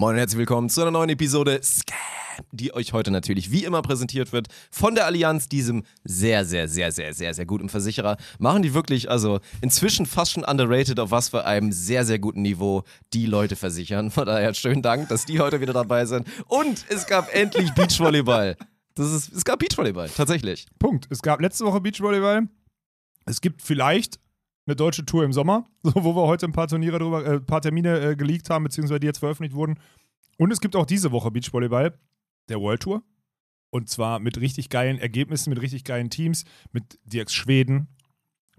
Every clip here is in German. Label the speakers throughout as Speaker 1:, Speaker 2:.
Speaker 1: Moin und herzlich willkommen zu einer neuen Episode Scam, die euch heute natürlich wie immer präsentiert wird von der Allianz, diesem sehr, sehr, sehr, sehr, sehr, sehr guten Versicherer. Machen die wirklich, also inzwischen fast schon underrated, auf was für einem sehr, sehr guten Niveau die Leute versichern. Von daher schönen Dank, dass die heute wieder dabei sind. Und es gab endlich Beachvolleyball. Das ist, es gab Beachvolleyball, tatsächlich.
Speaker 2: Punkt. Es gab letzte Woche Beachvolleyball. Es gibt vielleicht eine deutsche Tour im Sommer, so, wo wir heute ein paar Turniere drüber, äh, ein paar Termine äh, geleakt haben, beziehungsweise die jetzt veröffentlicht wurden. Und es gibt auch diese Woche Beachvolleyball, der World Tour. Und zwar mit richtig geilen Ergebnissen, mit richtig geilen Teams, mit Dirks Schweden,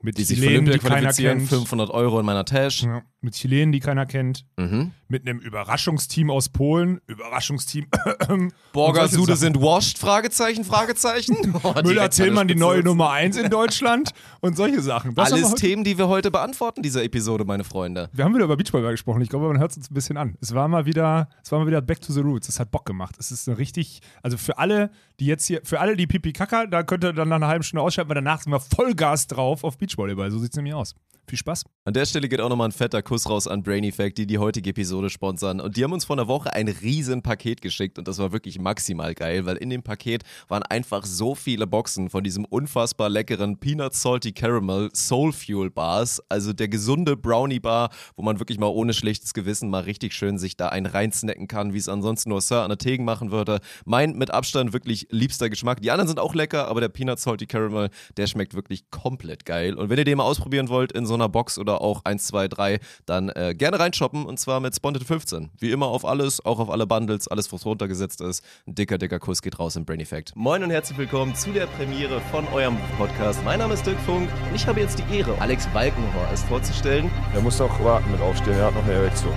Speaker 2: mit
Speaker 1: Die sich
Speaker 2: Chilenen,
Speaker 1: Olympia
Speaker 2: die keiner
Speaker 1: qualifizieren,
Speaker 2: kennt.
Speaker 1: 500 Euro in meiner Tasche.
Speaker 2: Ja, mit Chilenen, die keiner kennt.
Speaker 1: Mhm.
Speaker 2: Mit einem Überraschungsteam aus Polen. Überraschungsteam.
Speaker 1: Borger Sude sind washed? Fragezeichen, Fragezeichen. Oh,
Speaker 2: Müller
Speaker 1: direkt
Speaker 2: Tillmann,
Speaker 1: an
Speaker 2: die neue. Nummer 1 in Deutschland. und solche Sachen. Das
Speaker 1: Alles Themen, die wir heute beantworten, dieser Episode, meine Freunde.
Speaker 2: Wir haben wieder über Beachvolleyball gesprochen. Ich glaube, man hört es uns ein bisschen an. Es war mal wieder, es war mal wieder Back to the Roots. Es hat Bock gemacht. Es ist eine richtig, also für alle, die jetzt hier, für alle, die Pipi Kaka, da könnt ihr dann nach einer halben Stunde ausschalten, weil danach sind wir Vollgas drauf auf Beachvolleyball. So sieht es nämlich aus. Viel Spaß.
Speaker 1: An der Stelle geht auch nochmal ein fetter Kuss raus an Brainy Fact, die die heutige Episode sponsern. Und die haben uns vor einer Woche ein riesen Paket geschickt und das war wirklich maximal geil, weil in dem Paket waren einfach so viele Boxen von diesem unfassbar leckeren Peanut Salty Caramel Soul Fuel Bars, also der gesunde Brownie Bar, wo man wirklich mal ohne schlechtes Gewissen mal richtig schön sich da einen reinsnacken kann, wie es ansonsten nur Sir an der Tegen machen würde. Mein mit Abstand wirklich liebster Geschmack. Die anderen sind auch lecker, aber der Peanut Salty Caramel, der schmeckt wirklich komplett geil. Und wenn ihr den mal ausprobieren wollt in so einer Box oder auch 1, 2, 3, dann äh, gerne reinshoppen und zwar mit Sponted 15. Wie immer auf alles, auch auf alle Bundles, alles was runtergesetzt ist. Ein dicker, dicker Kuss geht raus im Brain Effect. Moin und herzlich willkommen zu der Premiere von eurem Podcast. Mein Name ist Dirk Funk und ich habe jetzt die Ehre, Alex Balkenhorst vorzustellen.
Speaker 3: Er muss auch warten mit aufstehen, er hat noch eine Erektion.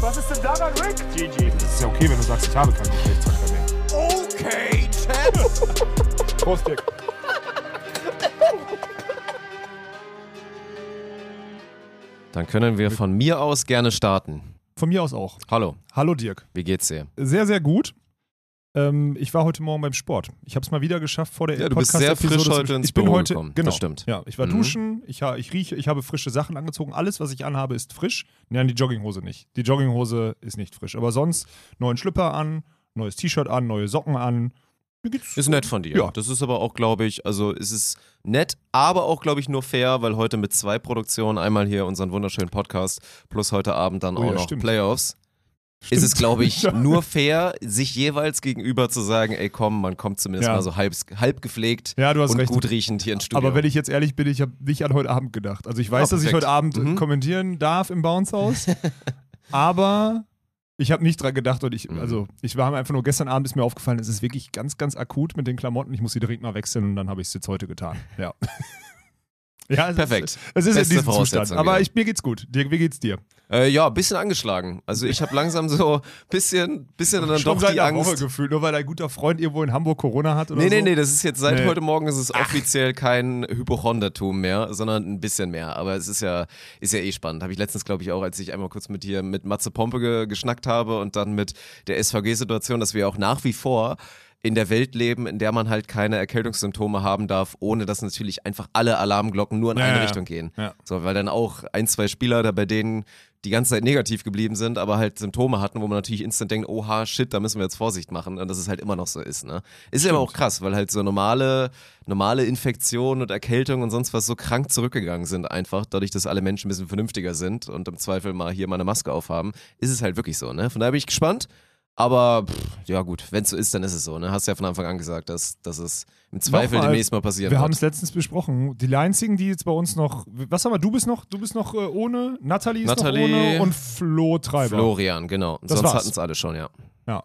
Speaker 4: Was ist denn daran, Rick? GG.
Speaker 2: Das ist ja okay, wenn du sagst, ich habe keinen Geschlechtsverkehr mehr.
Speaker 4: Okay.
Speaker 3: Prost, Dick.
Speaker 1: Dann können wir von mir aus gerne starten.
Speaker 2: Von mir aus auch.
Speaker 1: Hallo,
Speaker 2: Hallo Dirk.
Speaker 1: wie geht's dir?
Speaker 2: Sehr, sehr gut. Ähm, ich war heute Morgen beim Sport. Ich habe es mal wieder geschafft vor der
Speaker 1: Ja, du bist sehr frisch heute ins
Speaker 2: ich bin
Speaker 1: Büro
Speaker 2: heute,
Speaker 1: gekommen.
Speaker 2: Genau.
Speaker 1: Das stimmt.
Speaker 2: Ja, ich war
Speaker 1: Mhm.
Speaker 2: duschen, ich, ich rieche, ich habe frische Sachen angezogen. Alles, was ich anhabe, ist frisch. Nein, die Jogginghose nicht. Die Jogginghose ist nicht frisch. Aber sonst neuen Schlüpper an, neues T-Shirt an, neue Socken an. Mir geht's
Speaker 1: Ist nett von dir.
Speaker 2: Ja.
Speaker 1: Das ist aber auch, glaube ich, also es ist nett, aber auch, glaube ich, nur fair, weil heute mit zwei Produktionen, einmal hier unseren wunderschönen Podcast, plus heute Abend dann
Speaker 2: Oh
Speaker 1: auch
Speaker 2: ja,
Speaker 1: noch
Speaker 2: stimmt.
Speaker 1: Playoffs, ist es,
Speaker 2: Stimmt.
Speaker 1: glaube ich,
Speaker 2: Ja.
Speaker 1: nur fair, sich jeweils gegenüber zu sagen, ey komm, man kommt zumindest
Speaker 2: Ja.
Speaker 1: mal so halb, halb gepflegt
Speaker 2: Ja, du hast
Speaker 1: und
Speaker 2: recht.
Speaker 1: gut riechend hier ins Studio.
Speaker 2: Aber wenn ich jetzt ehrlich bin, ich habe nicht an heute Abend gedacht. Also ich weiß,
Speaker 1: Ja,
Speaker 2: dass ich heute Abend
Speaker 1: Mhm.
Speaker 2: kommentieren darf im Bounce-Haus, aber ich habe nicht dran gedacht und ich,
Speaker 1: Mhm.
Speaker 2: also ich war mir einfach nur, gestern Abend ist mir aufgefallen, es ist wirklich ganz, ganz akut mit den Klamotten. Ich muss sie direkt mal wechseln und dann habe ich es jetzt heute getan. Ja. ja, es
Speaker 1: Perfekt.
Speaker 2: Ist, es ist in diesem Zustand. Aber ich, mir geht's gut. Dir, wie geht's dir?
Speaker 1: äh, ja, ein bisschen angeschlagen. Also ich habe langsam so bisschen, bisschen dann
Speaker 2: Schon
Speaker 1: doch die
Speaker 2: einer Woche
Speaker 1: Angst.
Speaker 2: gefühlt, nur weil dein guter Freund irgendwo in Hamburg Corona hat oder
Speaker 1: Nee,
Speaker 2: so.
Speaker 1: nee, nee, das ist jetzt seit
Speaker 2: Nee.
Speaker 1: heute Morgen ist es offiziell kein Hypochondertum mehr, sondern ein bisschen mehr. Aber es ist ja, ist ja eh spannend. Habe ich letztens, glaube ich, auch, als ich einmal kurz mit hier mit Matze Pompe ge geschnackt habe und dann mit der SVG-Situation, dass wir auch nach wie vor in der Welt leben, in der man halt keine Erkältungssymptome haben darf, ohne dass natürlich einfach alle Alarmglocken nur in
Speaker 2: Ja,
Speaker 1: eine
Speaker 2: ja.
Speaker 1: Richtung gehen.
Speaker 2: Ja.
Speaker 1: So, weil dann auch ein, zwei Spieler da bei denen die ganze Zeit negativ geblieben sind, aber halt Symptome hatten, wo man natürlich instant denkt, oha, shit, da müssen wir jetzt Vorsicht machen und dass es halt immer noch so ist, ne? Ist ja aber auch krass, weil halt so normale, normale Infektionen und Erkältungen und sonst was so krank zurückgegangen sind einfach, dadurch, dass alle Menschen ein bisschen vernünftiger sind und im Zweifel mal hier mal eine Maske aufhaben, ist es halt wirklich so, ne? Von daher bin ich gespannt. Aber pff, ja gut, wenn es so ist, dann ist es so. Ne? Hast ja von Anfang an gesagt, dass, dass es im Zweifel
Speaker 2: Nochmal,
Speaker 1: demnächst mal passieren
Speaker 2: Wir haben es letztens besprochen. Die einzigen, die jetzt bei uns noch. Was haben wir? Du bist noch, du bist noch äh, ohne, Nathalie ist
Speaker 1: Nathalie,
Speaker 2: noch ohne und Flo Treiber.
Speaker 1: Florian, genau.
Speaker 2: Das
Speaker 1: Sonst hatten es alle schon, ja.
Speaker 2: Ja.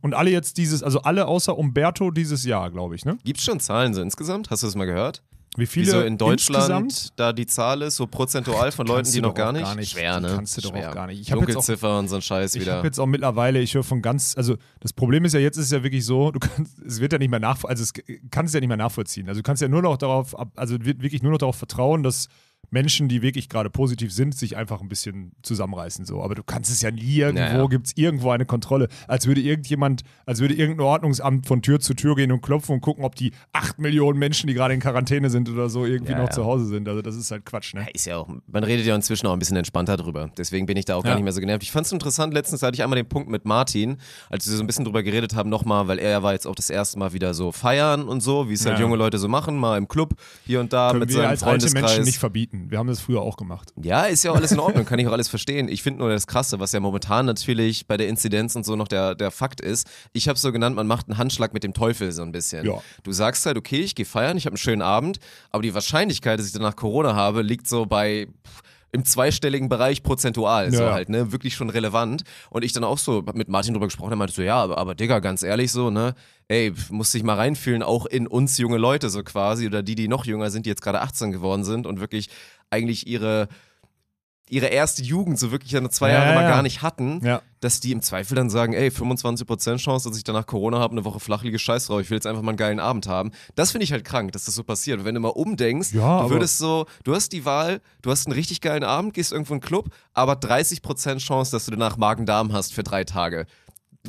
Speaker 2: Und alle jetzt dieses, also alle außer Umberto dieses Jahr, glaube ich, ne?
Speaker 1: Gibt es schon Zahlen so insgesamt? Hast du das mal gehört?
Speaker 2: Wie viele
Speaker 1: Wie so in Deutschland
Speaker 2: insgesamt?
Speaker 1: da die Zahl ist, so prozentual von Leuten, die noch gar nicht?
Speaker 2: gar nicht.
Speaker 1: Schwer, ne?
Speaker 2: kannst du doch auch gar nicht. Ich hab jetzt auch-
Speaker 1: Dunkelziffer und so ein Scheiß
Speaker 2: Ich
Speaker 1: wieder.
Speaker 2: habe jetzt auch mittlerweile, ich höre von ganz, also das Problem ist ja jetzt ist es ja wirklich so, du kannst, es wird ja nicht mehr nach, also es kannst ja nicht mehr nachvollziehen. Also du kannst ja nur noch darauf, also wird wirklich nur noch darauf vertrauen, dass Menschen, die wirklich gerade positiv sind, sich einfach ein bisschen zusammenreißen. So. Aber du kannst es ja nie irgendwo,
Speaker 1: Ja, ja.
Speaker 2: gibt es irgendwo eine Kontrolle, als würde irgendjemand, als würde irgendein Ordnungsamt von Tür zu Tür gehen und klopfen und gucken, ob die acht Millionen Menschen, die gerade in Quarantäne sind oder so, irgendwie
Speaker 1: Ja,
Speaker 2: noch
Speaker 1: ja.
Speaker 2: zu Hause sind. Also das ist halt Quatsch, ne?
Speaker 1: Ist ja auch, man redet ja inzwischen auch ein bisschen entspannter drüber. Deswegen bin ich da auch gar
Speaker 2: Ja.
Speaker 1: nicht mehr so genervt. Ich fand es interessant, letztens hatte ich einmal den Punkt mit Martin, als wir so ein bisschen drüber geredet haben, nochmal, weil er war jetzt auch das erste Mal wieder so feiern und so, wie es halt
Speaker 2: Ja.
Speaker 1: junge Leute so machen, mal im Club, hier und da
Speaker 2: Können
Speaker 1: mit
Speaker 2: wir
Speaker 1: seinem
Speaker 2: als alte
Speaker 1: Freundeskreis.
Speaker 2: Menschen nicht verbieten. Wir haben das früher auch gemacht.
Speaker 1: Ja, ist ja auch alles in Ordnung, kann ich auch alles verstehen. Ich finde nur das Krasse, was ja momentan natürlich bei der Inzidenz und so noch der, der Fakt ist. Ich habe so genannt, man macht einen Handschlag mit dem Teufel so ein bisschen.
Speaker 2: Ja.
Speaker 1: Du sagst halt, okay, ich gehe feiern, ich habe einen schönen Abend, aber die Wahrscheinlichkeit, dass ich danach Corona habe, liegt so bei pff, im zweistelligen Bereich prozentual, so
Speaker 2: Ja.
Speaker 1: halt, ne, wirklich schon relevant. Und ich dann auch so mit Martin drüber gesprochen, er meinte so, ja, aber, aber Digga, ganz ehrlich so, ne, ey, pf, musst dich mal reinfühlen, auch in uns junge Leute so quasi oder die, die noch jünger sind, die jetzt gerade 18 geworden sind und wirklich eigentlich ihre ihre erste Jugend so wirklich eine zwei
Speaker 2: Ja,
Speaker 1: Jahre mal
Speaker 2: ja.
Speaker 1: gar nicht hatten,
Speaker 2: Ja.
Speaker 1: dass die im Zweifel dann sagen, ey, 25% Chance, dass ich danach Corona habe, eine Woche flach liege, scheiß drauf, ich will jetzt einfach mal einen geilen Abend haben. Das finde ich halt krank, dass das so passiert. Und wenn du mal umdenkst,
Speaker 2: Ja,
Speaker 1: du würdest so, du hast die Wahl, du hast einen richtig geilen Abend, gehst irgendwo in einen Club, aber 30% Chance, dass du danach Magen-Darm hast für drei Tage.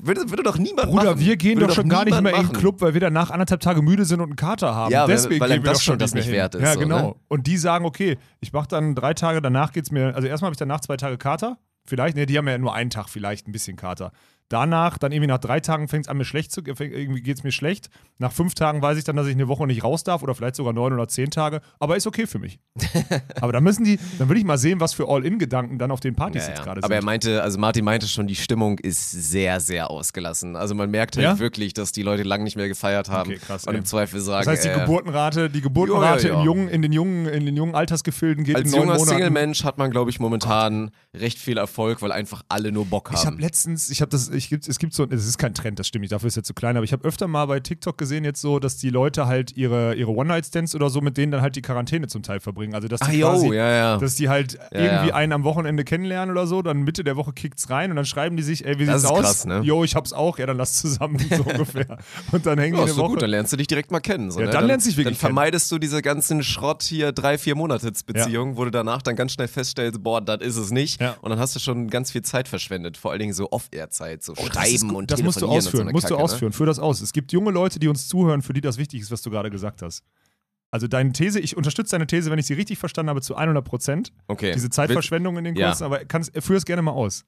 Speaker 1: Würde, würde doch niemand
Speaker 2: Bruder,
Speaker 1: machen.
Speaker 2: wir gehen
Speaker 1: würde
Speaker 2: doch schon gar nicht mehr in den
Speaker 1: machen.
Speaker 2: Club, weil wir danach anderthalb Tage müde sind und einen Kater haben.
Speaker 1: Ja, weil-
Speaker 2: Deswegen
Speaker 1: weil einem
Speaker 2: gehen wir
Speaker 1: das
Speaker 2: doch
Speaker 1: schon das nicht
Speaker 2: hin.
Speaker 1: wert ist,
Speaker 2: Ja,
Speaker 1: so,
Speaker 2: genau.
Speaker 1: ne?
Speaker 2: Und die sagen, okay, ich mach dann drei Tage, danach geht's mir, also erstmal habe ich danach zwei Tage Kater. Vielleicht, ne, die haben ja nur einen Tag vielleicht ein bisschen Kater. Danach, dann irgendwie nach drei Tagen fängt es an mir schlecht zu, irgendwie geht es mir schlecht. Nach fünf Tagen weiß ich dann, dass ich eine Woche nicht raus darf oder vielleicht sogar neun oder zehn Tage. Aber ist okay für mich. aber dann müssen die, dann will ich mal sehen, was für All-In-Gedanken dann auf den Partys
Speaker 1: Ja,
Speaker 2: jetzt
Speaker 1: ja.
Speaker 2: gerade
Speaker 1: Aber er
Speaker 2: sind.
Speaker 1: meinte, also Martin meinte schon, die Stimmung ist sehr, sehr ausgelassen. Also man merkt halt
Speaker 2: Ja?
Speaker 1: wirklich, dass die Leute lange nicht mehr gefeiert haben
Speaker 2: Okay, krass,
Speaker 1: und
Speaker 2: ey.
Speaker 1: im Zweifel sagen,
Speaker 2: Das heißt, die
Speaker 1: äh,
Speaker 2: Geburtenrate, die Geburtenrate
Speaker 1: Ja, ja, ja.
Speaker 2: In, jungen, in, den jungen, in den jungen Altersgefilden geht
Speaker 1: als
Speaker 2: in
Speaker 1: junger. Single-Mensch hat man, glaube ich, momentan recht viel Erfolg, weil einfach alle nur Bock
Speaker 2: Ich habe
Speaker 1: haben.
Speaker 2: letztens, ich habe das, ich es gibt so, es ist kein Trend, das stimmt nicht, dafür ist er zu klein, aber ich habe öfter mal bei TikTok gesehen jetzt so, dass die Leute halt ihre, ihre One-Night-Stands oder so mit denen dann halt die Quarantäne zum Teil verbringen. Also dass
Speaker 1: Ach
Speaker 2: die
Speaker 1: jo,
Speaker 2: quasi,
Speaker 1: ja, ja.
Speaker 2: dass die halt
Speaker 1: Ja,
Speaker 2: irgendwie einen am Wochenende kennenlernen oder so, dann Mitte der Woche kickt's rein und dann schreiben die sich, ey, wie
Speaker 1: Das
Speaker 2: sieht's aus?
Speaker 1: krass, ne?
Speaker 2: Jo, ich hab's auch, ja, dann lass zusammen so ungefähr. Und dann hängen
Speaker 1: Ja,
Speaker 2: die eine
Speaker 1: so
Speaker 2: Woche.
Speaker 1: gut, dann lernst du dich direkt mal kennen. So,
Speaker 2: Ja,
Speaker 1: ne?
Speaker 2: dann lernst du dich wirklich
Speaker 1: Dann vermeidest du diese ganzen Schrott hier, drei, vier Monatsbeziehungen, wo du danach dann ganz schnell feststellst, boah, das ist es nicht. Und dann hast du schon ganz viel Zeit verschwendet. Vor allen Dingen so Off-Air-Zeit, so
Speaker 2: Oh,
Speaker 1: Schreiben und
Speaker 2: Das musst du ausführen,
Speaker 1: so
Speaker 2: musst
Speaker 1: Kacke,
Speaker 2: du ausführen. Führ das aus. Es gibt junge Leute, die uns zuhören, für die das wichtig ist, was du gerade gesagt hast. Also deine These, ich unterstütze deine These, wenn ich sie richtig verstanden habe, zu 100 Prozent.
Speaker 1: Ne? Okay.
Speaker 2: Diese Zeitverschwendung in den
Speaker 1: Ja.
Speaker 2: Kursen, aber kannst, führ es gerne mal aus.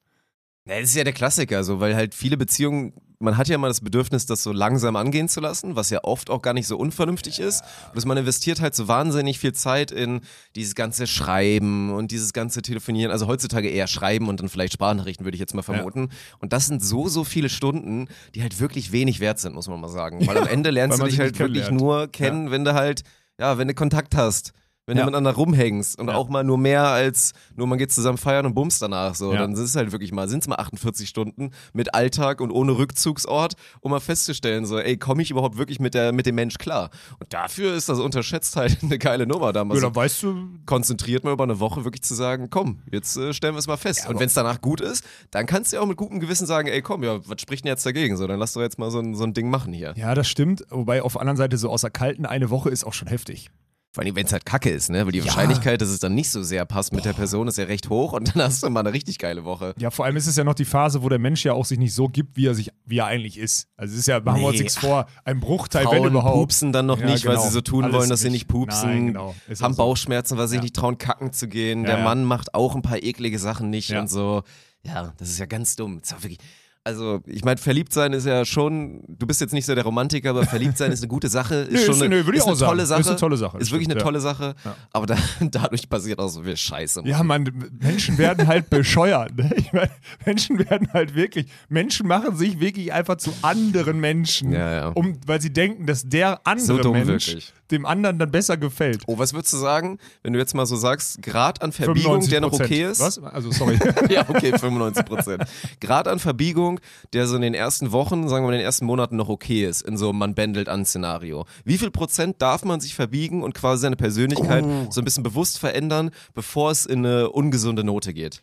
Speaker 1: Ja, das ist ja der Klassiker, so, weil halt viele Beziehungen, man hat ja immer das Bedürfnis, das so langsam angehen zu lassen, was ja oft auch gar nicht so unvernünftig ist. Dass man investiert halt so wahnsinnig viel Zeit in dieses ganze Schreiben und dieses ganze Telefonieren. Also heutzutage eher Schreiben und dann vielleicht Sprachnachrichten, würde ich jetzt mal vermuten. Und das sind so, so viele Stunden, die halt wirklich wenig wert sind, muss man mal sagen. Weil am Ende lernst du dich halt wirklich nur kennen, wenn du halt, ja, wenn du Kontakt hast. Wenn
Speaker 2: Ja.
Speaker 1: du miteinander rumhängst und
Speaker 2: Ja.
Speaker 1: auch mal nur mehr als nur man geht zusammen feiern und bumst danach so,
Speaker 2: Ja.
Speaker 1: dann ist es halt wirklich mal, sind es mal 48 Stunden mit Alltag und ohne Rückzugsort, um mal festzustellen, so, ey, komme ich überhaupt wirklich mit, der, mit dem Mensch klar? Und dafür ist das unterschätzt halt eine geile Nummer damals.
Speaker 2: Ja, dann weißt du,
Speaker 1: konzentriert mal über eine Woche wirklich zu sagen, komm, jetzt äh, stellen wir es mal fest. und wenn es danach gut ist, dann kannst du ja auch mit gutem Gewissen sagen, ey, komm, ja, was spricht denn jetzt dagegen? So, dann lass doch jetzt mal so ein, so ein Ding machen hier.
Speaker 2: ja, das stimmt. Wobei auf der anderen Seite so außer Kalten eine Woche ist auch schon heftig.
Speaker 1: Vor allem, wenn es halt kacke ist, ne? Weil die Wahrscheinlichkeit, dass es dann nicht so sehr passt mit der Person, ist ja recht hoch und dann hast du mal eine richtig geile Woche.
Speaker 2: Ja, vor allem ist es ja noch die Phase, wo der Mensch ja auch sich nicht so gibt, wie er sich, wie er eigentlich ist. Also es ist ja, machen wir uns
Speaker 1: Nee.
Speaker 2: nichts vor, ein Bruchteil, wenn
Speaker 1: Frauen
Speaker 2: überhaupt.
Speaker 1: pupsen dann noch
Speaker 2: Ja,
Speaker 1: nicht, weil
Speaker 2: genau.
Speaker 1: sie so tun
Speaker 2: Alles
Speaker 1: wollen, dass sie
Speaker 2: nicht.
Speaker 1: nicht pupsen.
Speaker 2: Nein, genau. Ist
Speaker 1: Haben
Speaker 2: auch so.
Speaker 1: Bauchschmerzen, weil sie sich
Speaker 2: Ja.
Speaker 1: nicht trauen, kacken zu gehen.
Speaker 2: Ja,
Speaker 1: Der
Speaker 2: ja.
Speaker 1: Mann macht auch ein paar eklige Sachen nicht
Speaker 2: Ja.
Speaker 1: und so. Ja, das ist ja ganz dumm. Das ist wirklich. Also, ich meine, verliebt sein ist ja schon, du bist jetzt nicht so der Romantiker, aber verliebt sein ist eine gute Sache, ist
Speaker 2: Nee,
Speaker 1: schon
Speaker 2: ist-
Speaker 1: eine,
Speaker 2: nee,
Speaker 1: ist eine tolle Sache.
Speaker 2: Ist eine tolle Sache,
Speaker 1: Ist wirklich eine
Speaker 2: ja.
Speaker 1: tolle Sache,
Speaker 2: Ja.
Speaker 1: aber da, dadurch passiert auch so viel Scheiße.
Speaker 2: Ja, man, Menschen werden halt bescheuert. Ne? Ich meine, Menschen werden halt wirklich, Menschen machen sich wirklich einfach zu anderen Menschen,
Speaker 1: Ja, ja.
Speaker 2: Um, weil sie denken, dass der andere
Speaker 1: So
Speaker 2: Mensch
Speaker 1: wirklich.
Speaker 2: Dem anderen dann besser gefällt.
Speaker 1: Oh, was würdest du sagen, wenn du jetzt mal so sagst, Grad an Verbiegung, der noch okay ist?
Speaker 2: Was? Also, sorry.
Speaker 1: ja, okay, 95 Prozent. Grad an Verbiegung, der so in den ersten Wochen, sagen wir mal in den ersten Monaten noch okay ist, in so einem man bändelt an Szenario. Wie viel Prozent darf man sich verbiegen und quasi seine Persönlichkeit
Speaker 2: Oh.
Speaker 1: so ein bisschen bewusst verändern, bevor es in eine ungesunde Note geht?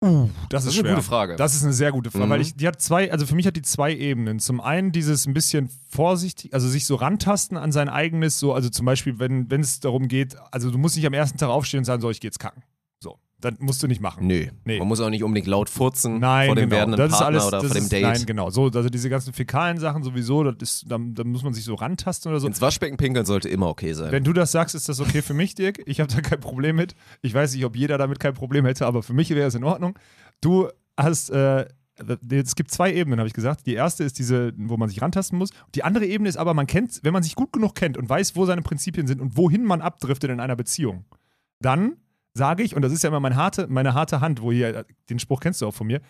Speaker 2: Uh, das,
Speaker 1: Das
Speaker 2: ist
Speaker 1: ist eine
Speaker 2: schwer.
Speaker 1: gute Frage.
Speaker 2: Das ist eine sehr gute Frage,
Speaker 1: Mhm.
Speaker 2: weil ich, die hat zwei, also für mich hat die zwei Ebenen. Zum einen dieses ein bisschen vorsichtig, also sich so rantasten an sein eigenes, so, also zum Beispiel, wenn wenn es darum geht, also du musst nicht am ersten Tag aufstehen und sagen, so, ich gehe jetzt kacken. Dann musst du nicht machen.
Speaker 1: Nö.
Speaker 2: Nee.
Speaker 1: Man muss auch nicht unbedingt laut furzen
Speaker 2: Nein,
Speaker 1: vor dem
Speaker 2: genau.
Speaker 1: werdenden
Speaker 2: das
Speaker 1: Partner
Speaker 2: alles,
Speaker 1: oder
Speaker 2: das
Speaker 1: vor dem
Speaker 2: ist,
Speaker 1: Date.
Speaker 2: Nein, genau. So, also diese ganzen fäkalen Sachen sowieso, das ist, da, da muss man sich so rantasten oder so.
Speaker 1: Ins Waschbecken pinkeln sollte immer okay sein.
Speaker 2: Wenn du das sagst, ist das okay für mich, Dirk. Ich habe da kein Problem mit. Ich weiß nicht, ob jeder damit kein Problem hätte, aber für mich wäre es in Ordnung. Du hast, äh, es gibt zwei Ebenen, habe ich gesagt. Die erste ist diese, wo man sich rantasten muss. Die andere Ebene ist aber, man kennt, wenn man sich gut genug kennt und weiß, wo seine Prinzipien sind und wohin man abdriftet in einer Beziehung, dann sage ich, und das ist ja immer meine harte, meine harte Hand, wo hier, den Spruch kennst du auch von mir,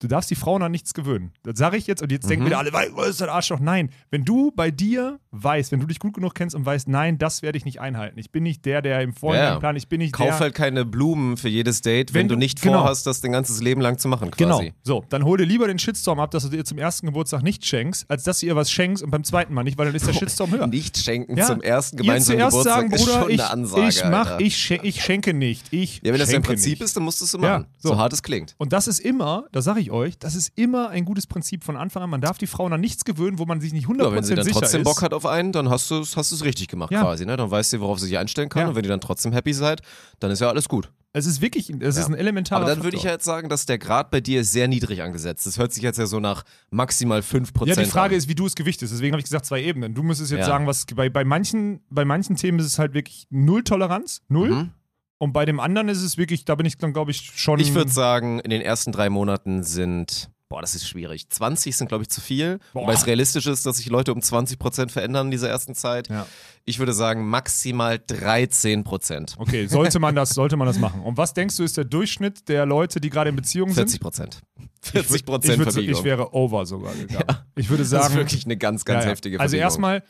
Speaker 2: du darfst die Frauen an nichts gewöhnen. Das sage ich jetzt und jetzt denken
Speaker 1: Mhm.
Speaker 2: wieder alle, "Weil, was ist das Arschloch? Nein, wenn du bei dir weißt, wenn du dich gut genug kennst und weißt, nein, das werde ich nicht einhalten. Ich bin nicht der, der im Vorhinein
Speaker 1: Ja.
Speaker 2: plant, ich bin nicht
Speaker 1: Kauf
Speaker 2: der.
Speaker 1: halt keine Blumen für jedes Date, wenn,
Speaker 2: Wenn
Speaker 1: du
Speaker 2: du-
Speaker 1: nicht
Speaker 2: genau.
Speaker 1: vorhast, das dein ganzes Leben lang zu machen
Speaker 2: Genau.
Speaker 1: quasi.
Speaker 2: So, dann hol dir lieber den Shitstorm ab, dass du dir zum ersten Geburtstag nicht schenkst, als dass du ihr was schenkst und beim zweiten Mal nicht, weil dann ist der Shitstorm höher.
Speaker 1: Nicht schenken
Speaker 2: Ja.
Speaker 1: zum ersten gemeinsamen Geburtstag
Speaker 2: sagen,
Speaker 1: ist
Speaker 2: Bruder,
Speaker 1: schon
Speaker 2: ich,
Speaker 1: eine Ansage.
Speaker 2: ich mach,
Speaker 1: Alter.
Speaker 2: ich, schen ich schenke nicht. Ich
Speaker 1: ja, wenn das dein
Speaker 2: schenke
Speaker 1: Prinzip
Speaker 2: nicht.
Speaker 1: ist, dann musst du es so
Speaker 2: Ja,
Speaker 1: machen.
Speaker 2: so.
Speaker 1: so hart es klingt.
Speaker 2: Und das ist immer, das sage ich euch, das ist immer ein gutes Prinzip von Anfang an. Man darf die Frauen an nichts gewöhnen, wo man sich nicht 100%
Speaker 1: Ja, wenn sie dann
Speaker 2: sicher
Speaker 1: trotzdem
Speaker 2: ist.
Speaker 1: Bock hat auf einen, dann hast du es hast du's richtig gemacht
Speaker 2: Ja.
Speaker 1: quasi. Ne? Dann weißt du, worauf sie sich einstellen kann.
Speaker 2: Ja.
Speaker 1: Und wenn ihr dann trotzdem happy seid, dann ist ja alles gut.
Speaker 2: Es ist wirklich, es ist
Speaker 1: Ja.
Speaker 2: ein elementarer
Speaker 1: Aber dann würde ich
Speaker 2: Faktor.
Speaker 1: halt sagen, dass der Grad bei dir ist sehr niedrig angesetzt. Das hört sich jetzt ja so nach maximal 5%
Speaker 2: Ja, die Frage
Speaker 1: an.
Speaker 2: ist, wie du es gewichtest. Deswegen habe ich gesagt, zwei Ebenen. Du müsstest jetzt
Speaker 1: Ja.
Speaker 2: sagen, was bei, bei, manchen, bei manchen Themen ist es halt wirklich null Toleranz, null.
Speaker 1: Mhm.
Speaker 2: Und bei dem anderen ist es wirklich, da bin ich dann, glaube ich, schon.
Speaker 1: Ich würde sagen, in den ersten drei Monaten sind, boah, das ist schwierig. 20 sind, glaube ich, zu viel.
Speaker 2: Boah.
Speaker 1: Wobei es realistisch ist, dass sich Leute um 20% verändern in dieser ersten Zeit.
Speaker 2: Ja.
Speaker 1: Ich würde sagen, maximal 13%.
Speaker 2: Okay, sollte man, das, sollte man das machen. Und was denkst du, ist der Durchschnitt der Leute, die gerade in Beziehungen
Speaker 1: 40
Speaker 2: sind?
Speaker 1: Prozent.
Speaker 2: Ich würd-
Speaker 1: 40
Speaker 2: ich,
Speaker 1: Prozent
Speaker 2: würd-
Speaker 1: Verbiegung.
Speaker 2: ich wäre over sogar gegangen. Ich würde
Speaker 1: das
Speaker 2: sagen.
Speaker 1: ist wirklich eine ganz, ganz
Speaker 2: ja, ja.
Speaker 1: heftige
Speaker 2: Also erstmal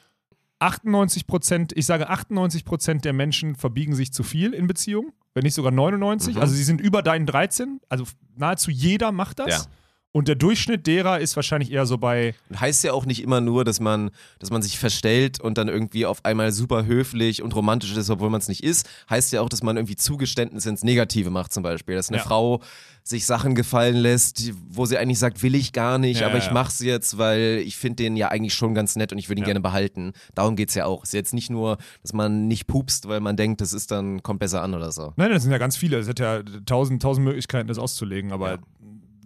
Speaker 2: 98 Prozent, ich sage 98 Prozent der Menschen verbiegen sich zu viel in Beziehungen, wenn nicht sogar 99.
Speaker 1: Mhm.
Speaker 2: Also sie sind über deinen 13. Also nahezu jeder macht das.
Speaker 1: Ja.
Speaker 2: Und der Durchschnitt derer ist wahrscheinlich eher so bei
Speaker 1: Heißt ja auch nicht immer nur, dass man, dass man sich verstellt und dann irgendwie auf einmal super höflich und romantisch ist, obwohl man es nicht ist. Heißt ja auch, dass man irgendwie Zugeständnisse ins Negative macht zum Beispiel. Dass eine
Speaker 2: Ja.
Speaker 1: Frau sich Sachen gefallen lässt, wo sie eigentlich sagt, will ich gar nicht,
Speaker 2: Ja,
Speaker 1: aber
Speaker 2: ja,
Speaker 1: ich mach's jetzt, weil ich finde den ja eigentlich schon ganz nett und ich würde ihn gerne behalten. Darum geht's ja auch. Ist jetzt nicht nur, dass man nicht pupst, weil man denkt, das ist dann, kommt besser an oder so.
Speaker 2: Nein, das sind ja ganz viele. Es hat ja tausend, tausend Möglichkeiten, das auszulegen, aber.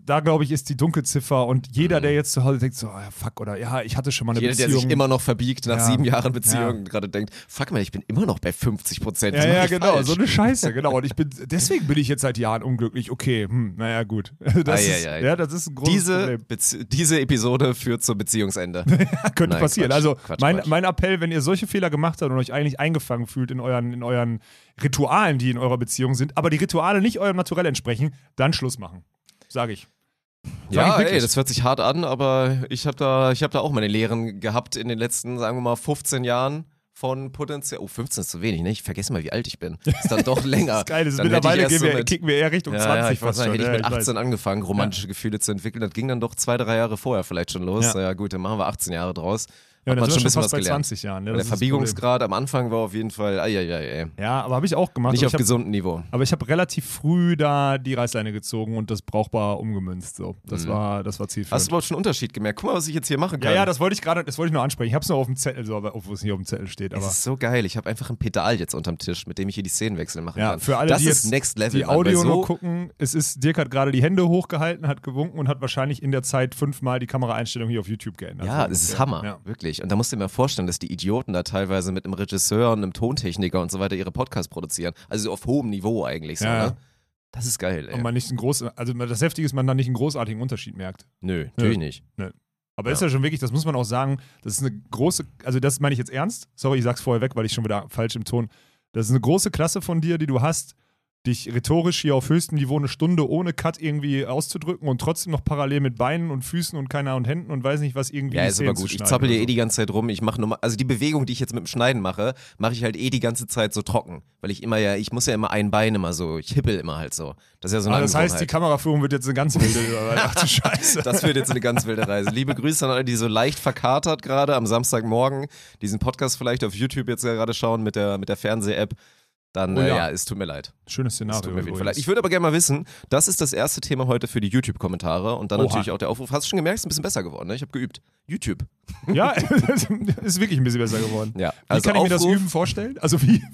Speaker 2: Da glaube ich, ist die Dunkelziffer und jeder, der jetzt zu Hause denkt, so, ah, fuck, oder ja, ich hatte schon mal eine
Speaker 1: Jeder, der
Speaker 2: Beziehung.
Speaker 1: sich immer noch verbiegt nach
Speaker 2: Ja.
Speaker 1: sieben Jahren Beziehung
Speaker 2: Ja.
Speaker 1: gerade denkt, fuck mal, ich bin immer noch bei 50 Prozent.
Speaker 2: ja, ja, genau, so eine Scheiße, genau. Und ich bin, deswegen bin ich jetzt seit Jahren unglücklich. Okay, hm, naja, gut. Das
Speaker 1: Ei,
Speaker 2: ist,
Speaker 1: ei.
Speaker 2: Ja, das ist ein großes
Speaker 1: diese,
Speaker 2: Problem.
Speaker 1: Diese Episode führt zum Beziehungsende.
Speaker 2: Könnte
Speaker 1: Nein,
Speaker 2: passieren.
Speaker 1: Quatsch,
Speaker 2: also
Speaker 1: Quatsch,
Speaker 2: mein,
Speaker 1: Quatsch.
Speaker 2: mein Appell, wenn ihr solche Fehler gemacht habt und euch eigentlich eingefangen fühlt in euren, in euren Ritualen, die in eurer Beziehung sind, aber die Rituale nicht eurem Naturell entsprechen, dann Schluss machen. Sage ich. Sag
Speaker 1: ja, ey, das hört sich hart an, aber ich habe da, ich hab da auch meine Lehren gehabt in den letzten, sagen wir mal, 15 Jahren von potenziell. Oh, 15 ist zu wenig, ne? Ich vergesse mal, wie alt ich bin. Ist dann doch länger.
Speaker 2: Das ist geil. Das
Speaker 1: Dann
Speaker 2: mittlerweile gehen
Speaker 1: so
Speaker 2: wir, kicken wir eher Richtung
Speaker 1: ja,
Speaker 2: 20
Speaker 1: ja, ich
Speaker 2: fast schon.
Speaker 1: hätte ich
Speaker 2: Ja,
Speaker 1: mit
Speaker 2: weiß.
Speaker 1: 18 angefangen, romantische Gefühle zu entwickeln. Das ging dann doch zwei, drei Jahre vorher vielleicht schon los.
Speaker 2: Ja.
Speaker 1: Ja, gut, dann machen wir 18 Jahre draus.
Speaker 2: Ja, dann
Speaker 1: man schon ein bisschen
Speaker 2: fast
Speaker 1: was
Speaker 2: bei
Speaker 1: gelernt.
Speaker 2: 20 Jahren. Ne?
Speaker 1: Der Verbiegungsgrad am Anfang war auf jeden Fall, ai, ai, ai, ai.
Speaker 2: Ja, aber habe ich auch gemacht.
Speaker 1: nicht auf gesundem Niveau.
Speaker 2: aber ich habe relativ früh da die Reißleine gezogen und das brauchbar umgemünzt. So. Das,
Speaker 1: Mhm.
Speaker 2: war, das war
Speaker 1: Hast du
Speaker 2: zielführend.
Speaker 1: überhaupt schon einen Unterschied gemerkt? Guck mal, was ich jetzt hier machen kann.
Speaker 2: Ja, ja, das wollte ich gerade, das wollte ich nur ansprechen. Ich habe es nur auf dem Zettel, so, obwohl es nicht auf dem Zettel steht.
Speaker 1: Es
Speaker 2: Aber
Speaker 1: ist so geil. Ich habe einfach ein Pedal jetzt unterm Tisch, mit dem ich hier die Szenenwechsel machen
Speaker 2: ja,
Speaker 1: kann.
Speaker 2: für alle,
Speaker 1: das
Speaker 2: die
Speaker 1: ist
Speaker 2: jetzt
Speaker 1: Next Level.
Speaker 2: die Audio
Speaker 1: so,
Speaker 2: nur gucken, es ist, Dirk hat gerade die Hände hochgehalten, hat gewunken und hat wahrscheinlich in der Zeit fünfmal die Kameraeinstellung hier auf YouTube geändert.
Speaker 1: Ja, das ist. Hammer,
Speaker 2: Ja.
Speaker 1: wirklich. Und da musst du dir mal vorstellen, dass die Idioten da teilweise mit einem Regisseur und einem Tontechniker und so weiter ihre Podcasts produzieren. Also so auf hohem Niveau eigentlich so,
Speaker 2: Ja,
Speaker 1: ne? Das ist geil, ey.
Speaker 2: Und man nicht einen großen, also das Heftige ist, man dann nicht einen großartigen Unterschied merkt.
Speaker 1: Nö, natürlich nicht.
Speaker 2: Aber
Speaker 1: Ja.
Speaker 2: ist ja schon wirklich, das muss man auch sagen, das ist eine große, also das meine ich jetzt ernst. Sorry, ich sag's vorher weg, weil ich schon wieder falsch im Ton. Das ist eine große Klasse von dir, die du hast, dich rhetorisch hier auf höchstem Niveau eine Stunde ohne Cut irgendwie auszudrücken und trotzdem noch parallel mit Beinen und Füßen und keiner und Händen und weiß nicht was irgendwie.
Speaker 1: Ja, ist
Speaker 2: Szenen
Speaker 1: aber gut. Ich zappel ja eh
Speaker 2: so.
Speaker 1: die ganze Zeit rum. Ich mache nur mal, also die Bewegung, die ich jetzt mit dem Schneiden mache, mache ich halt eh die ganze Zeit so trocken. Weil ich immer ja, ich muss ja immer ein Bein immer so, ich hippel immer halt so. Das ist ja so eine
Speaker 2: Ah, das heißt, die. Kameraführung wird jetzt eine ganz wilde. Ach du Scheiße.
Speaker 1: Das wird jetzt eine ganz wilde Reise. Liebe Grüße an alle, die so leicht verkatert gerade am Samstagmorgen diesen Podcast vielleicht auf YouTube jetzt gerade schauen mit der, mit der Fernseh-App. Dann
Speaker 2: Oh
Speaker 1: äh,
Speaker 2: ja.
Speaker 1: ja, es tut mir leid.
Speaker 2: Schönes
Speaker 1: Es
Speaker 2: Szenario.
Speaker 1: Ich würde aber gerne mal wissen, das ist das erste Thema heute für die YouTube-Kommentare und dann
Speaker 2: Oha.
Speaker 1: natürlich auch der Aufruf. Hast du schon gemerkt, ist ein bisschen besser geworden, ne? Ich habe geübt. YouTube.
Speaker 2: ja, ist wirklich ein bisschen besser geworden.
Speaker 1: Ja,
Speaker 2: Wie
Speaker 1: also
Speaker 2: kann ich mir das Üben vorstellen? Also wie?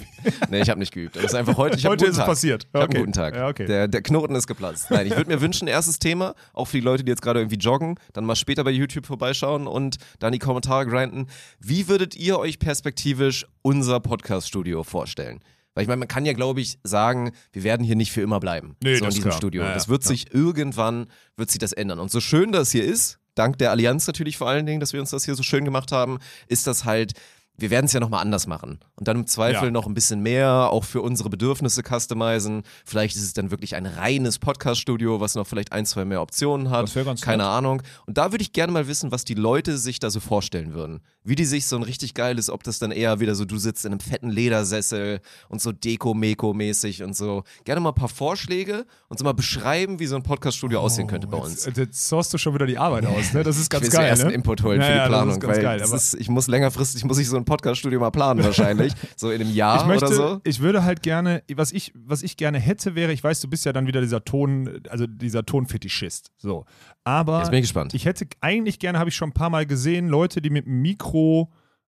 Speaker 1: Nee, ich habe nicht geübt. Das ist einfach heute. Ich
Speaker 2: Heute ist es passiert.
Speaker 1: Ich habe
Speaker 2: Okay.
Speaker 1: einen guten Tag.
Speaker 2: Ja, okay.
Speaker 1: der, der Knoten ist geplatzt. Nein, ich würde mir wünschen, erstes Thema, auch für die Leute, die jetzt gerade irgendwie joggen, dann mal später bei YouTube vorbeischauen und dann die Kommentare grinden. Wie würdet ihr euch perspektivisch unser Podcast-Studio vorstellen? Weil ich meine, man kann ja, glaube ich, sagen, wir werden hier nicht für immer bleiben.
Speaker 2: Nee,
Speaker 1: so in diesem
Speaker 2: klar.
Speaker 1: Studio.
Speaker 2: Ja,
Speaker 1: das wird
Speaker 2: ja.
Speaker 1: sich irgendwann, wird sich das ändern. Und so schön das hier ist, dank der Allianz natürlich vor allen Dingen, dass wir uns das hier so schön gemacht haben, ist das halt, wir werden es ja nochmal anders machen. Und dann im Zweifel
Speaker 2: Ja.
Speaker 1: noch ein bisschen mehr, auch für unsere Bedürfnisse customizen. Vielleicht ist es dann wirklich ein reines Podcast-Studio, was noch vielleicht ein, zwei mehr Optionen hat. Keine
Speaker 2: nett.
Speaker 1: Ahnung. Und da würde ich gerne mal wissen, was die Leute sich da so vorstellen würden. Wie die sich so ein richtig geiles, ob das dann eher wieder so, du sitzt in einem fetten Ledersessel und so Deko-Meko-mäßig und so. Gerne mal ein paar Vorschläge und so mal beschreiben, wie so ein Podcast-Studio aussehen könnte bei uns.
Speaker 2: Jetzt, jetzt sourst du schon wieder die Arbeit aus, ne? Das ist
Speaker 1: Ich
Speaker 2: ganz
Speaker 1: will
Speaker 2: geil.
Speaker 1: zuerst
Speaker 2: ne?
Speaker 1: einen Input holen
Speaker 2: Ja,
Speaker 1: für die
Speaker 2: ja,
Speaker 1: Planung,
Speaker 2: ist ganz
Speaker 1: weil
Speaker 2: geil,
Speaker 1: ist, ich muss längerfristig, muss ich so ein Podcast-Studio mal planen wahrscheinlich, so in einem Jahr
Speaker 2: ich möchte,
Speaker 1: oder so.
Speaker 2: ich würde halt gerne, was ich, was ich gerne hätte, wäre, ich weiß, du bist ja dann wieder dieser Ton, also dieser Tonfetischist. So. Aber
Speaker 1: Jetzt bin ich gespannt.
Speaker 2: ich hätte eigentlich gerne, habe ich schon ein paar Mal gesehen, Leute, die mit einem Mikro,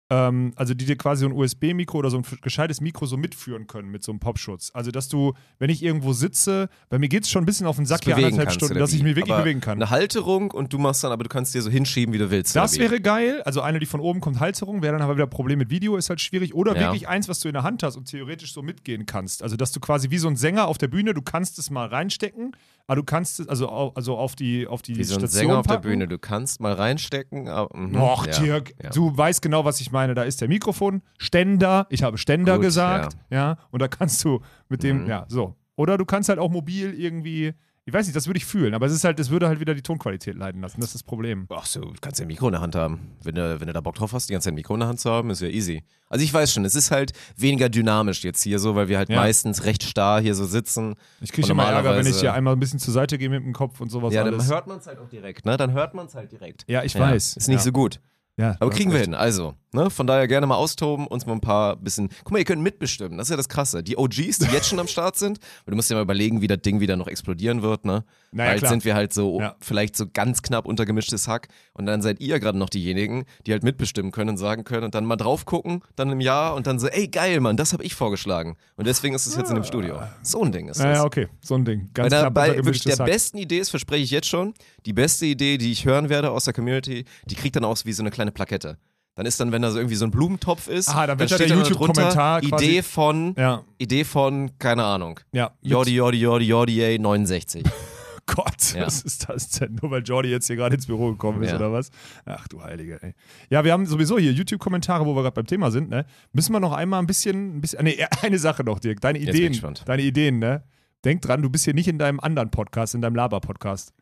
Speaker 2: ähm, also die dir quasi so ein USB-Mikro oder so ein gescheites Mikro so mitführen können mit so einem Popschutz. Also, dass du, wenn ich irgendwo sitze, bei mir geht es schon ein bisschen auf den Sack hier
Speaker 1: bewegen
Speaker 2: anderthalb Stunden, dass ich mich wirklich
Speaker 1: aber
Speaker 2: bewegen kann.
Speaker 1: Eine Halterung und du machst dann, aber du kannst dir so hinschieben, wie du willst.
Speaker 2: Das wäre geil. Also eine, die von oben kommt, Halterung, wäre dann aber wieder ein Problem mit Video, ist halt schwierig. Oder
Speaker 1: Ja.
Speaker 2: wirklich eins, was du in der Hand hast und theoretisch so mitgehen kannst. Also, dass du quasi wie so ein Sänger auf der Bühne, du kannst es mal reinstecken, aber du kannst es, also, also auf die, auf die
Speaker 1: wie so ein
Speaker 2: Station
Speaker 1: Sänger auf der
Speaker 2: packen.
Speaker 1: Bühne. Du kannst mal reinstecken. Aber, mhm,
Speaker 2: Och,
Speaker 1: ja,
Speaker 2: Dirk,
Speaker 1: ja.
Speaker 2: du weißt genau, was ich meine. Da ist der Mikrofon, Ständer, ich habe Ständer
Speaker 1: Gut,
Speaker 2: gesagt, ja. und da kannst du mit dem,
Speaker 1: Mhm.
Speaker 2: ja, so. Oder du kannst halt auch mobil irgendwie, ich weiß nicht, das würde ich fühlen, aber es ist halt, es würde halt wieder die Tonqualität leiden lassen, das ist das Problem.
Speaker 1: Ach so, du kannst ja ein Mikro in der Hand haben. Wenn du, wenn du da Bock drauf hast, die ganze Zeit ein Mikro in der Hand zu haben, ist ja easy. Also ich weiß schon, es ist halt weniger dynamisch jetzt hier so, weil wir halt
Speaker 2: Ja.
Speaker 1: meistens recht starr hier so sitzen.
Speaker 2: Ich kriege immer Ärger, wenn ich hier einmal ein bisschen zur Seite gehe mit dem Kopf und sowas
Speaker 1: ja, dann
Speaker 2: alles.
Speaker 1: hört man es halt auch direkt, ne? Dann hört man es halt direkt.
Speaker 2: Ja, ich weiß.
Speaker 1: Ist nicht
Speaker 2: ja.
Speaker 1: so gut.
Speaker 2: Ja,
Speaker 1: Aber kriegen wir hin. Also, ne? Von daher gerne mal austoben, uns mal ein paar bisschen. Guck mal, ihr könnt mitbestimmen. Das ist ja das Krasse. Die OGs, die jetzt schon am Start sind, weil du musst dir mal überlegen, wie das Ding wieder noch explodieren wird, ne?
Speaker 2: Naja,
Speaker 1: Bald
Speaker 2: klar.
Speaker 1: sind wir halt so,
Speaker 2: Ja.
Speaker 1: vielleicht so ganz knapp untergemischtes Hack. Und dann seid ihr gerade noch diejenigen, die halt mitbestimmen können und sagen können und dann mal drauf gucken, dann im Jahr und dann so, ey, geil, Mann, das habe ich vorgeschlagen. Und deswegen ist es jetzt in dem Studio. So ein Ding ist das.
Speaker 2: Ja, okay, so ein Ding. Ganz knapp
Speaker 1: bei wirklich der
Speaker 2: Hack.
Speaker 1: besten Idee ist, verspreche ich jetzt schon, die beste Idee, die ich hören werde aus der Community, die kriegt dann auch wie so eine kleine Plakette. Dann ist dann, wenn da so irgendwie so ein Blumentopf ist,
Speaker 2: Aha, dann wird da
Speaker 1: steht
Speaker 2: der
Speaker 1: dann
Speaker 2: YouTube-Kommentar
Speaker 1: Idee von,
Speaker 2: Ja,
Speaker 1: Idee von, keine Ahnung,
Speaker 2: ja.
Speaker 1: Jordi, Jordi, Jordi, Jordi, 69.
Speaker 2: Gott,
Speaker 1: Ja.
Speaker 2: was ist das denn? Nur weil Jordi jetzt hier gerade ins Büro gekommen ist,
Speaker 1: Ja.
Speaker 2: oder was? Ach du Heilige, ey. Ja, wir haben sowieso hier YouTube-Kommentare, wo wir gerade beim Thema sind, ne? Müssen wir noch einmal ein bisschen, ein bisschen nee, eine Sache noch, Dirk. Deine Ideen, deine Ideen, ne? Denk dran, du bist hier nicht in deinem anderen Podcast, in deinem Laber-Podcast.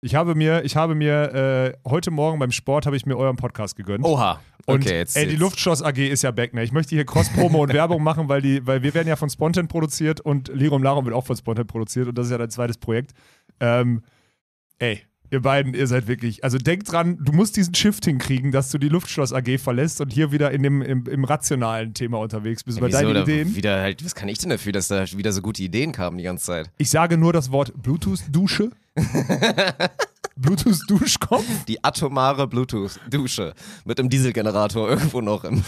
Speaker 2: Ich habe mir, ich habe mir äh, heute Morgen beim Sport habe ich mir euren Podcast gegönnt.
Speaker 1: Oha.
Speaker 2: Und
Speaker 1: Okay, jetzt.
Speaker 2: ey, die
Speaker 1: jetzt.
Speaker 2: Luftschloss AG ist ja back, ne? Ich möchte hier Cross-Promo und Werbung machen, weil, die, weil wir werden ja von Spontan produziert und Lirum Larum wird auch von Spontan produziert und das ist ja dein zweites Projekt. Ähm, ey, ihr beiden, ihr seid wirklich, also denkt dran, du musst diesen Shift hinkriegen, dass du die Luftschloss AG verlässt und hier wieder in dem, im, im rationalen Thema unterwegs bist.
Speaker 1: Ja,
Speaker 2: Weil
Speaker 1: wieso,
Speaker 2: deine
Speaker 1: da
Speaker 2: Ideen,
Speaker 1: Wieder halt, was kann ich denn dafür, dass da wieder so gute Ideen kamen die ganze Zeit?
Speaker 2: ich sage nur das Wort Bluetooth-Dusche. Bluetooth-Duschkopf.
Speaker 1: Die atomare Bluetooth-Dusche mit einem Dieselgenerator irgendwo noch im.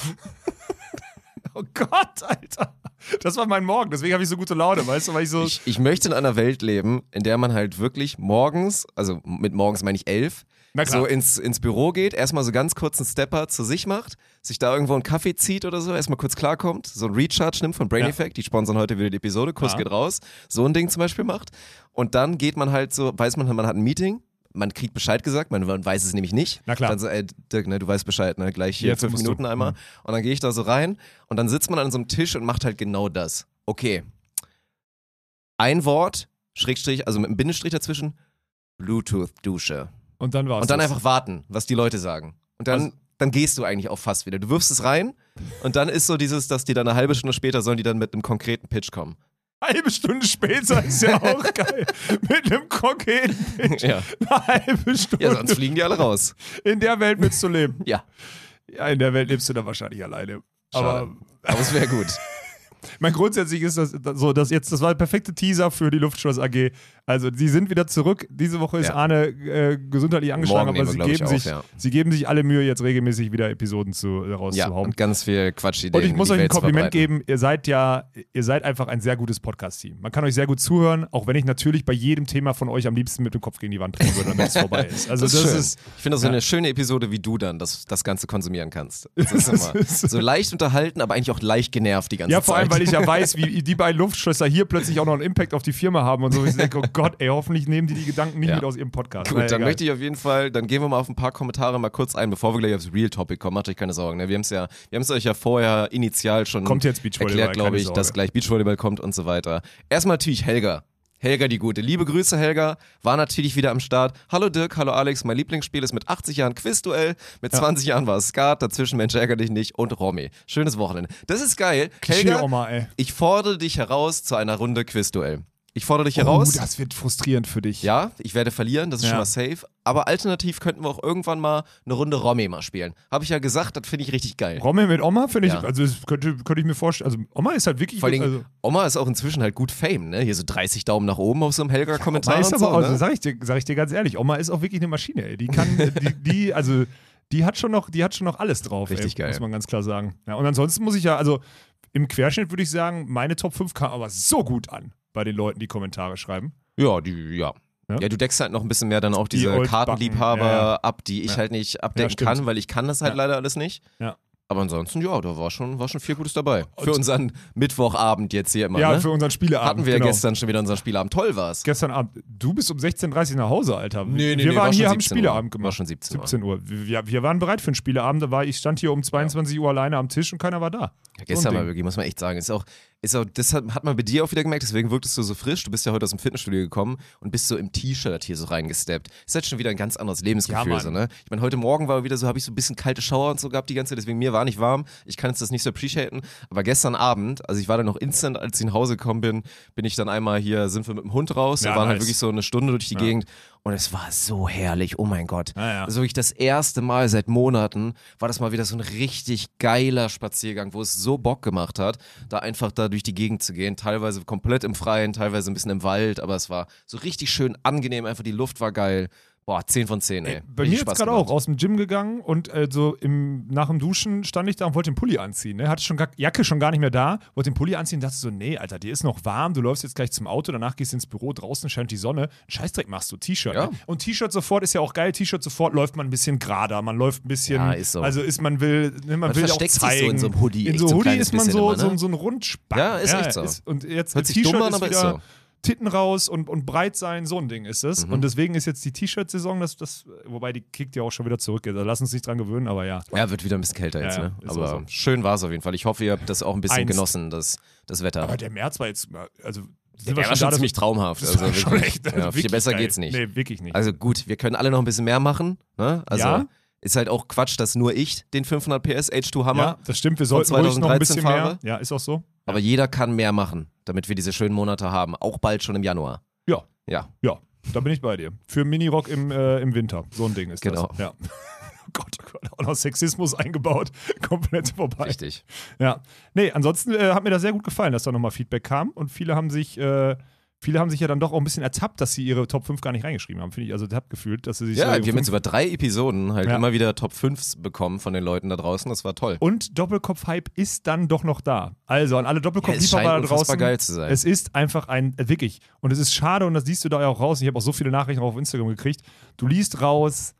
Speaker 2: Oh Gott, Alter. Das war mein Morgen, deswegen habe ich so gute Laune, weißt du, weil ich so.
Speaker 1: Ich, ich möchte in einer Welt leben, in der man halt wirklich morgens, also mit morgens meine ich elf, so ins, ins Büro geht, erstmal so ganz kurz einen Stepper zu sich macht, sich da irgendwo einen Kaffee zieht oder so, erstmal kurz klarkommt, so ein Recharge nimmt von Brain
Speaker 2: Ja.
Speaker 1: Effect, die sponsern heute wieder die Episode, Kuss
Speaker 2: Ja.
Speaker 1: geht raus, so ein Ding zum Beispiel macht. Und dann geht man halt so, weiß man, man hat ein Meeting, man kriegt Bescheid gesagt, man, weiß es nämlich nicht.
Speaker 2: Na klar.
Speaker 1: Dann so, ey, Dirk, ne, du weißt Bescheid, ne, gleich hier
Speaker 2: Jetzt
Speaker 1: fünf
Speaker 2: musst du.
Speaker 1: Minuten einmal. Und dann gehe ich da so rein und dann sitzt man an so einem Tisch und macht halt genau das. Okay, ein Wort, Schrägstrich, also mit einem Bindestrich dazwischen, Bluetooth-Dusche.
Speaker 2: Und dann war's.
Speaker 1: Und dann
Speaker 2: das.
Speaker 1: einfach warten, was die Leute sagen. Und dann,
Speaker 2: Also-
Speaker 1: dann gehst du eigentlich auch fast wieder. Du wirfst es rein und dann ist so dieses, dass die dann eine halbe Stunde später sollen die dann mit einem konkreten Pitch kommen.
Speaker 2: Halbe Stunde später ist ja auch geil. Mit einem Pitch.
Speaker 1: Ja.
Speaker 2: Eine halbe Stunde.
Speaker 1: Ja, sonst fliegen die alle raus.
Speaker 2: in der Welt willst du leben.
Speaker 1: Ja.
Speaker 2: Ja, in der Welt lebst du dann wahrscheinlich alleine.
Speaker 1: Schade.
Speaker 2: Aber
Speaker 1: Aber es wäre gut.
Speaker 2: Mein grundsätzlich ist das so, dass jetzt, das war der perfekte Teaser für die Luftschloss AG. Also, sie sind wieder zurück. Diese Woche ist
Speaker 1: Ja.
Speaker 2: Arne äh, gesundheitlich angeschlagen,
Speaker 1: Morgen
Speaker 2: aber
Speaker 1: wir,
Speaker 2: sie
Speaker 1: ich,
Speaker 2: geben,
Speaker 1: auf,
Speaker 2: sich,
Speaker 1: ja.
Speaker 2: sie geben sich alle Mühe, jetzt regelmäßig wieder Episoden zu, äh,
Speaker 1: Ja,
Speaker 2: rauszuhauen.
Speaker 1: und ganz viel Quatschideen.
Speaker 2: Und ich muss euch ein Kompliment geben, ihr seid ja, ihr seid einfach ein sehr gutes Podcast-Team. Man kann euch sehr gut zuhören, auch wenn ich natürlich bei jedem Thema von euch am liebsten mit dem Kopf gegen die Wand drehen würde, damit es vorbei ist. Also
Speaker 1: Das
Speaker 2: das,
Speaker 1: ist, ich finde das so eine schöne Episode, wie du dann das, das Ganze konsumieren kannst. Das ist immer so leicht unterhalten, aber eigentlich auch leicht genervt die ganze
Speaker 2: ja,
Speaker 1: Zeit.
Speaker 2: vor allem, weil ich ja weiß, wie die beiden Luftschlösser hier plötzlich auch noch einen Impact auf die Firma haben und so. Ich denke, oh Gott, ey, hoffentlich nehmen die die Gedanken nicht
Speaker 1: Ja.
Speaker 2: mit aus ihrem Podcast.
Speaker 1: Gut, dann
Speaker 2: egal.
Speaker 1: möchte ich auf jeden Fall, dann gehen wir mal auf ein paar Kommentare mal kurz ein, bevor wir gleich aufs Real Topic kommen. Macht euch keine Sorgen. Ne? Wir haben es ja, wir haben es euch ja vorher initial schon
Speaker 2: Kommt jetzt Beachvolleyball,
Speaker 1: erklärt, glaube ich, dass gleich Beachvolleyball kommt und so weiter. Erstmal natürlich Helga. Helga die Gute. Liebe Grüße, Helga. War natürlich wieder am Start. Hallo Dirk, hallo Alex. Mein Lieblingsspiel ist mit 80 Jahren Quizduell. Mit 20 Jahren war es Skat. Dazwischen Mensch ärger dich nicht und Romy. Schönes Wochenende. Das ist geil. Helga,
Speaker 2: ey.
Speaker 1: ich fordere dich heraus zu einer Runde Quizduell. Ich fordere dich heraus.
Speaker 2: Oh, das wird frustrierend für dich.
Speaker 1: Ja, ich werde verlieren, das ist
Speaker 2: Ja.
Speaker 1: schon mal safe. Aber alternativ könnten wir auch irgendwann mal eine Runde Romy mal spielen. Habe ich ja gesagt, das finde ich richtig geil.
Speaker 2: Rommel mit Oma finde ich,
Speaker 1: Ja.
Speaker 2: also das könnte, könnte ich mir vorstellen. Also Oma ist halt wirklich.
Speaker 1: Vor Dingen,
Speaker 2: also,
Speaker 1: Oma ist auch inzwischen halt gut Fame, ne? Hier so 30 Daumen nach oben auf so einem Helga-Kommentar.
Speaker 2: Oma ist aber
Speaker 1: so,
Speaker 2: auch,
Speaker 1: ne?
Speaker 2: sag ich, dir, sag ich dir ganz ehrlich, Oma ist auch wirklich eine Maschine, ey. Die kann, die, die, also, die hat schon noch, die hat schon noch alles drauf,
Speaker 1: Richtig
Speaker 2: ey,
Speaker 1: geil.
Speaker 2: muss man ganz klar sagen. Ja, und ansonsten muss ich ja, also im Querschnitt würde ich sagen, meine Top 5 kam aber so gut an bei den Leuten, die Kommentare schreiben.
Speaker 1: Ja, die, ja.
Speaker 2: Ja?
Speaker 1: Ja, du deckst halt noch ein bisschen mehr dann auch
Speaker 2: Die
Speaker 1: diese
Speaker 2: Old
Speaker 1: Kartenliebhaber
Speaker 2: ja, ja.
Speaker 1: ab, die ich
Speaker 2: Ja.
Speaker 1: halt nicht
Speaker 2: Ja,
Speaker 1: abdecken kann, weil ich kann das halt
Speaker 2: Ja.
Speaker 1: leider alles nicht.
Speaker 2: Ja.
Speaker 1: Aber ansonsten, ja, da war schon, war schon viel Gutes dabei. Für unseren Mittwochabend jetzt hier immer,
Speaker 2: ja,
Speaker 1: ne?
Speaker 2: für unseren Spieleabend.
Speaker 1: Hatten wir
Speaker 2: genau.
Speaker 1: gestern schon wieder unseren Spielabend. Toll war's.
Speaker 2: Gestern Abend. Du bist um 16.30 Uhr nach Hause, Alter.
Speaker 1: Nee, nee,
Speaker 2: wir
Speaker 1: nee,
Speaker 2: waren
Speaker 1: war
Speaker 2: hier, haben
Speaker 1: 17
Speaker 2: Spieleabend
Speaker 1: Uhr.
Speaker 2: gemacht.
Speaker 1: War schon 17 Uhr.
Speaker 2: 17 Uhr. Wir, wir waren bereit für einen Spieleabend, aber ich stand hier um 22 Uhr alleine am Tisch und keiner war da.
Speaker 1: Ja, gestern war wirklich, muss man echt sagen, ist auch, ist auch, das hat, hat man bei dir auch wieder gemerkt, deswegen wirktest du so frisch. Du bist ja heute aus dem Fitnessstudio gekommen und bist so im T-Shirt hier so reingesteppt. Ist halt schon wieder ein ganz anderes Lebensgefühl,
Speaker 2: Ja,
Speaker 1: so, ne? Ich meine, heute Morgen war wieder so, habe ich so ein bisschen kalte Schauer und so gehabt die ganze Zeit, deswegen mir war nicht warm. Ich kann jetzt das nicht so appreciaten. Aber gestern Abend, also ich war dann noch instant, als ich nach Hause gekommen bin, bin ich dann einmal hier, sind wir mit dem Hund raus.
Speaker 2: Ja,
Speaker 1: wir waren halt
Speaker 2: nice.
Speaker 1: wirklich so eine Stunde durch die
Speaker 2: Ja.
Speaker 1: Gegend und es war so herrlich, oh mein Gott.
Speaker 2: Ja, ja.
Speaker 1: Also wirklich das erste Mal seit Monaten war das mal wieder so ein richtig geiler Spaziergang, wo es so Bock gemacht hat, da einfach da durch die Gegend zu gehen. Teilweise komplett im Freien, teilweise ein bisschen im Wald, aber es war so richtig schön angenehm, einfach die Luft war geil. Boah, 10 von 10, ey.
Speaker 2: Bei
Speaker 1: Richtig
Speaker 2: mir jetzt gerade auch aus dem Gym gegangen und äh, so im, nach dem Duschen stand ich da und wollte den Pulli anziehen. Ne? Hatte schon gar, Jacke schon gar nicht mehr da, wollte den Pulli anziehen dachte so, nee, Alter, dir ist noch warm, du läufst jetzt gleich zum Auto, danach gehst du ins Büro, draußen scheint die Sonne, Scheißdreck machst du, T-Shirt.
Speaker 1: Ja.
Speaker 2: Ne? Und T-Shirt sofort ist ja auch geil, T-Shirt sofort läuft man ein bisschen gerader, man läuft ein bisschen,
Speaker 1: Ja, ist so.
Speaker 2: also ist man will, ne, man,
Speaker 1: Man
Speaker 2: will auch
Speaker 1: versteckt sich so
Speaker 2: zeigen.
Speaker 1: in so einem Hoodie
Speaker 2: In so
Speaker 1: so ein
Speaker 2: Hoodie ist man so,
Speaker 1: immer, ne?
Speaker 2: so, so ein Rundspann.
Speaker 1: Ja, ist echt so.
Speaker 2: Ist, und jetzt
Speaker 1: Hört
Speaker 2: T-Shirt ist wieder,
Speaker 1: so.
Speaker 2: Titten raus und, und breit sein, so ein Ding ist es.
Speaker 1: Mhm.
Speaker 2: Und deswegen ist jetzt die T-Shirt-Saison, das, das, wobei die kickt ja auch schon wieder zurück. Da lass uns nicht dran gewöhnen, aber ja.
Speaker 1: Ja, wird wieder ein bisschen kälter
Speaker 2: Ja,
Speaker 1: jetzt,
Speaker 2: ja,
Speaker 1: ne? Aber
Speaker 2: so.
Speaker 1: schön war es auf jeden Fall. Ich hoffe, ihr habt das auch ein bisschen
Speaker 2: Einst.
Speaker 1: genossen, das, das Wetter.
Speaker 2: Aber der März war jetzt, also sind
Speaker 1: der war schon ziemlich traumhaft. Also
Speaker 2: war schon
Speaker 1: wirklich,
Speaker 2: echt,
Speaker 1: ja, viel
Speaker 2: wirklich
Speaker 1: besser
Speaker 2: geil.
Speaker 1: geht's nicht.
Speaker 2: Nee, wirklich nicht.
Speaker 1: Also gut, wir können alle noch ein bisschen mehr machen. Ne? Also
Speaker 2: Ja.
Speaker 1: ist halt auch Quatsch, dass nur ich den 500 PS H2 Hammer,
Speaker 2: ja, das stimmt, wir sollten ruhig noch ein
Speaker 1: 2013
Speaker 2: bisschen
Speaker 1: fahre.
Speaker 2: mehr. Ja, ist auch so.
Speaker 1: aber jeder kann mehr machen, damit wir diese schönen Monate haben. Auch bald schon im Januar.
Speaker 2: Ja,
Speaker 1: Ja,
Speaker 2: ja, da bin ich bei dir. Für Minirock im, äh, im Winter, so ein Ding ist
Speaker 1: Genau.
Speaker 2: das. Ja. Oh Gott, Gott, auch noch Sexismus eingebaut, komplett vorbei.
Speaker 1: richtig.
Speaker 2: Ja, nee, ansonsten äh, hat mir das sehr gut gefallen, dass da nochmal Feedback kam und viele haben sich, äh, viele haben sich ja dann doch auch ein bisschen ertappt, dass sie ihre Top 5 gar nicht reingeschrieben haben, finde ich. Also ich habe gefühlt, dass sie sich
Speaker 1: Ja,
Speaker 2: so
Speaker 1: wir haben jetzt über drei Episoden halt
Speaker 2: Ja.
Speaker 1: immer wieder Top 5s bekommen von den Leuten da draußen. Das war toll.
Speaker 2: und Doppelkopf-Hype ist dann doch noch da. Also an alle
Speaker 1: Ja, es
Speaker 2: Doppelkopf-Liebhaber
Speaker 1: scheint
Speaker 2: da draußen.
Speaker 1: geil zu sein.
Speaker 2: Es ist einfach ein, wirklich, und es ist schade und das siehst du da ja auch raus. Ich habe auch so viele Nachrichten auf Instagram gekriegt. Du liest raus,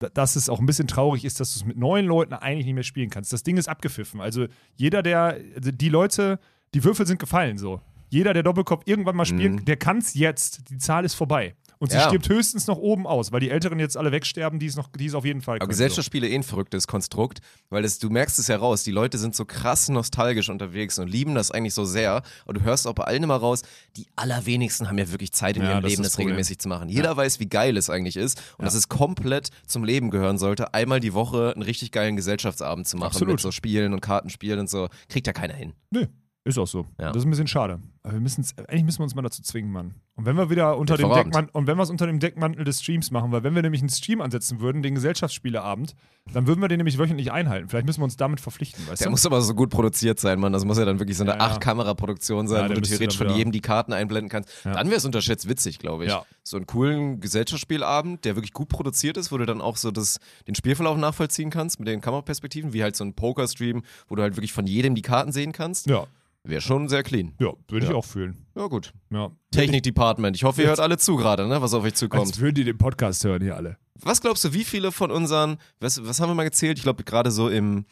Speaker 2: da- dass es auch ein bisschen traurig ist, dass du es mit neuen Leuten eigentlich nicht mehr spielen kannst. Das Ding ist abgepfiffen. Also jeder, der, also die Leute, die Würfel sind gefallen so. Jeder, der Doppelkopf irgendwann mal spielt,
Speaker 1: Mhm.
Speaker 2: der kann es jetzt. Die Zahl ist vorbei. Und sie
Speaker 1: Ja.
Speaker 2: stirbt höchstens noch oben aus, weil die Älteren jetzt alle wegsterben, die es noch, die es auf jeden Fall
Speaker 1: Aber
Speaker 2: können.
Speaker 1: Gesellschaftsspiele eh ein verrücktes Konstrukt, weil das, du merkst es ja raus, die Leute sind so krass nostalgisch unterwegs und lieben das eigentlich so sehr. Und du hörst auch bei allen immer raus, die allerwenigsten haben ja wirklich Zeit in
Speaker 2: Ja,
Speaker 1: ihrem
Speaker 2: das
Speaker 1: Leben, das
Speaker 2: Problem.
Speaker 1: regelmäßig zu machen. Jeder weiß, wie geil es eigentlich ist und
Speaker 2: Ja.
Speaker 1: dass es komplett zum Leben gehören sollte, einmal die Woche einen richtig geilen Gesellschaftsabend zu machen
Speaker 2: Absolut.
Speaker 1: mit so Spielen und Kartenspielen und so. Kriegt ja keiner hin.
Speaker 2: so. Nö, ist auch so.
Speaker 1: Ja.
Speaker 2: Das ist ein bisschen schade. Aber wir müssen's, eigentlich müssen wir uns mal dazu zwingen, Mann. Und wenn wir wieder unter dem. Deckmantel, und wenn wir es unter dem Deckmantel des Streams machen, weil wenn wir nämlich einen Stream ansetzen würden, den Gesellschaftsspieleabend, dann würden wir den nämlich wöchentlich einhalten. Vielleicht müssen wir uns damit verpflichten, weißt
Speaker 1: Der
Speaker 2: du?
Speaker 1: muss aber so gut produziert sein, Mann. Das muss ja dann wirklich so eine
Speaker 2: Ja, ja.
Speaker 1: 8-Kamera-Produktion sein,
Speaker 2: Ja,
Speaker 1: wo du theoretisch von jedem die Karten einblenden kannst. Dann wäre es unterschätzt witzig, glaube ich.
Speaker 2: Ja.
Speaker 1: So einen coolen Gesellschaftsspielabend, der wirklich gut produziert ist, wo du dann auch so das, den Spielverlauf nachvollziehen kannst mit den Kameraperspektiven, wie halt so ein Poker-Stream, wo du halt wirklich von jedem die Karten sehen kannst.
Speaker 2: ja,
Speaker 1: Wäre schon sehr clean.
Speaker 2: ja, würde ich
Speaker 1: Ja.
Speaker 2: auch fühlen.
Speaker 1: Ja, gut.
Speaker 2: Ja.
Speaker 1: Technik-Department. Ich hoffe, ihr
Speaker 2: Jetzt-
Speaker 1: hört alle zu gerade, ne, was auf euch
Speaker 2: Als
Speaker 1: zukommt.
Speaker 2: würden die den Podcast hören hier alle.
Speaker 1: Was glaubst du, wie viele von unseren, was, was haben wir mal gezählt? Ich glaube, gerade so im,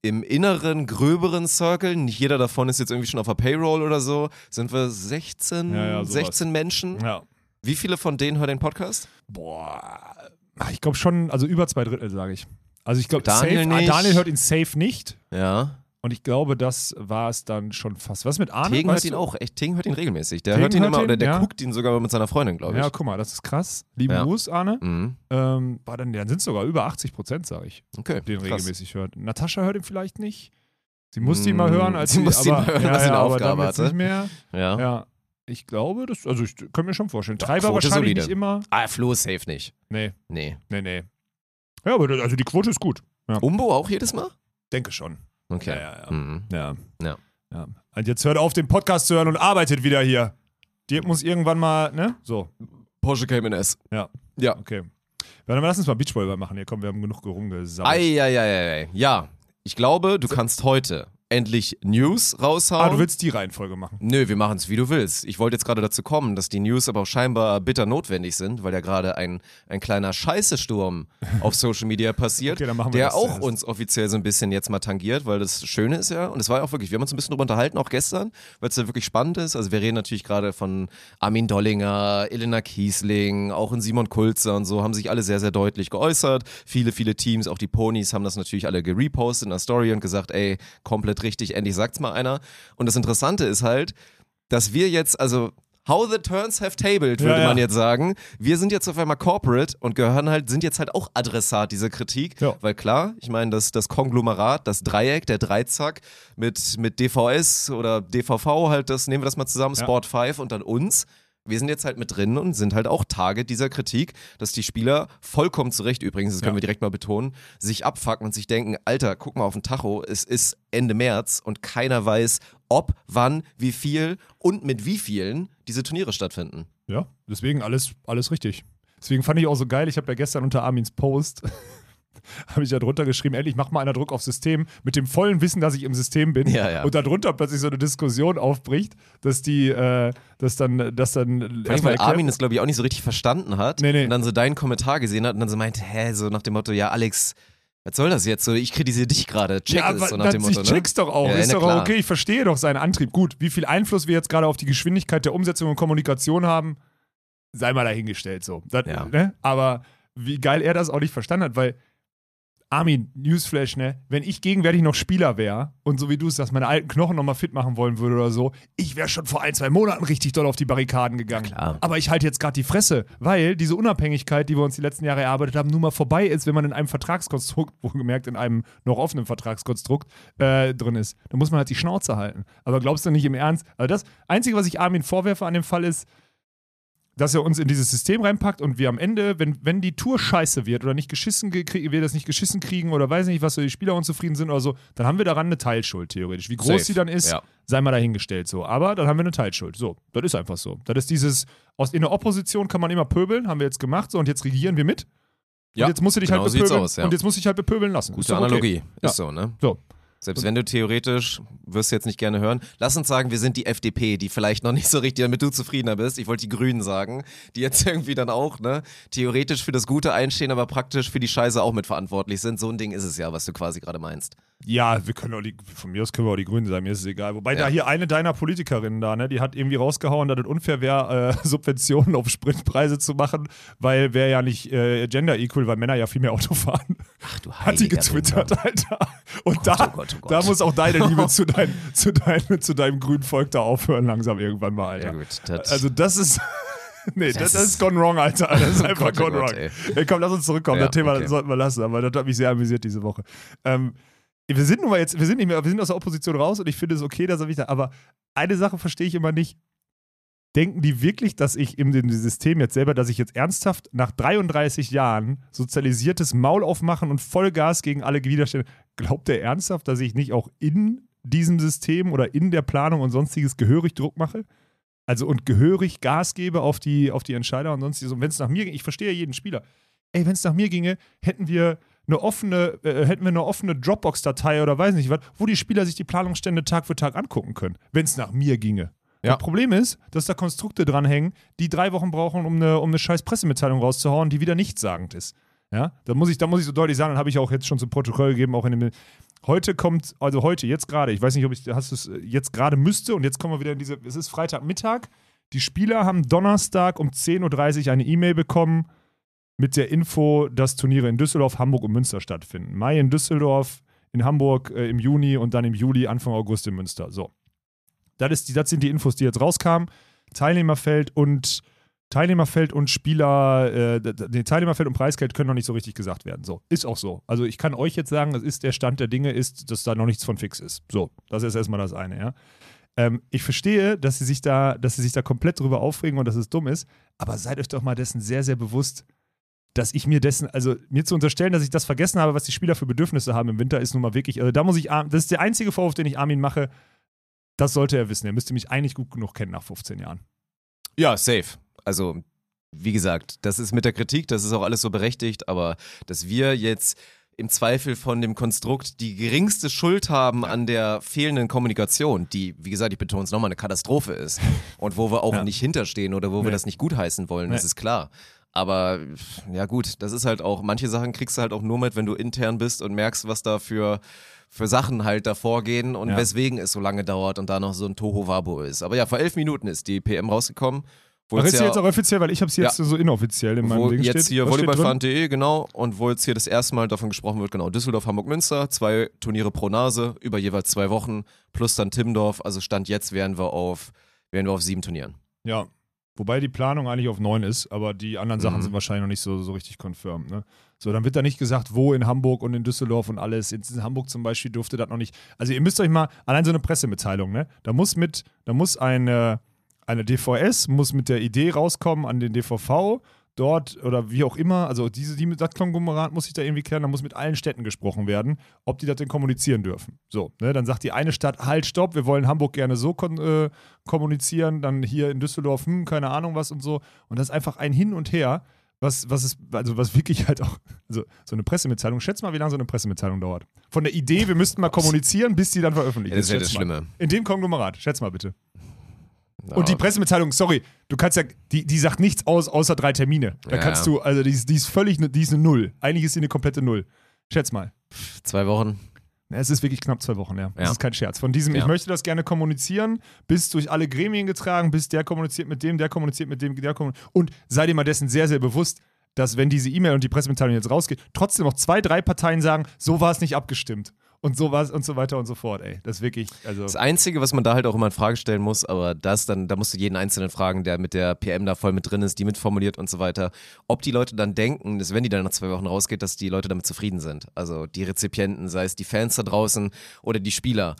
Speaker 1: im inneren, gröberen Circle, nicht jeder davon ist jetzt irgendwie schon auf der Payroll oder so, sind wir 16,
Speaker 2: Ja, ja, sowas.
Speaker 1: 16 Menschen.
Speaker 2: Ja.
Speaker 1: Wie viele von denen hören den Podcast?
Speaker 2: Boah, ich glaube schon, also über zwei Drittel, sage ich. Also ich glaube,
Speaker 1: Daniel
Speaker 2: safe. Daniel hört ihn safe nicht.
Speaker 1: Ja.
Speaker 2: Und ich glaube, das war es dann schon fast. Was mit Arne?
Speaker 1: Tegen hört ihn auch. Echt, Tegen hört ihn regelmäßig. Der
Speaker 2: Tegen
Speaker 1: hört ihn immer,
Speaker 2: ihn,
Speaker 1: oder der
Speaker 2: ja.
Speaker 1: guckt ihn sogar mit seiner Freundin, glaube ich.
Speaker 2: Ja, guck mal, das ist krass. Lieben
Speaker 1: Ja.
Speaker 2: Gruß, Arne.
Speaker 1: Mhm.
Speaker 2: Ähm, boah, dann, dann sind es sogar über 80 Prozent, sage ich,
Speaker 1: Okay.
Speaker 2: den
Speaker 1: krass.
Speaker 2: regelmäßig hört. Natascha hört ihn vielleicht nicht. Sie musste ihn mal
Speaker 1: Mm,
Speaker 2: hören, als
Speaker 1: sie
Speaker 2: sie,
Speaker 1: musste ihn
Speaker 2: aber,
Speaker 1: mal hören,
Speaker 2: ja,
Speaker 1: als sie eine
Speaker 2: ja,
Speaker 1: Aufgabe hatte.
Speaker 2: nicht mehr.
Speaker 1: Ja.
Speaker 2: Ja, ich glaube, das, also ich kann mir schon vorstellen.
Speaker 1: Ja,
Speaker 2: Treiber
Speaker 1: Quote
Speaker 2: wahrscheinlich
Speaker 1: solide.
Speaker 2: nicht immer.
Speaker 1: Ah, Flo ist safe nicht.
Speaker 2: Nee,
Speaker 1: Nee.
Speaker 2: nee, nee. Ja, aber das, also die Quote ist gut.
Speaker 1: Umbo auch jedes Mal?
Speaker 2: Denke schon.
Speaker 1: Okay.
Speaker 2: Ja, ja, ja.
Speaker 1: Mhm.
Speaker 2: Ja.
Speaker 1: Ja.
Speaker 2: ja. Und jetzt hört auf, den Podcast zu hören und arbeitet wieder hier. Dirk muss irgendwann mal, ne? So,
Speaker 1: Porsche Cayman S.
Speaker 2: Ja.
Speaker 1: Ja.
Speaker 2: okay. Warte mal, lass uns mal Beachvolleyball machen. Hier, komm, wir haben genug rumgesammelt.
Speaker 1: Eieieiei. Ja, ich glaube, du kannst heute endlich News raushauen.
Speaker 2: Ah, du willst die Reihenfolge machen.
Speaker 1: Nö, wir machen es, wie du willst. Ich wollte jetzt gerade dazu kommen, dass die News aber auch scheinbar bitter notwendig sind, weil ja gerade ein, ein kleiner Scheißesturm auf Social Media passiert,
Speaker 2: Okay, dann machen wir
Speaker 1: der auch
Speaker 2: zuerst.
Speaker 1: uns offiziell so ein bisschen jetzt mal tangiert, weil das Schöne ist ja, und es war ja auch wirklich, wir haben uns ein bisschen drüber unterhalten, auch gestern, weil es ja wirklich spannend ist. Also wir reden natürlich gerade von Armin Dollinger, Elena Kiesling, auch in Simon Kulzer und so, haben sich alle sehr, sehr deutlich geäußert. Viele, viele Teams, auch die Ponys, haben das natürlich alle gerepostet in der Story und gesagt, ey, komplett richtig, endlich sagt's mal einer. Und das Interessante ist halt, dass wir jetzt, also How the turns have tabled, würde
Speaker 2: Ja, ja.
Speaker 1: man jetzt sagen. Wir sind jetzt auf einmal corporate und gehören halt, sind jetzt halt auch Adressat dieser Kritik.
Speaker 2: Ja.
Speaker 1: Weil klar, ich meine, das, das Konglomerat, das Dreieck, der Dreizack mit, mit DVS oder DVV halt, das nehmen wir das mal zusammen. Sport 5 und dann uns. Wir sind jetzt halt mit drin und sind halt auch Target dieser Kritik, dass die Spieler vollkommen zu Recht übrigens, das können
Speaker 2: Ja.
Speaker 1: wir direkt mal betonen, sich abfacken und sich denken, Alter, guck mal auf den Tacho, es ist Ende März und keiner weiß, ob, wann, wie viel und mit wie vielen diese Turniere stattfinden.
Speaker 2: Ja, deswegen alles, alles richtig. Deswegen fand ich auch so geil, ich habe ja gestern unter Armins Post, habe ich ja drunter geschrieben, endlich mach mal einer Druck aufs System, mit dem vollen Wissen, dass ich im System bin.
Speaker 1: Ja, ja.
Speaker 2: Und darunter plötzlich so eine Diskussion aufbricht, dass die, äh, dass dann, dass dann
Speaker 1: Vor allem, weil Armin das, glaube ich, auch nicht so richtig verstanden hat
Speaker 2: Nee, nee.
Speaker 1: und dann so deinen Kommentar gesehen hat und dann so meinte, hä, so nach dem Motto, ja, Alex, was soll das jetzt? So, ich kritisiere dich gerade, check
Speaker 2: ja,
Speaker 1: es,
Speaker 2: aber
Speaker 1: so nach dem Motto,
Speaker 2: ich
Speaker 1: ne?
Speaker 2: check's doch auch.
Speaker 1: Ja,
Speaker 2: ist doch auch okay, ich verstehe doch seinen Antrieb. Gut, wie viel Einfluss wir jetzt gerade auf die Geschwindigkeit der Umsetzung und Kommunikation haben, sei mal dahingestellt so. Das,
Speaker 1: Ja.
Speaker 2: ne? Aber wie geil er das auch nicht verstanden hat, weil Armin, Newsflash, ne? Wenn ich gegenwärtig noch Spieler wäre und so wie du es sagst, meine alten Knochen nochmal fit machen wollen würde oder so, ich wäre schon vor ein, zwei Monaten richtig doll auf die Barrikaden gegangen.
Speaker 1: klar.
Speaker 2: Aber ich halte jetzt gerade die Fresse, weil diese Unabhängigkeit, die wir uns die letzten Jahre erarbeitet haben, nun mal vorbei ist, wenn man in einem Vertragskonstrukt, wohlgemerkt in einem noch offenen Vertragskonstrukt äh, drin ist. Da muss man halt die Schnauze halten. Aber glaubst du nicht im Ernst? Also das Einzige, was ich Armin vorwerfe an dem Fall ist, dass er uns in dieses System reinpackt und wir am Ende, wenn, wenn die Tour scheiße wird oder nicht geschissen wir das nicht geschissen kriegen oder weiß nicht, was so die Spieler unzufrieden sind oder so, dann haben wir daran eine Teilschuld theoretisch. Wie groß
Speaker 1: Safe.
Speaker 2: sie dann ist,
Speaker 1: Ja.
Speaker 2: sei mal dahingestellt so. Aber dann haben wir eine Teilschuld. So, das ist einfach so. Das ist dieses, aus, in der Opposition kann man immer pöbeln, haben wir jetzt gemacht, so und jetzt regieren wir mit.
Speaker 1: Ja,
Speaker 2: und jetzt musst du dich
Speaker 1: genau
Speaker 2: halt bepöbeln.
Speaker 1: aus, ja.
Speaker 2: Und jetzt musst du dich halt bepöbeln lassen. Ist
Speaker 1: Gute
Speaker 2: okay.
Speaker 1: Analogie,
Speaker 2: Ja.
Speaker 1: ist so, ne?
Speaker 2: So.
Speaker 1: Selbst wenn du theoretisch, wirst du jetzt nicht gerne hören, lass uns sagen, wir sind die FDP, die vielleicht noch nicht so richtig, damit du zufriedener bist. Ich wollte die Grünen sagen, die jetzt irgendwie dann auch, ne, theoretisch für das Gute einstehen, aber praktisch für die Scheiße auch mitverantwortlich sind. So ein Ding ist es ja, was du quasi gerade meinst.
Speaker 2: Ja, wir können auch die, von mir aus können wir auch die Grünen sein, mir ist es egal. Wobei
Speaker 1: Ja.
Speaker 2: da hier eine deiner Politikerinnen da, ne, die hat irgendwie rausgehauen, dass es unfair wäre, äh, Subventionen auf Spritpreise zu machen, weil wäre ja nicht äh, gender equal, weil Männer ja viel mehr Auto fahren.
Speaker 1: Ach du
Speaker 2: Hat die
Speaker 1: heiliger
Speaker 2: getwittert. Alter. Und da,
Speaker 1: oh Gott, oh Gott.
Speaker 2: da muss auch deine Liebe zu, dein, zu, dein, zu deinem grünen Volk da aufhören, langsam irgendwann mal, Alter.
Speaker 1: Ja gut, das,
Speaker 2: Also das ist. Nee, das,
Speaker 1: Das
Speaker 2: ist- gone wrong, Alter. Das ist
Speaker 1: Oh
Speaker 2: einfach
Speaker 1: Gott, oh
Speaker 2: gone
Speaker 1: Gott,
Speaker 2: wrong.
Speaker 1: ey.
Speaker 2: Ey, komm, lass uns zurückkommen.
Speaker 1: Ja,
Speaker 2: das Thema
Speaker 1: okay.
Speaker 2: sollten wir lassen, aber das hat mich sehr amüsiert diese Woche. Ähm, wir sind nun mal jetzt, wir sind nicht mehr, wir sind aus der Opposition raus und ich finde es okay, dass er mich da, aber eine Sache verstehe ich immer nicht. Denken die wirklich, dass ich in dem System jetzt selber, dass ich jetzt ernsthaft nach 33 Jahren sozialisiertes Maul aufmachen und Vollgas gegen alle Widerstände, glaubt er ernsthaft, dass ich nicht auch in diesem System oder in der Planung und sonstiges gehörig Druck mache? Also und gehörig Gas gebe auf die, auf die Entscheider und sonstiges. Und wenn es nach mir ging, ich verstehe jeden Spieler. Ey, wenn es nach mir ginge, hätten wir eine offene, äh, hätten wir eine offene Dropbox-Datei oder weiß nicht was, wo die Spieler sich die Planungsstände Tag für Tag angucken können, wenn es nach mir ginge.
Speaker 1: Ja.
Speaker 2: Das Problem ist, dass da Konstrukte dranhängen, die drei Wochen brauchen, um eine, um eine scheiß Pressemitteilung rauszuhauen, die wieder nichtssagend ist. Ja, da muss ich, da muss ich so deutlich sagen, dann habe ich auch jetzt schon zum Protokoll gegeben, auch in dem. Heute kommt, also heute, jetzt gerade, ich weiß nicht, ob ich, hast es jetzt gerade müsste und jetzt kommen wir wieder in diese, es ist Freitagmittag. Die Spieler haben Donnerstag um 10.30 Uhr eine E-Mail bekommen mit der Info, dass Turniere in Düsseldorf, Hamburg und Münster stattfinden. Mai in Düsseldorf, in Hamburg äh, im Juni und dann im Juli, Anfang August in Münster. So. Das, ist die, das sind die Infos, die jetzt rauskamen. Teilnehmerfeld und Teilnehmerfeld und Spieler, äh, nee, Teilnehmerfeld und Preisgeld können noch nicht so richtig gesagt werden. So, ist auch so. Also ich kann euch jetzt sagen, es ist der Stand der Dinge, ist, dass da noch nichts von fix ist. So, das ist erstmal das eine, ja. Ähm, ich verstehe, dass sie sich da, dass sie sich da komplett drüber aufregen und dass es dumm ist, aber seid euch doch mal dessen sehr, sehr bewusst, dass ich mir dessen, also mir zu unterstellen, dass ich das vergessen habe, was die Spieler für Bedürfnisse haben im Winter, ist nun mal wirklich, also da muss ich, Ar- das ist der einzige Vorwurf, den ich Armin mache. Das sollte er wissen. Er müsste mich eigentlich gut genug kennen nach 15 Jahren.
Speaker 1: Ja, safe. Also, wie gesagt, das ist mit der Kritik, das ist auch alles so berechtigt, aber dass wir jetzt im Zweifel von dem Konstrukt die geringste Schuld haben an der fehlenden Kommunikation, die, wie gesagt, ich betone es nochmal, eine Katastrophe ist und wo wir auch
Speaker 2: Ja.
Speaker 1: nicht hinterstehen oder wo wir
Speaker 2: Nee.
Speaker 1: das nicht gutheißen wollen, das
Speaker 2: Nee.
Speaker 1: ist klar. Aber ja gut, das ist halt auch, manche Sachen kriegst du halt auch nur mit, wenn du intern bist und merkst, was da für, für Sachen halt davor gehen und
Speaker 2: Ja.
Speaker 1: weswegen es so lange dauert und da noch so ein Toho-Wabo ist. Aber ja, vor elf Minuten ist die PM rausgekommen. wo
Speaker 2: Ach,
Speaker 1: jetzt
Speaker 2: ist sie
Speaker 1: ja-
Speaker 2: jetzt auch offiziell, weil ich habe es jetzt so inoffiziell in meinem
Speaker 1: wo
Speaker 2: Ding
Speaker 1: jetzt
Speaker 2: steht.
Speaker 1: hier volleyballfahren.de, genau, und wo jetzt hier das erste Mal davon gesprochen wird, genau, Düsseldorf, Hamburg, Münster, zwei Turniere pro Nase, über jeweils zwei Wochen, plus dann Timmendorf, also Stand jetzt wären wir auf, wären wir auf sieben Turnieren.
Speaker 2: Ja. Wobei die Planung eigentlich auf neun ist, aber die anderen Sachen
Speaker 1: Mhm.
Speaker 2: sind wahrscheinlich noch nicht so, so richtig confirmed. Ne? So, dann wird da nicht gesagt, wo in Hamburg und in Düsseldorf und alles. In Hamburg zum Beispiel durfte das noch nicht. Also ihr müsst euch mal, allein so eine Pressemitteilung, ne? Da muss mit, da muss eine, eine DVS, muss mit der Idee rauskommen an den DVV, dort oder wie auch immer, also diese, die, das Konglomerat muss sich da irgendwie klären, da muss mit allen Städten gesprochen werden, ob die das denn kommunizieren dürfen. So, ne, dann sagt die eine Stadt, halt, stopp, wir wollen Hamburg gerne so kon äh, kommunizieren, dann hier in Düsseldorf, hm, keine Ahnung was und so. Und das ist einfach ein Hin und Her, was, was ist, also was wirklich halt auch, also so eine Pressemitteilung, schätz mal, wie lange so eine Pressemitteilung dauert. Von der Idee, wir müssten mal kommunizieren, bis die dann veröffentlicht
Speaker 1: Ja, das
Speaker 2: ist.
Speaker 1: wäre
Speaker 2: Schätz
Speaker 1: das. Schlimme.
Speaker 2: In dem Konglomerat, schätz mal bitte.
Speaker 1: Ja,
Speaker 2: Und die Pressemitteilung, sorry, du kannst ja, die, die sagt nichts aus, außer drei Termine. Da
Speaker 1: Ja,
Speaker 2: kannst du, also die ist, die ist völlig, ne, die ist eine Null. Eigentlich ist sie eine komplette Null. Schätz mal.
Speaker 1: zwei Wochen.
Speaker 2: Es ist wirklich knapp zwei Wochen, ja. Das
Speaker 1: Ja.
Speaker 2: ist kein Scherz. Von diesem, ich
Speaker 1: Ja.
Speaker 2: möchte das gerne kommunizieren, bis durch alle Gremien getragen, bis der kommuniziert mit dem, der kommuniziert mit dem, der kommuniziert. Und sei dir mal dessen sehr, sehr bewusst, dass wenn diese E-Mail und die Pressemitteilung jetzt rausgeht, trotzdem noch zwei, drei Parteien sagen, so war es nicht abgestimmt. Und so war es und so weiter und so fort, ey. Das ist wirklich, also.
Speaker 1: Das Einzige, was man da halt auch immer in Frage stellen muss, aber das dann, da musst du jeden Einzelnen fragen, der mit der PM da voll mit drin ist, die mitformuliert und so weiter, ob die Leute dann denken, dass wenn die dann nach zwei Wochen rausgeht, dass die Leute damit zufrieden sind. Also die Rezipienten, sei es die Fans da draußen oder die Spieler.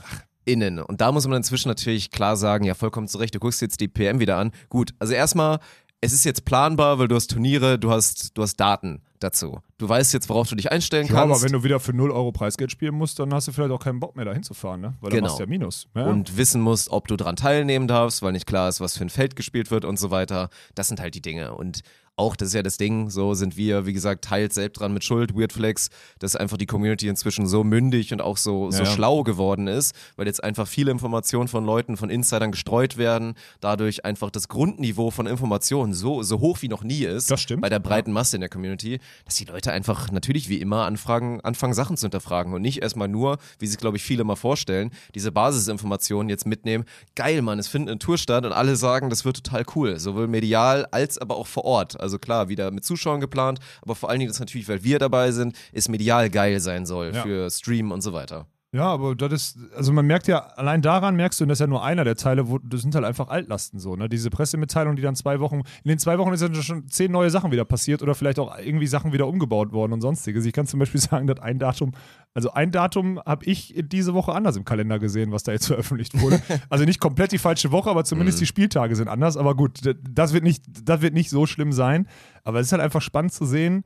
Speaker 1: Innen. Und da muss man inzwischen natürlich klar sagen, ja, vollkommen zurecht, du guckst jetzt die PM wieder an. Gut, also erstmal, es ist jetzt planbar, weil du hast Turniere, du hast, du hast Daten dazu. Du weißt jetzt, worauf du dich einstellen
Speaker 2: Ja,
Speaker 1: kannst.
Speaker 2: aber wenn du wieder für 0 Euro Preisgeld spielen musst, dann hast du vielleicht auch keinen Bock mehr dahin zu fahren, ne? Weil dann
Speaker 1: Genau.
Speaker 2: machst du ja Minus. Ja?
Speaker 1: und wissen musst, ob du dran teilnehmen darfst, weil nicht klar ist, was für ein Feld gespielt wird und so weiter. Das sind halt die Dinge. Und auch, das ist ja das Ding, so sind wir, wie gesagt, teils selbst dran mit Schuld, Weirdflex, dass einfach die Community inzwischen so mündig und auch so, so
Speaker 2: Ja.
Speaker 1: schlau geworden ist, weil jetzt einfach viele Informationen von Leuten, von Insidern gestreut werden, dadurch einfach das Grundniveau von Informationen so, so hoch wie noch nie ist.
Speaker 2: Das stimmt.
Speaker 1: Bei der breiten Masse in der Community, dass die Leute einfach natürlich wie immer anfragen, anfangen, Sachen zu hinterfragen und nicht erstmal nur, wie sich, glaube ich, viele mal vorstellen, diese Basisinformationen jetzt mitnehmen. Geil, Mann, es findet eine Tour statt und alle sagen, das wird total cool. Sowohl medial als aber auch vor Ort. Also klar, wieder mit Zuschauern geplant, aber vor allen Dingen, das natürlich, weil wir dabei sind, es medial geil sein soll
Speaker 2: Ja.
Speaker 1: für Stream und so weiter.
Speaker 2: Ja, aber das ist, also man merkt ja, allein daran merkst du, und das ist ja nur einer der Teile, wo das sind halt einfach Altlasten so, ne? Diese Pressemitteilung, die dann zwei Wochen, in den zwei Wochen ist ja schon zehn neue Sachen wieder passiert oder vielleicht auch irgendwie Sachen wieder umgebaut worden und sonstiges. Ich kann zum Beispiel sagen, dass ein Datum, also ein Datum habe ich diese Woche anders im Kalender gesehen, was da jetzt veröffentlicht wurde. also nicht komplett die falsche Woche, aber zumindest die Spieltage sind anders. Aber gut, das wird nicht, das wird nicht so schlimm sein. Aber es ist halt einfach spannend zu sehen,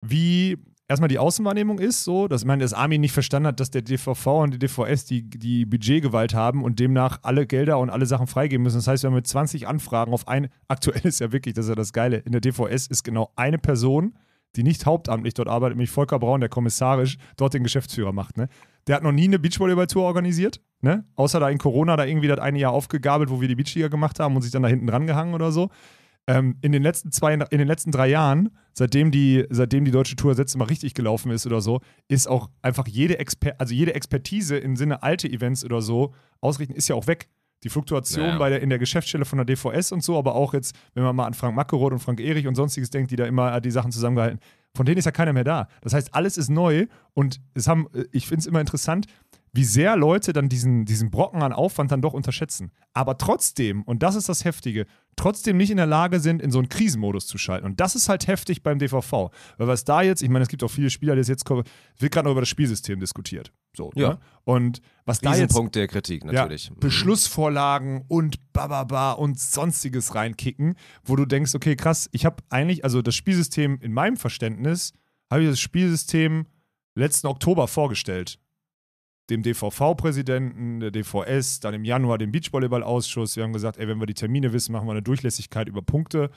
Speaker 2: wie erstmal die Außenwahrnehmung ist, so, dass man das Armin nicht verstanden hat, dass der DVV und die DVS die, die Budgetgewalt haben und demnach alle Gelder und alle Sachen freigeben müssen. Das heißt, wir haben mit 20 Anfragen auf ein, aktuell ist ja wirklich, das ist ja das Geile, in der DVS ist genau eine Person, die nicht hauptamtlich dort arbeitet, nämlich Volker Braun, der kommissarisch dort den Geschäftsführer macht. Ne? Der hat noch nie eine Beachvolleyball-Tour organisiert, ne? außer da in Corona da irgendwie das eine Jahr aufgegabelt, wo wir die Beachliga gemacht haben und sich dann da hinten dran gehangen oder so. Ähm, in, den letzten zwei, in den letzten drei Jahren, seitdem die, seitdem die deutsche Tour das letzte Mal richtig gelaufen ist oder so, ist auch einfach jede, Exper also jede Expertise im Sinne alte Events oder so ausrichten, ist ja auch weg. Die Fluktuation
Speaker 1: Ja.
Speaker 2: bei der, in der Geschäftsstelle von der DVS und so, aber auch jetzt, wenn man mal an Frank Mackeroth und Frank Erich und sonstiges denkt, die da immer die Sachen zusammengehalten, von denen ist ja keiner mehr da. Das heißt, alles ist neu und es haben, ich finde es immer interessant, wie sehr Leute dann diesen, diesen Brocken an Aufwand dann doch unterschätzen. Aber trotzdem, und das ist das Heftige, trotzdem nicht in der Lage sind, in so einen Krisenmodus zu schalten. Und das ist halt heftig beim DVV. Weil was da jetzt, ich meine, es gibt auch viele Spieler, die es jetzt kommen, wird gerade noch über das Spielsystem diskutiert. So,
Speaker 1: Ja.
Speaker 2: Ne? Und was da jetzt
Speaker 1: Riesenpunkt der Kritik natürlich.
Speaker 2: ja,
Speaker 1: Mhm.
Speaker 2: Beschlussvorlagen und bababa und sonstiges reinkicken, wo du denkst, okay, krass, ich habe eigentlich, also das Spielsystem in meinem Verständnis, habe ich das Spielsystem letzten Oktober vorgestellt. Dem DVV-Präsidenten, der DVS, dann im Januar dem Beachvolleyball-Ausschuss. Wir haben gesagt, ey, wenn wir die Termine wissen, machen wir eine Durchlässigkeit über Punkte.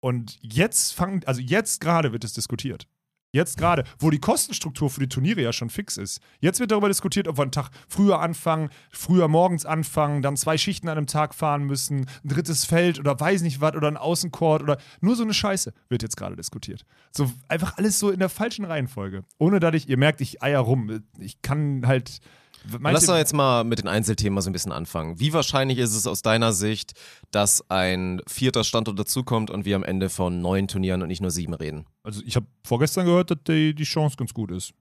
Speaker 2: Und jetzt fangen, also jetzt gerade wird es diskutiert. Jetzt gerade, wo die Kostenstruktur für die Turniere ja schon fix ist. Jetzt wird darüber diskutiert, ob wir einen Tag früher anfangen, früher morgens anfangen, dann zwei Schichten an einem Tag fahren müssen, ein drittes Feld oder weiß nicht was oder ein Außencourt oder nur so eine Scheiße wird jetzt gerade diskutiert. So einfach alles so in der falschen Reihenfolge. Ohne dass ich, ihr merkt, ich eier rum. Ich kann halt.
Speaker 1: Lass doch jetzt mal mit den Einzelthemen so ein bisschen anfangen. Wie wahrscheinlich ist es aus deiner Sicht, dass ein vierter Standort dazukommt und wir am Ende von neun Turnieren und nicht nur sieben reden?
Speaker 2: Also ich habe vorgestern gehört, dass die, die Chance ganz gut ist.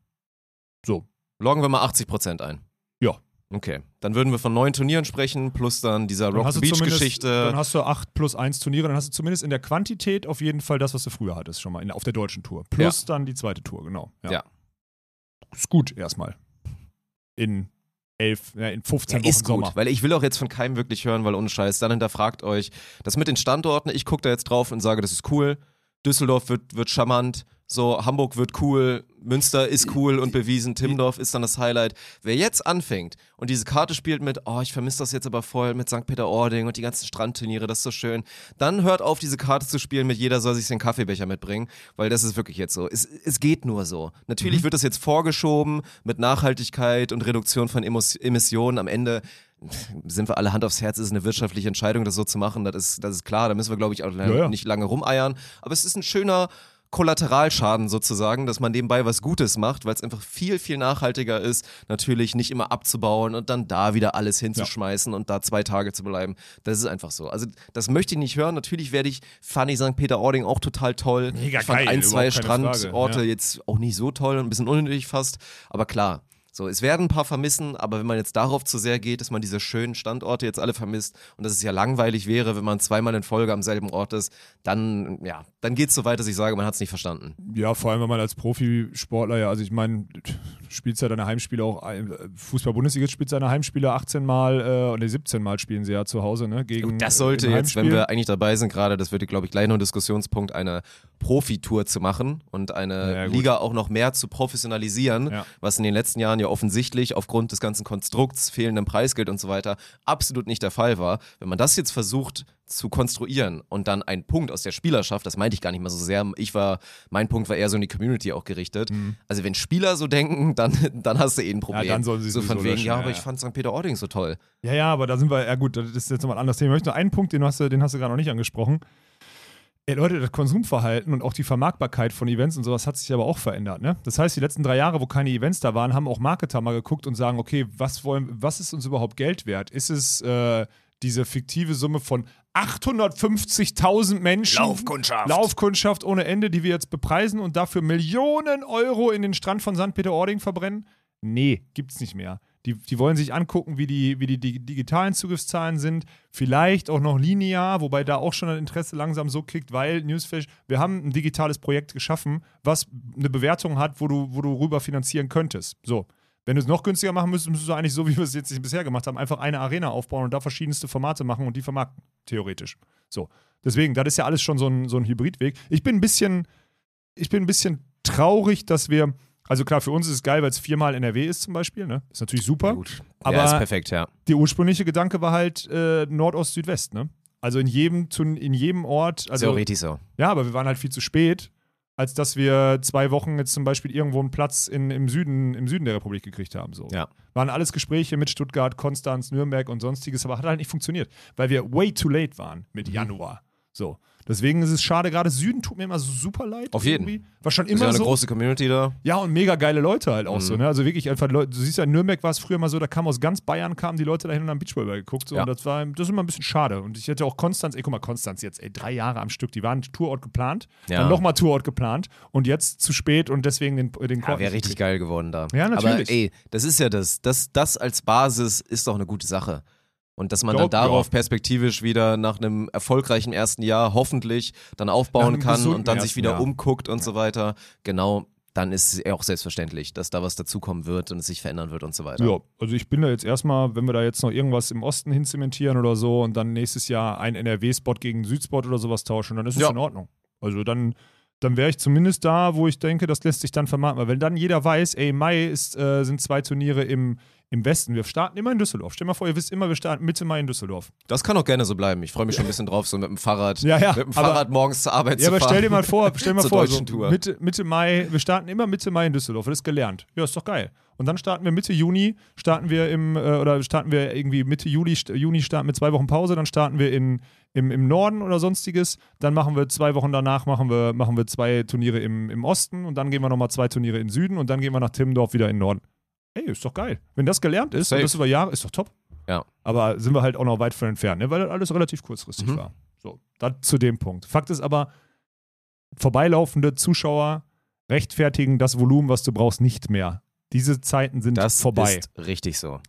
Speaker 2: So.
Speaker 1: Loggen wir mal 80 Prozent ein.
Speaker 2: Ja.
Speaker 1: Okay, dann würden wir von neun Turnieren sprechen, plus dann dieser Rock Beach Geschichte.
Speaker 2: Dann hast du 8 plus 1 Turniere, dann hast du zumindest in der Quantität auf jeden Fall das, was du früher hattest, schon mal in, auf der deutschen Tour. Plus dann die zweite Tour, genau.
Speaker 1: Ja.
Speaker 2: Ist gut erstmal. In 11, ja, in 15
Speaker 1: Ja,
Speaker 2: Wochen
Speaker 1: ist gut,
Speaker 2: Sommer.
Speaker 1: weil ich will auch jetzt von keinem wirklich hören, weil ohne Scheiß, dann hinterfragt euch. Das mit den Standorten, ich gucke da jetzt drauf und sage, das ist cool. Düsseldorf wird, wird charmant, so Hamburg wird cool, Münster ist cool und bewiesen, Timmendorf ist dann das Highlight. Wer jetzt anfängt und diese Karte spielt mit, oh, ich vermisse das jetzt aber voll mit St. Peter-Ording und die ganzen Strandturniere, das ist so schön, dann hört auf, diese Karte zu spielen mit jeder soll sich den Kaffeebecher mitbringen, weil das ist wirklich jetzt so. Es, es geht nur so. Natürlich wird das jetzt vorgeschoben mit Nachhaltigkeit und Reduktion von Emos- Emissionen. Am Ende sind wir alle Hand aufs Herz, ist eine wirtschaftliche Entscheidung, das so zu machen. Das ist, das ist klar, da müssen wir, glaube ich, auch
Speaker 2: Ja, ja.
Speaker 1: nicht lange rumeiern. Aber es ist ein schöner Kollateralschaden sozusagen, dass man nebenbei was Gutes macht, weil es einfach viel, viel nachhaltiger ist, natürlich nicht immer abzubauen und dann da wieder alles hinzuschmeißen und da zwei Tage zu bleiben. Das ist einfach so. Also das möchte ich nicht hören. Natürlich werde ich Fanny St. Peter-Ording auch total toll.
Speaker 2: Mega
Speaker 1: ich fand
Speaker 2: geil,
Speaker 1: ein, zwei Strandorte
Speaker 2: ja.
Speaker 1: jetzt auch nicht so toll und ein bisschen unnötig fast. Aber klar, so, es werden ein paar vermissen, aber wenn man jetzt darauf zu sehr geht, dass man diese schönen Standorte jetzt alle vermisst und dass es ja langweilig wäre, wenn man zweimal in Folge am selben Ort ist, dann, ja, dann geht es so weit, dass ich sage, man hat es nicht verstanden.
Speaker 2: Ja, vor allem, wenn man als Profisportler, ja, also ich meine, du spielst ja deine Heimspiele auch, Fußball-Bundesliga spielt seine Heimspiele 18 Mal äh, oder 17 Mal spielen sie ja zu Hause, ne? Gegen,
Speaker 1: Und das sollte jetzt, wenn wir eigentlich dabei sind, gerade, das wird, glaube ich, gleich noch ein Diskussionspunkt, eine Profitour zu machen und eine
Speaker 2: Ja.
Speaker 1: Liga auch noch mehr zu professionalisieren,
Speaker 2: Ja.
Speaker 1: was in den letzten Jahren ja offensichtlich aufgrund des ganzen Konstrukts, fehlendem Preisgeld und so weiter absolut nicht der Fall war. Wenn man das jetzt versucht zu konstruieren und dann einen Punkt aus der Spielerschaft, das meinte ich gar nicht mal so sehr, ich war, mein Punkt war eher so in die Community auch gerichtet. Also wenn Spieler so denken, dann, dann hast du eh ein Problem.
Speaker 2: Mhm. dann sollen sie
Speaker 1: so von wegen,
Speaker 2: löschen,
Speaker 1: ja,
Speaker 2: ja,
Speaker 1: aber
Speaker 2: ja.
Speaker 1: ich fand St. Peter-Ording so toll.
Speaker 2: Ja, ja, aber da sind wir, ja gut, das ist jetzt nochmal ein anderes Thema. Ich möchte nur einen Punkt, den hast du, den hast du gerade noch nicht angesprochen. Ey, Leute, das Konsumverhalten und auch die Vermarktbarkeit von Events und sowas hat sich aber auch verändert. Ne? Das heißt, die letzten drei Jahre, wo keine Events da waren, haben auch Marketer mal geguckt und sagen, okay, was, wollen, was ist uns überhaupt Geld wert? Ist es äh, diese fiktive Summe von 850.000 Menschen?
Speaker 1: Laufkundschaft.
Speaker 2: Laufkundschaft ohne Ende, die wir jetzt bepreisen und dafür Millionen Euro in den Strand von St. Peter-Ording verbrennen? Nee, gibt's nicht mehr. Die, die wollen sich angucken, wie die, wie die, digitalen Zugriffszahlen sind. Vielleicht auch noch linear, wobei da auch schon ein Interesse langsam so kriegt, weil Newsflash, wir haben ein digitales Projekt geschaffen, was eine Bewertung hat, wo du, wo du rüber finanzieren könntest. So. Wenn du es noch günstiger machen müsstest, müsstest du eigentlich so, wie wir es jetzt bisher gemacht haben, einfach eine Arena aufbauen und da verschiedenste Formate machen und die vermarkten, theoretisch. So. Deswegen, das ist ja alles schon so ein, so ein Hybridweg. Ich bin ein bisschen, ich bin ein bisschen traurig, dass wir, also klar, für uns ist es geil, weil es viermal NRW ist zum Beispiel, ne? Ist natürlich super.
Speaker 1: Gut.
Speaker 2: Aber
Speaker 1: ja, ist perfekt, ja.
Speaker 2: der ursprüngliche Gedanke war halt äh, Nordost, Südwest, ne? Also in jedem, in jedem Ort, also
Speaker 1: Theoretisch so.
Speaker 2: ja, aber wir waren halt viel zu spät, als dass wir zwei Wochen jetzt zum Beispiel irgendwo einen Platz in, im, Süden, im Süden der Republik gekriegt haben. So.
Speaker 1: Ja.
Speaker 2: Waren alles Gespräche mit Stuttgart, Konstanz, Nürnberg und sonstiges, aber hat halt nicht funktioniert, weil wir way too late waren mit
Speaker 1: Mhm.
Speaker 2: Januar. So. Deswegen ist es schade, gerade Süden tut mir immer so super leid.
Speaker 1: Auf jeden.
Speaker 2: irgendwie. War schon
Speaker 1: Ist ja
Speaker 2: immer
Speaker 1: eine
Speaker 2: so.
Speaker 1: große Community da.
Speaker 2: Ja, und mega geile Leute halt auch
Speaker 1: Mhm.
Speaker 2: so, ne? Also wirklich einfach Leute, du siehst ja, in Nürnberg war es früher mal so, da kamen aus ganz Bayern, kamen die Leute dahin und haben Beachvolleyball geguckt. So,
Speaker 1: Ja.
Speaker 2: Und das war das ist immer ein bisschen schade. Und ich hätte auch Konstanz, ey, guck mal, Konstanz jetzt, ey, drei Jahre am Stück, die waren Tourort geplant,
Speaker 1: Ja.
Speaker 2: dann nochmal Tourort geplant und jetzt zu spät und deswegen den, den
Speaker 1: Ja, wäre richtig geil geworden da.
Speaker 2: Ja, natürlich.
Speaker 1: Aber ey, das ist ja das. Das, das als Basis ist doch eine gute Sache. Und dass man
Speaker 2: Glaub,
Speaker 1: dann darauf
Speaker 2: ja.
Speaker 1: perspektivisch wieder nach einem erfolgreichen ersten Jahr hoffentlich dann aufbauen kann und dann sich wieder
Speaker 2: Jahr.
Speaker 1: umguckt und so weiter. Genau, dann ist es auch selbstverständlich, dass da was dazukommen wird und es sich verändern wird und so weiter.
Speaker 2: Ja, also ich bin da jetzt erstmal, wenn wir da jetzt noch irgendwas im Osten hinzementieren oder so und dann nächstes Jahr ein NRW-Spot gegen Südspot oder sowas tauschen, dann ist es
Speaker 1: Ja.
Speaker 2: in Ordnung. Also dann, dann wäre ich zumindest da, wo ich denke, das lässt sich dann vermarkten. Weil wenn dann jeder weiß, ey, Mai ist, äh, sind zwei Turniere im, im Westen. Wir starten immer in Düsseldorf. Stell mal vor, ihr wisst immer, wir starten Mitte Mai in Düsseldorf.
Speaker 1: Das kann auch gerne so bleiben. Ich freue mich schon ein bisschen drauf, so mit dem Fahrrad,
Speaker 2: Ja, ja,
Speaker 1: mit dem
Speaker 2: aber-
Speaker 1: Fahrrad morgens zur Arbeit
Speaker 2: Ja,
Speaker 1: zu
Speaker 2: aber
Speaker 1: fahren.
Speaker 2: stell dir mal vor, stell dir mal vor, so. Mitte, Mitte Mai, wir starten immer Mitte Mai in Düsseldorf, das ist gelernt. Ja, ist doch geil. Und dann starten wir Mitte Juni, starten wir im, äh, oder starten wir irgendwie Mitte Juli, Juni starten wir zwei Wochen Pause, dann starten wir in, im, im Norden oder sonstiges, dann machen wir zwei Wochen danach, machen wir, machen wir zwei Turniere im, im Osten und dann gehen wir nochmal zwei Turniere in Süden und dann gehen wir nach Timmendorf wieder in den Norden. Ey, ist doch geil. Wenn das gelernt ist
Speaker 1: Safe.
Speaker 2: und das über Jahre, ist doch top.
Speaker 1: Ja.
Speaker 2: Aber sind wir halt auch noch weit von entfernt, ne? weil das alles relativ kurzfristig
Speaker 1: Mhm.
Speaker 2: war. So, das zu dem Punkt. Fakt ist aber, vorbeilaufende Zuschauer rechtfertigen das Volumen, was du brauchst, nicht mehr. Diese Zeiten sind
Speaker 1: Das
Speaker 2: vorbei.
Speaker 1: ist richtig so.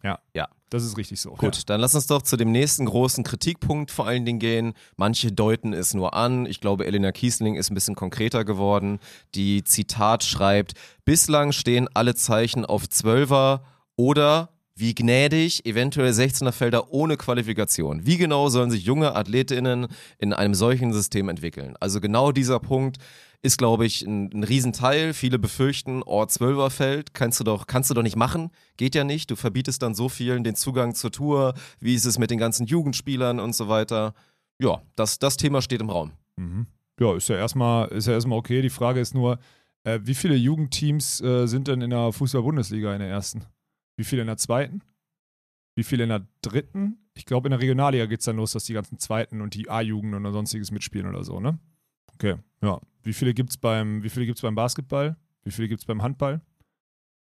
Speaker 2: Das ist richtig so.
Speaker 1: Gut, dann lass uns doch zu dem nächsten großen Kritikpunkt vor allen Dingen gehen. Manche deuten es nur an. Ich glaube, Elena Kiesling ist ein bisschen konkreter geworden. Die Zitat schreibt, bislang stehen alle Zeichen auf Zwölfer oder wie gnädig, eventuell 16er Felder ohne Qualifikation. Wie genau sollen sich junge AthletInnen in einem solchen System entwickeln? Also genau dieser Punkt ist, glaube ich, ein, ein Riesenteil. Viele befürchten, oh, 12er Feld kannst du doch, kannst du doch nicht machen. Geht ja nicht. Du verbietest dann so vielen den Zugang zur Tour. Wie ist es mit den ganzen Jugendspielern und so weiter? Ja, das, das Thema steht im Raum.
Speaker 2: Mhm. Ja, ist ja erstmal, ist ja erstmal okay. Die Frage ist nur, äh, wie viele Jugendteams äh, sind denn in der Fußball-Bundesliga in der ersten? Wie viele in der zweiten? Wie viele in der dritten? Ich glaube, in der Regionalliga geht es dann los, dass die ganzen zweiten und die A-Jugend oder sonstiges mitspielen oder so, ne? Okay, ja. Wie viele gibt es beim, gibt's beim Basketball? Wie viele gibt es beim Handball?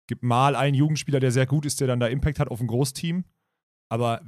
Speaker 2: Gibt mal einen Jugendspieler, der sehr gut ist, der dann da Impact hat auf ein Großteam. Aber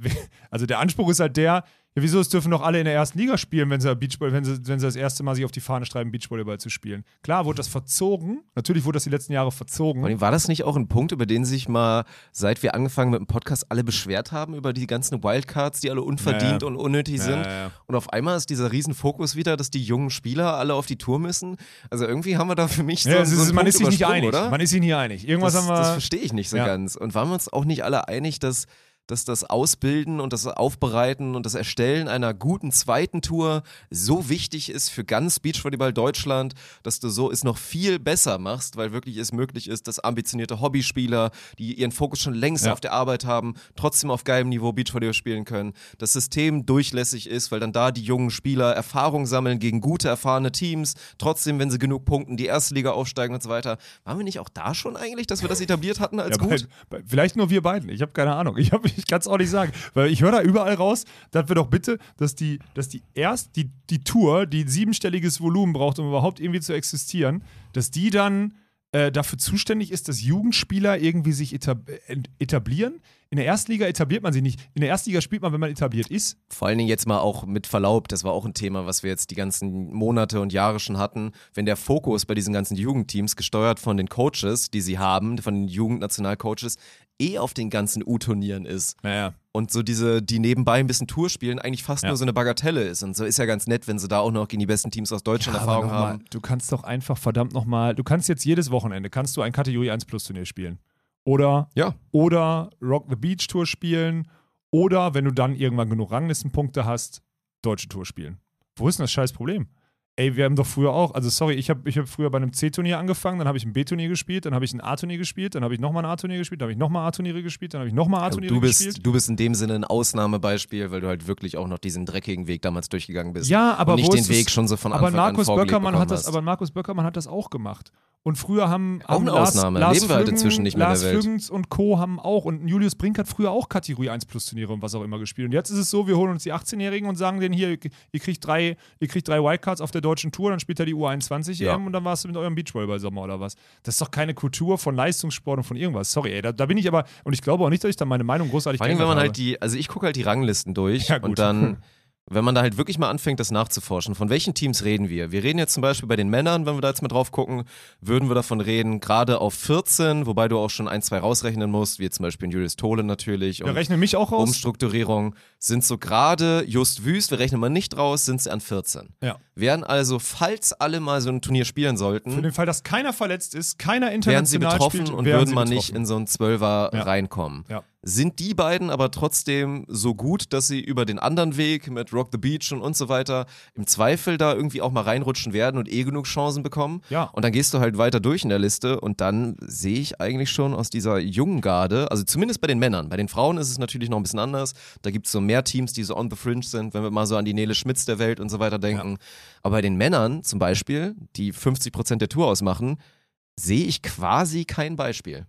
Speaker 2: also der Anspruch ist halt der, ja, wieso, es dürfen doch alle in der ersten Liga spielen, wenn sie, Beachball, wenn, sie, wenn sie das erste Mal sich auf die Fahne schreiben, Beachvolleyball zu spielen. Klar wurde das verzogen. Natürlich wurde das die letzten Jahre verzogen.
Speaker 1: War das nicht auch ein Punkt, über den sich mal, seit wir angefangen mit dem Podcast, alle beschwert haben, über die ganzen Wildcards, die alle unverdient
Speaker 2: Ja, ja.
Speaker 1: und unnötig
Speaker 2: Ja,
Speaker 1: sind? Und auf einmal ist dieser Riesenfokus wieder, dass die jungen Spieler alle auf die Tour müssen. Also irgendwie haben wir da für mich so,
Speaker 2: Ja, es
Speaker 1: so
Speaker 2: ist,
Speaker 1: einen
Speaker 2: man
Speaker 1: Punkt
Speaker 2: ist sich nicht einig.
Speaker 1: oder?
Speaker 2: Man ist sich nicht einig. Irgendwas
Speaker 1: das,
Speaker 2: haben wir.
Speaker 1: das verstehe ich nicht so
Speaker 2: Ja.
Speaker 1: ganz. Und waren wir uns auch nicht alle einig, dass, dass das Ausbilden und das Aufbereiten und das Erstellen einer guten zweiten Tour so wichtig ist für ganz Beachvolleyball Deutschland, dass du so es noch viel besser machst, weil wirklich es möglich ist, dass ambitionierte Hobbyspieler, die ihren Fokus schon längst
Speaker 2: Ja.
Speaker 1: auf der Arbeit haben, trotzdem auf geilem Niveau Beachvolleyball spielen können. Das System durchlässig ist, weil dann da die jungen Spieler Erfahrung sammeln gegen gute, erfahrene Teams, trotzdem, wenn sie genug punkten, die erste Liga aufsteigen und so weiter. Waren wir nicht auch da schon eigentlich, dass wir das etabliert hatten als
Speaker 2: Ja,
Speaker 1: gut?
Speaker 2: bei, bei, vielleicht nur wir beiden. Ich habe keine Ahnung. Ich, hab- ich kann es auch nicht sagen. Weil ich höre da überall raus, dass wir doch bitte, dass die, dass die erst die, die Tour, die siebenstelliges Volumen braucht, um überhaupt irgendwie zu existieren, dass die dann äh, dafür zuständig ist, dass Jugendspieler irgendwie sich ent- etablieren. In der Erstliga etabliert man sie nicht. In der Erstliga spielt man, wenn man etabliert ist.
Speaker 1: Vor allen Dingen jetzt mal auch mit Verlaub, das war auch ein Thema, was wir jetzt die ganzen Monate und Jahre schon hatten. Wenn der Fokus bei diesen ganzen Jugendteams, gesteuert von den Coaches, die sie haben, von den Jugendnationalcoaches, eh auf den ganzen U-Turnieren ist.
Speaker 2: Naja.
Speaker 1: Und so diese, die nebenbei ein bisschen Tour spielen, eigentlich fast
Speaker 2: Ja.
Speaker 1: nur so eine Bagatelle ist. Und so ist ja ganz nett, wenn sie da auch noch gegen die besten Teams aus Deutschland Erfahrung
Speaker 2: noch mal,
Speaker 1: haben.
Speaker 2: Du kannst doch einfach verdammt nochmal, du kannst jetzt jedes Wochenende, kannst du ein Kategorie 1 Plus Turnier spielen. Oder,
Speaker 1: Ja.
Speaker 2: oder Rock the Beach Tour spielen. Oder, wenn du dann irgendwann genug Ranglistenpunkte hast, Deutsche Tour spielen. Wo ist denn das scheiß Problem? Ey, wir haben doch früher auch, also sorry, ich habe ich hab früher bei einem C-Turnier angefangen, dann habe ich ein B-Turnier gespielt, dann habe ich ein A-Turnier gespielt, dann habe ich nochmal ein A-Turnier gespielt, dann habe ich nochmal A-Turniere gespielt, dann habe ich nochmal A-Turniere
Speaker 1: Du
Speaker 2: gespielt.
Speaker 1: du bist in dem Sinne ein Ausnahmebeispiel, weil du halt wirklich auch noch diesen dreckigen Weg damals durchgegangen bist.
Speaker 2: Ja, aber
Speaker 1: und nicht
Speaker 2: wo
Speaker 1: den Weg schon so von
Speaker 2: aber
Speaker 1: Anfang
Speaker 2: Markus
Speaker 1: an
Speaker 2: Böckermann hat das,
Speaker 1: hast.
Speaker 2: aber Markus Böckermann hat das auch gemacht. Und früher haben,
Speaker 1: Auch
Speaker 2: haben
Speaker 1: eine
Speaker 2: Lars,
Speaker 1: Ausnahme.
Speaker 2: Lars
Speaker 1: Leben wir halt inzwischen nicht mehr in
Speaker 2: Lars
Speaker 1: der Welt.
Speaker 2: Flüggens und Co. haben auch und Julius Brink hat früher auch Kategorie 1 Plus Turniere und was auch immer gespielt. Und jetzt ist es so, wir holen uns die 18-Jährigen und sagen denen hier, ihr kriegt drei, ihr kriegt drei Wildcards auf der deutschen Tour, dann spielt er die U21
Speaker 1: Ja.
Speaker 2: EM und dann warst du mit eurem Beachvolleyball-Sommer oder was. Das ist doch keine Kultur von Leistungssport und von irgendwas. Sorry, ey, da, da bin ich aber, und ich glaube auch nicht, dass ich da meine Meinung großartig
Speaker 1: Vor allem, wenn man
Speaker 2: geändert
Speaker 1: halt die, also ich gucke halt die Ranglisten durch
Speaker 2: Ja,
Speaker 1: und dann, wenn man da halt wirklich mal anfängt, das nachzuforschen, von welchen Teams reden wir? Wir reden jetzt zum Beispiel bei den Männern, wenn wir da jetzt mal drauf gucken, würden wir davon reden, gerade auf 14, wobei du auch schon ein, zwei rausrechnen musst, wie zum Beispiel Julius Tole natürlich.
Speaker 2: Wir
Speaker 1: und
Speaker 2: rechnen mich auch raus.
Speaker 1: Umstrukturierung sind so gerade just Wüst, wir rechnen mal nicht raus, sind sie an 14.
Speaker 2: Ja.
Speaker 1: Wären also, falls alle mal so ein Turnier spielen
Speaker 2: Für
Speaker 1: sollten,
Speaker 2: den Fall, dass keiner verletzt ist, keiner
Speaker 1: wären sie
Speaker 2: international
Speaker 1: betroffen
Speaker 2: spielt,
Speaker 1: und würden mal nicht in so einen Zwölfer
Speaker 2: Ja.
Speaker 1: reinkommen.
Speaker 2: Ja.
Speaker 1: Sind die beiden aber trotzdem so gut, dass sie über den anderen Weg mit Rock the Beach und und so weiter im Zweifel da irgendwie auch mal reinrutschen werden und eh genug Chancen bekommen?
Speaker 2: Ja.
Speaker 1: Und dann gehst du halt weiter durch in der Liste und dann sehe ich eigentlich schon aus dieser jungen Garde, also zumindest bei den Männern, bei den Frauen ist es natürlich noch ein bisschen anders. Da gibt es so mehr Teams, die so on the fringe sind, wenn wir mal so an die Nele Schmitz der Welt und so weiter denken. Aber bei den Männern zum Beispiel, die 50% der Tour ausmachen, sehe ich quasi kein Beispiel,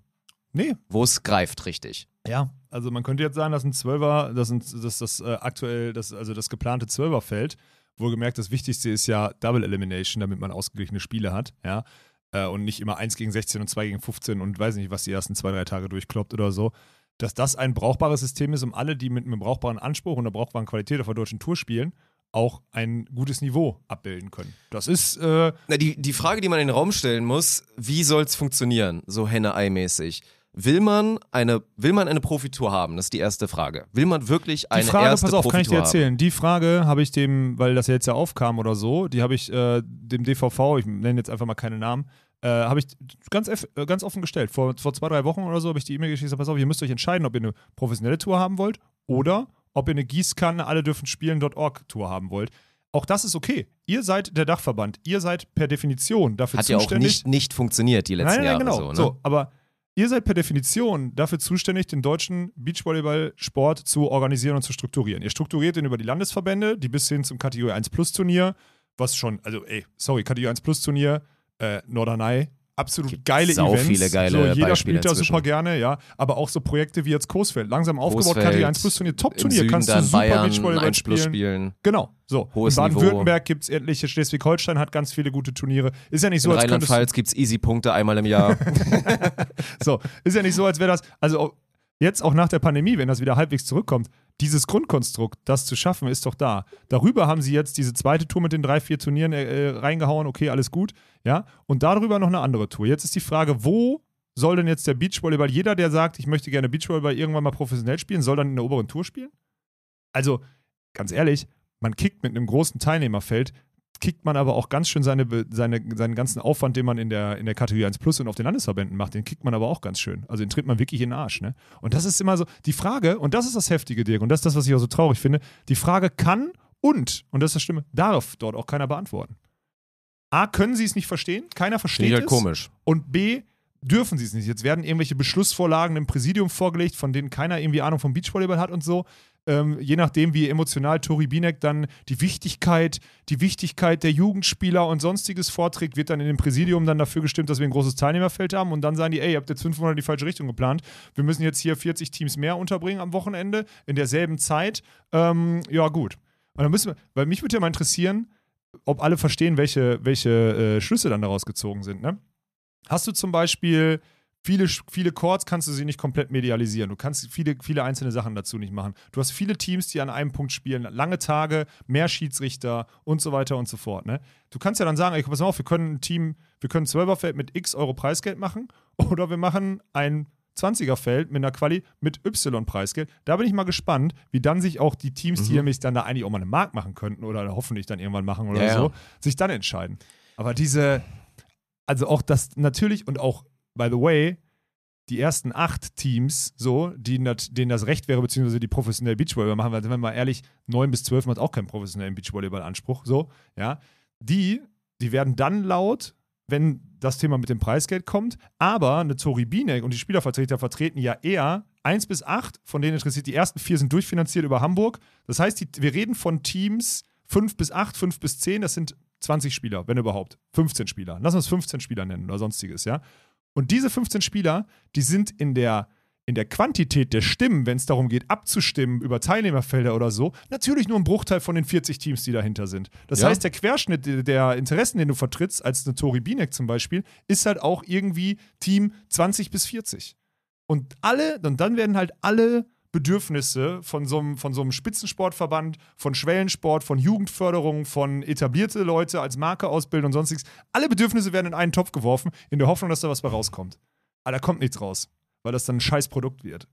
Speaker 2: Nee,
Speaker 1: wo es greift richtig.
Speaker 2: Ja, also man könnte jetzt sagen, dass ein Zwölfer, dass, ein, dass das äh, aktuell, das, also das geplante Zwölferfeld, wohlgemerkt, das Wichtigste ist ja Double Elimination, damit man ausgeglichene Spiele hat, ja. Äh, und nicht immer 1 gegen 16 und 2 gegen 15 und weiß nicht, was die ersten zwei, drei Tage durchkloppt oder so. Dass das ein brauchbares System ist, um alle, die mit einem brauchbaren Anspruch und einer brauchbaren Qualität auf der deutschen Tour spielen, auch ein gutes Niveau abbilden können. Das ist, äh,
Speaker 1: Na, die, die Frage, die man in den Raum stellen muss, wie soll es funktionieren, so Henne-Ei-mäßig? Will man eine, will man eine Profitour haben? Das ist die erste Frage. Will man wirklich
Speaker 2: Die
Speaker 1: eine
Speaker 2: Frage,
Speaker 1: erste
Speaker 2: pass auf, kann ich dir
Speaker 1: Profitour haben?
Speaker 2: erzählen. Die Frage habe ich dem, weil das ja jetzt ja aufkam oder so, die habe ich äh, dem DVV, ich nenne jetzt einfach mal keine Namen, äh, habe ich ganz, äh, ganz offen gestellt. Vor, vor zwei, drei Wochen oder so habe ich die E-Mail geschickt, gesagt, pass auf, ihr müsst euch entscheiden, ob ihr eine professionelle Tour haben wollt oder ob ihr eine Gießkanne, alle dürfen spielen.org Tour haben wollt. Auch das ist okay. Ihr seid der Dachverband. Ihr seid per Definition dafür
Speaker 1: Hat ja auch
Speaker 2: zuständig.
Speaker 1: nicht, nicht funktioniert die letzten
Speaker 2: nein, nein,
Speaker 1: Jahre
Speaker 2: genau.
Speaker 1: so, ne?
Speaker 2: aber ihr seid per Definition dafür zuständig, den deutschen Beachvolleyball-Sport zu organisieren und zu strukturieren. Ihr strukturiert ihn über die Landesverbände, die bis hin zum Kategorie 1 Plus Turnier, was schon, also ey, sorry, Kategorie 1 Plus Turnier, äh, Norderney, absolut
Speaker 1: Gibt
Speaker 2: geile
Speaker 1: sau
Speaker 2: Events.
Speaker 1: viele geile
Speaker 2: so, jeder
Speaker 1: Beispiele
Speaker 2: spielt da
Speaker 1: inzwischen.
Speaker 2: super gerne, ja. Aber auch so Projekte wie jetzt Coesfeld, langsam aufgebaut,
Speaker 1: Coesfeld,
Speaker 2: Kategorie 1 Plus Turnier, Top-Turnier, kannst du super
Speaker 1: Bayern,
Speaker 2: Beachvolleyball
Speaker 1: 1 Plus
Speaker 2: spielen.
Speaker 1: spielen.
Speaker 2: Genau, so.
Speaker 1: Hohes
Speaker 2: in Baden-Württemberg gibt es etliche, Schleswig-Holstein hat ganz viele gute Turniere. Ist ja nicht so,
Speaker 1: In
Speaker 2: als
Speaker 1: Rheinland-Pfalz gibt es Easy-Punkte einmal im Jahr.
Speaker 2: So, ist ja nicht so, als wäre das, also jetzt auch nach der Pandemie, wenn das wieder halbwegs zurückkommt, dieses Grundkonstrukt, das zu schaffen, ist doch da. Darüber haben sie jetzt diese zweite Tour mit den drei, vier Turnieren äh, äh, reingehauen, okay, alles gut, ja. Und darüber noch eine andere Tour. Jetzt ist die Frage, wo soll denn jetzt der Beachvolleyball, jeder, der sagt, ich möchte gerne Beachvolleyball irgendwann mal professionell spielen, soll dann in der oberen Tour spielen? Also, ganz ehrlich, man kickt mit einem großen Teilnehmerfeld, kickt man aber auch ganz schön seine, seine, seinen ganzen Aufwand, den man in der, in der Kategorie 1 Plus und auf den Landesverbänden macht, den kickt man aber auch ganz schön. Also den tritt man wirklich in den Arsch. Ne? Und das ist immer so, die Frage, und das ist das Heftige, Dirk, und das ist das, was ich auch so traurig finde, die Frage kann und, und das ist das Stimme, darf dort auch keiner beantworten. A, können sie es nicht verstehen, keiner versteht
Speaker 1: ich halt
Speaker 2: es.
Speaker 1: komisch.
Speaker 2: Und B, dürfen sie es nicht. Jetzt werden irgendwelche Beschlussvorlagen im Präsidium vorgelegt, von denen keiner irgendwie Ahnung vom Beachvolleyball hat und so. Ähm, je nachdem, wie emotional Tori Binek dann die Wichtigkeit, die Wichtigkeit der Jugendspieler und sonstiges vorträgt, wird dann in dem Präsidium dann dafür gestimmt, dass wir ein großes Teilnehmerfeld haben und dann sagen die, ey, ihr habt jetzt fünf Monate in die falsche Richtung geplant. Wir müssen jetzt hier 40 Teams mehr unterbringen am Wochenende in derselben Zeit. Ähm, ja, gut. Und dann müssen wir, weil mich würde ja mal interessieren, ob alle verstehen, welche, welche äh, Schlüsse dann daraus gezogen sind, ne? Hast du zum Beispiel viele, viele Chords kannst du sie nicht komplett medialisieren. Du kannst viele, viele einzelne Sachen dazu nicht machen. Du hast viele Teams, die an einem Punkt spielen, lange Tage, mehr Schiedsrichter und so weiter und so fort. Ne? Du kannst ja dann sagen, ey, pass mal auf, wir können ein Team, wir können ein Zwölferfeld mit X Euro Preisgeld machen oder wir machen ein 20er-Feld mit einer Quali mit Y-Preisgeld. Da bin ich mal gespannt, wie dann sich auch die Teams, die
Speaker 1: Mhm.
Speaker 2: nämlich dann da eigentlich auch mal eine Mark machen könnten oder hoffentlich dann irgendwann machen oder
Speaker 1: Ja, ja.
Speaker 2: so, sich dann entscheiden. Aber diese, also auch das natürlich und auch, by the way, die ersten acht Teams, so, die, nat- denen das recht wäre, beziehungsweise die professionell Beachvolleyball machen, weil, wenn wir mal ehrlich, neun bis zwölf macht auch keinen professionellen Beachvolleyball-Anspruch, so, ja. Die, die werden dann laut, wenn das Thema mit dem Preisgeld kommt, aber eine Tori Binek und die Spielervertreter vertreten ja eher eins bis acht, von denen interessiert, die ersten vier sind durchfinanziert über Hamburg. Das heißt, die, wir reden von Teams fünf bis acht, fünf bis zehn, das sind 20 Spieler, wenn überhaupt. 15 Spieler. Lass uns 15 Spieler nennen oder sonstiges, ja. Und diese 15 Spieler, die sind in der, in der Quantität der Stimmen, wenn es darum geht, abzustimmen über Teilnehmerfelder oder so, natürlich nur ein Bruchteil von den 40 Teams, die dahinter sind. Das
Speaker 1: Ja.
Speaker 2: heißt, der Querschnitt der- Interessen, den du vertrittst, als eine Tori Binek zum Beispiel, ist halt auch irgendwie Team 20 bis 40. Und alle, und dann werden halt alle Bedürfnisse von so einem, von so einem Spitzensportverband, von Schwellensport, von Jugendförderung, von etablierte Leute als Marke ausbilden und sonstiges, alle Bedürfnisse werden in einen Topf geworfen, in der Hoffnung, dass da was bei rauskommt. Aber da kommt nichts raus, weil das dann ein scheiß Produkt wird.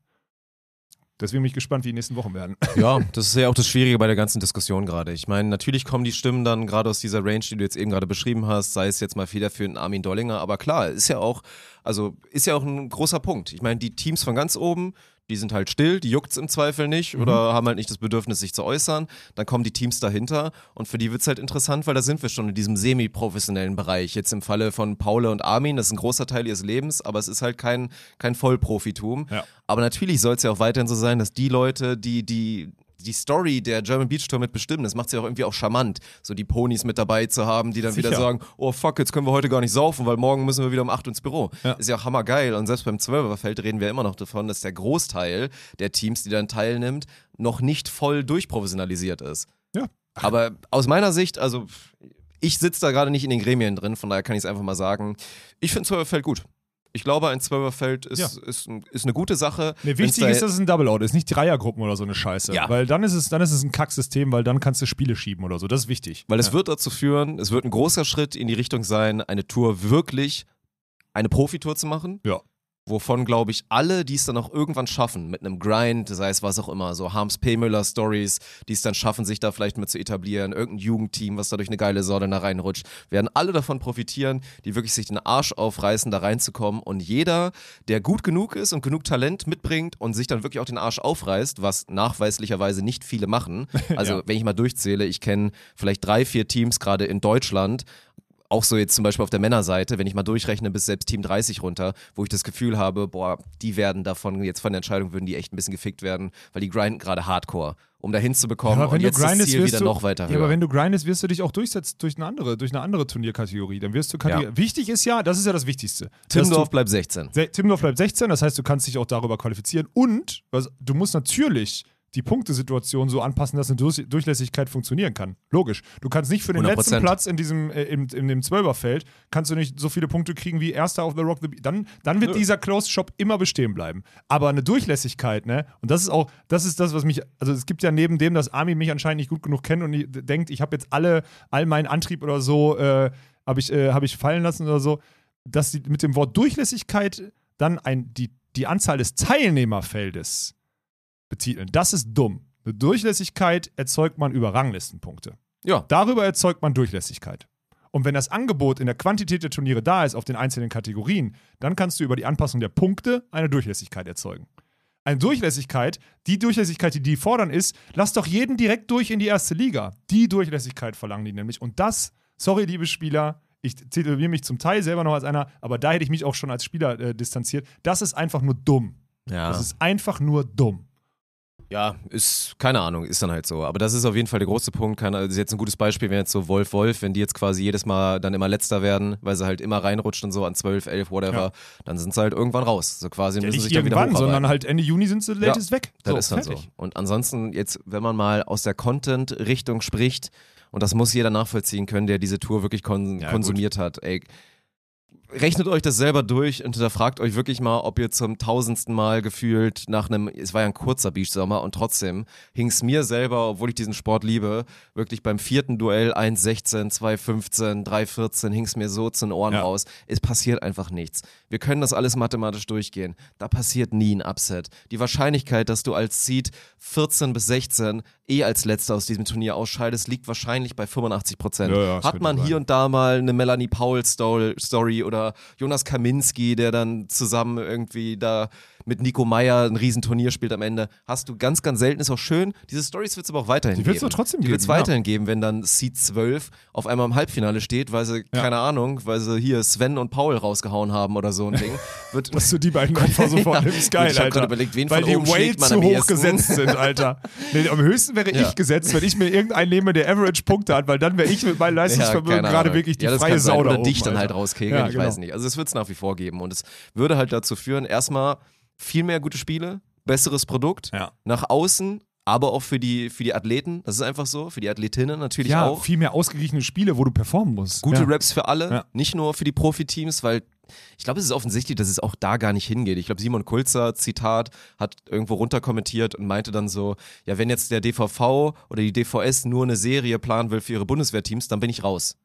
Speaker 2: Deswegen bin ich gespannt, wie die nächsten Wochen werden.
Speaker 1: Ja, das ist ja auch das Schwierige bei der ganzen Diskussion gerade. Ich meine, natürlich kommen die Stimmen dann gerade aus dieser Range, die du jetzt eben gerade beschrieben hast, sei es jetzt mal federführend Armin Dollinger, aber klar, ist ja auch, also ist ja auch ein großer Punkt. Ich meine, die Teams von ganz oben, die sind halt still, die juckt's im Zweifel nicht oder haben halt nicht das Bedürfnis, sich zu äußern. Dann kommen die Teams dahinter und für die wird's halt interessant, weil da sind wir schon in diesem semi-professionellen Bereich. Jetzt im Falle von Paule und Armin, das ist ein großer Teil ihres Lebens, aber es ist halt kein, kein Vollprofitum.
Speaker 2: Ja.
Speaker 1: Aber natürlich soll es ja auch weiterhin so sein, dass die Leute, die die die Story der German Beach Tour mit bestimmen, das macht sie auch irgendwie auch charmant, so die Ponys mit dabei zu haben, die dann wieder
Speaker 2: Sicher.
Speaker 1: sagen, oh fuck, jetzt können wir heute gar nicht saufen, weil morgen müssen wir wieder um 8 ins Büro.
Speaker 2: Ja.
Speaker 1: Ist ja auch hammergeil und selbst beim 12er-Feld reden wir immer noch davon, dass der Großteil der Teams, die dann teilnimmt, noch nicht voll durchprofessionalisiert ist.
Speaker 2: Ja.
Speaker 1: Aber aus meiner Sicht, also ich sitze da gerade nicht in den Gremien drin, von daher kann ich es einfach mal sagen, ich finde 12er-Feld gut. Ich glaube, ein 12er-Feld ist,
Speaker 2: Ja.
Speaker 1: ist, ein- ist eine gute Sache.
Speaker 2: Nee, wichtig
Speaker 1: da-
Speaker 2: ist, dass es ein Double-Out ist, nicht Dreiergruppen oder so eine Scheiße.
Speaker 1: Ja.
Speaker 2: Weil dann ist es, dann ist es ein Kacksystem, weil dann kannst du Spiele schieben oder so. Das ist wichtig.
Speaker 1: Weil es
Speaker 2: ja.
Speaker 1: wird dazu führen, es wird ein großer Schritt in die Richtung sein, eine Tour wirklich eine Profitour zu machen.
Speaker 2: Ja.
Speaker 1: Wovon, glaube ich, alle, die es dann auch irgendwann schaffen, mit einem Grind, sei es was auch immer, so Harms P. Müller Stories, die es dann schaffen, sich da vielleicht mit zu etablieren, irgendein Jugendteam, was da durch eine geile Sorte da reinrutscht, werden alle davon profitieren, die wirklich sich den Arsch aufreißen, da reinzukommen. Und jeder, der gut genug ist und genug Talent mitbringt und sich dann wirklich auch den Arsch aufreißt, was nachweislicherweise nicht viele machen. Also,
Speaker 2: Ja.
Speaker 1: wenn ich mal durchzähle, ich kenne vielleicht drei, vier Teams gerade in Deutschland, auch so jetzt zum Beispiel auf der Männerseite, wenn ich mal durchrechne bis selbst Team 30 runter, wo ich das Gefühl habe, boah, die werden davon, jetzt von der Entscheidung würden die echt ein bisschen gefickt werden, weil die grinden gerade hardcore, um da hinzubekommen
Speaker 2: aber
Speaker 1: und jetzt das Ziel wieder
Speaker 2: du,
Speaker 1: noch weiter
Speaker 2: Ja,
Speaker 1: höher.
Speaker 2: aber wenn du grindest, wirst du dich auch durchsetzen durch eine andere, durch eine andere Turnierkategorie. Dann wirst du Kategor-
Speaker 1: Ja.
Speaker 2: Wichtig ist ja, das ist ja das Wichtigste.
Speaker 1: Timdorf bleibt 16.
Speaker 2: Se- Timmendorf bleibt 16, das heißt, du kannst dich auch darüber qualifizieren und was, du musst natürlich die Punktesituation so anpassen, dass eine Durch Durchlässigkeit funktionieren kann. Logisch. Du kannst nicht für den
Speaker 1: 100%.
Speaker 2: letzten Platz in diesem äh, im, in dem Zwölferfeld kannst du nicht so viele Punkte kriegen wie Erster auf The Rock the Beach. Dann, dann wird
Speaker 1: Nö.
Speaker 2: dieser Closed Shop immer bestehen bleiben. Aber eine Durchlässigkeit, ne? Und das ist auch, das ist das, was mich, also es gibt ja neben dem, dass Armin mich anscheinend nicht gut genug kennt und ich- denkt, ich habe jetzt alle, all meinen Antrieb oder so, äh, habe ich, äh, hab ich fallen lassen oder so, dass die, mit dem Wort Durchlässigkeit dann ein, die, die Anzahl des Teilnehmerfeldes betiteln. Das ist dumm. Eine Durchlässigkeit erzeugt man über Ranglistenpunkte.
Speaker 1: Ja.
Speaker 2: Darüber erzeugt man Durchlässigkeit. Und wenn das Angebot in der Quantität der Turniere da ist auf den einzelnen Kategorien, dann kannst du über die Anpassung der Punkte eine Durchlässigkeit erzeugen. Eine Durchlässigkeit, die Durchlässigkeit, die die fordern, ist, lass doch jeden direkt durch in die erste Liga. Die Durchlässigkeit verlangen die nämlich. Und das, sorry, liebe Spieler, ich tituliere mich zum Teil selber noch als einer, aber da hätte ich mich auch schon als Spieler äh, distanziert. Das ist einfach nur dumm.
Speaker 1: Ja.
Speaker 2: Das ist einfach nur dumm.
Speaker 1: Ja, ist, keine Ahnung, ist dann halt so. Aber das ist auf jeden Fall der große Punkt. Keine, das ist jetzt ein gutes Beispiel, wenn jetzt so Wolf Wolf, wenn die jetzt quasi jedes Mal dann immer letzter werden, weil sie halt immer reinrutschen und so an 12, 11, whatever,
Speaker 2: Ja.
Speaker 1: dann sind sie halt irgendwann raus. So quasi
Speaker 2: Ja,
Speaker 1: müssen
Speaker 2: nicht
Speaker 1: sich dann wieder hocharbeiten.
Speaker 2: sondern halt Ende Juni sind sie latest weg.
Speaker 1: Das
Speaker 2: So,
Speaker 1: ist dann
Speaker 2: fertig.
Speaker 1: so. Und ansonsten, jetzt, wenn man mal aus der Content-Richtung spricht, und das muss jeder nachvollziehen können, der diese Tour wirklich kon
Speaker 2: Ja,
Speaker 1: konsumiert hat, ey. Rechnet euch das selber durch und hinterfragt euch wirklich mal, ob ihr zum tausendsten Mal gefühlt nach einem, es war ja ein kurzer Beachsommer und trotzdem hing es mir selber, obwohl ich diesen Sport liebe, wirklich beim vierten Duell 1,16, 2,15, 3,14 hing es mir so zu den Ohren
Speaker 2: Ja.
Speaker 1: raus. Es passiert einfach nichts. Wir können das alles mathematisch durchgehen. Da passiert nie ein Upset. Die Wahrscheinlichkeit, dass du als Seed 14 bis 16 eh als letzter aus diesem Turnier ausscheidest, liegt wahrscheinlich bei 85 Prozent.
Speaker 2: Ja, ja,
Speaker 1: Hat man
Speaker 2: sein.
Speaker 1: hier und da mal eine Melanie Powell Sto- Story oder Jonas Kaminski, der dann zusammen irgendwie da mit Nico Meyer ein Riesenturnier spielt am Ende. Hast du ganz, ganz selten, ist auch schön. Diese Stories wird es aber auch weiterhin
Speaker 2: Die
Speaker 1: geben.
Speaker 2: wird's doch trotzdem
Speaker 1: Die wird es
Speaker 2: geben, ja.
Speaker 1: weiterhin geben, wenn dann Seed 12 auf einmal im Halbfinale steht, weil sie, keine Ahnung, weil sie hier Sven und Paul rausgehauen haben oder so ein Ding. Wird,
Speaker 2: Dass du die beiden Opfer so
Speaker 1: Ja.
Speaker 2: vornimmst, geil,
Speaker 1: Ich hab
Speaker 2: Alter.
Speaker 1: grad überlegt, wen
Speaker 2: Weil
Speaker 1: von
Speaker 2: die
Speaker 1: oben man
Speaker 2: zu hoch
Speaker 1: ehesten.
Speaker 2: gesetzt sind, Alter. Nee, am höchsten wäre
Speaker 1: Ja.
Speaker 2: ich gesetzt, wenn ich mir irgendeinen nehme, der Average-Punkte hat, weil dann wäre ich mit meinem Leistungsvermögen gerade wirklich die
Speaker 1: ja,
Speaker 2: freie. Sau da oben,
Speaker 1: dich dann
Speaker 2: Alter.
Speaker 1: halt rauskegeln,
Speaker 2: Ja,
Speaker 1: ich
Speaker 2: genau.
Speaker 1: weiß nicht. Also es wird es nach wie vor geben und es würde halt dazu führen, erstmal viel mehr gute Spiele, besseres Produkt,
Speaker 2: Ja.
Speaker 1: nach außen, aber auch für die, für die Athleten, das ist einfach so, für die Athletinnen natürlich
Speaker 2: Ja,
Speaker 1: auch.
Speaker 2: viel mehr ausgeglichene Spiele, wo du performen musst.
Speaker 1: Gute
Speaker 2: ja.
Speaker 1: Raps für alle,
Speaker 2: Ja.
Speaker 1: nicht nur für die Profiteams, weil ich glaube, es ist offensichtlich, dass es auch da gar nicht hingeht. Ich glaube, Simon Kulzer, Zitat, hat irgendwo runterkommentiert und meinte dann so, ja, wenn jetzt der DVV oder die DVS nur eine Serie planen will für ihre Bundeswehrteams, dann bin ich raus.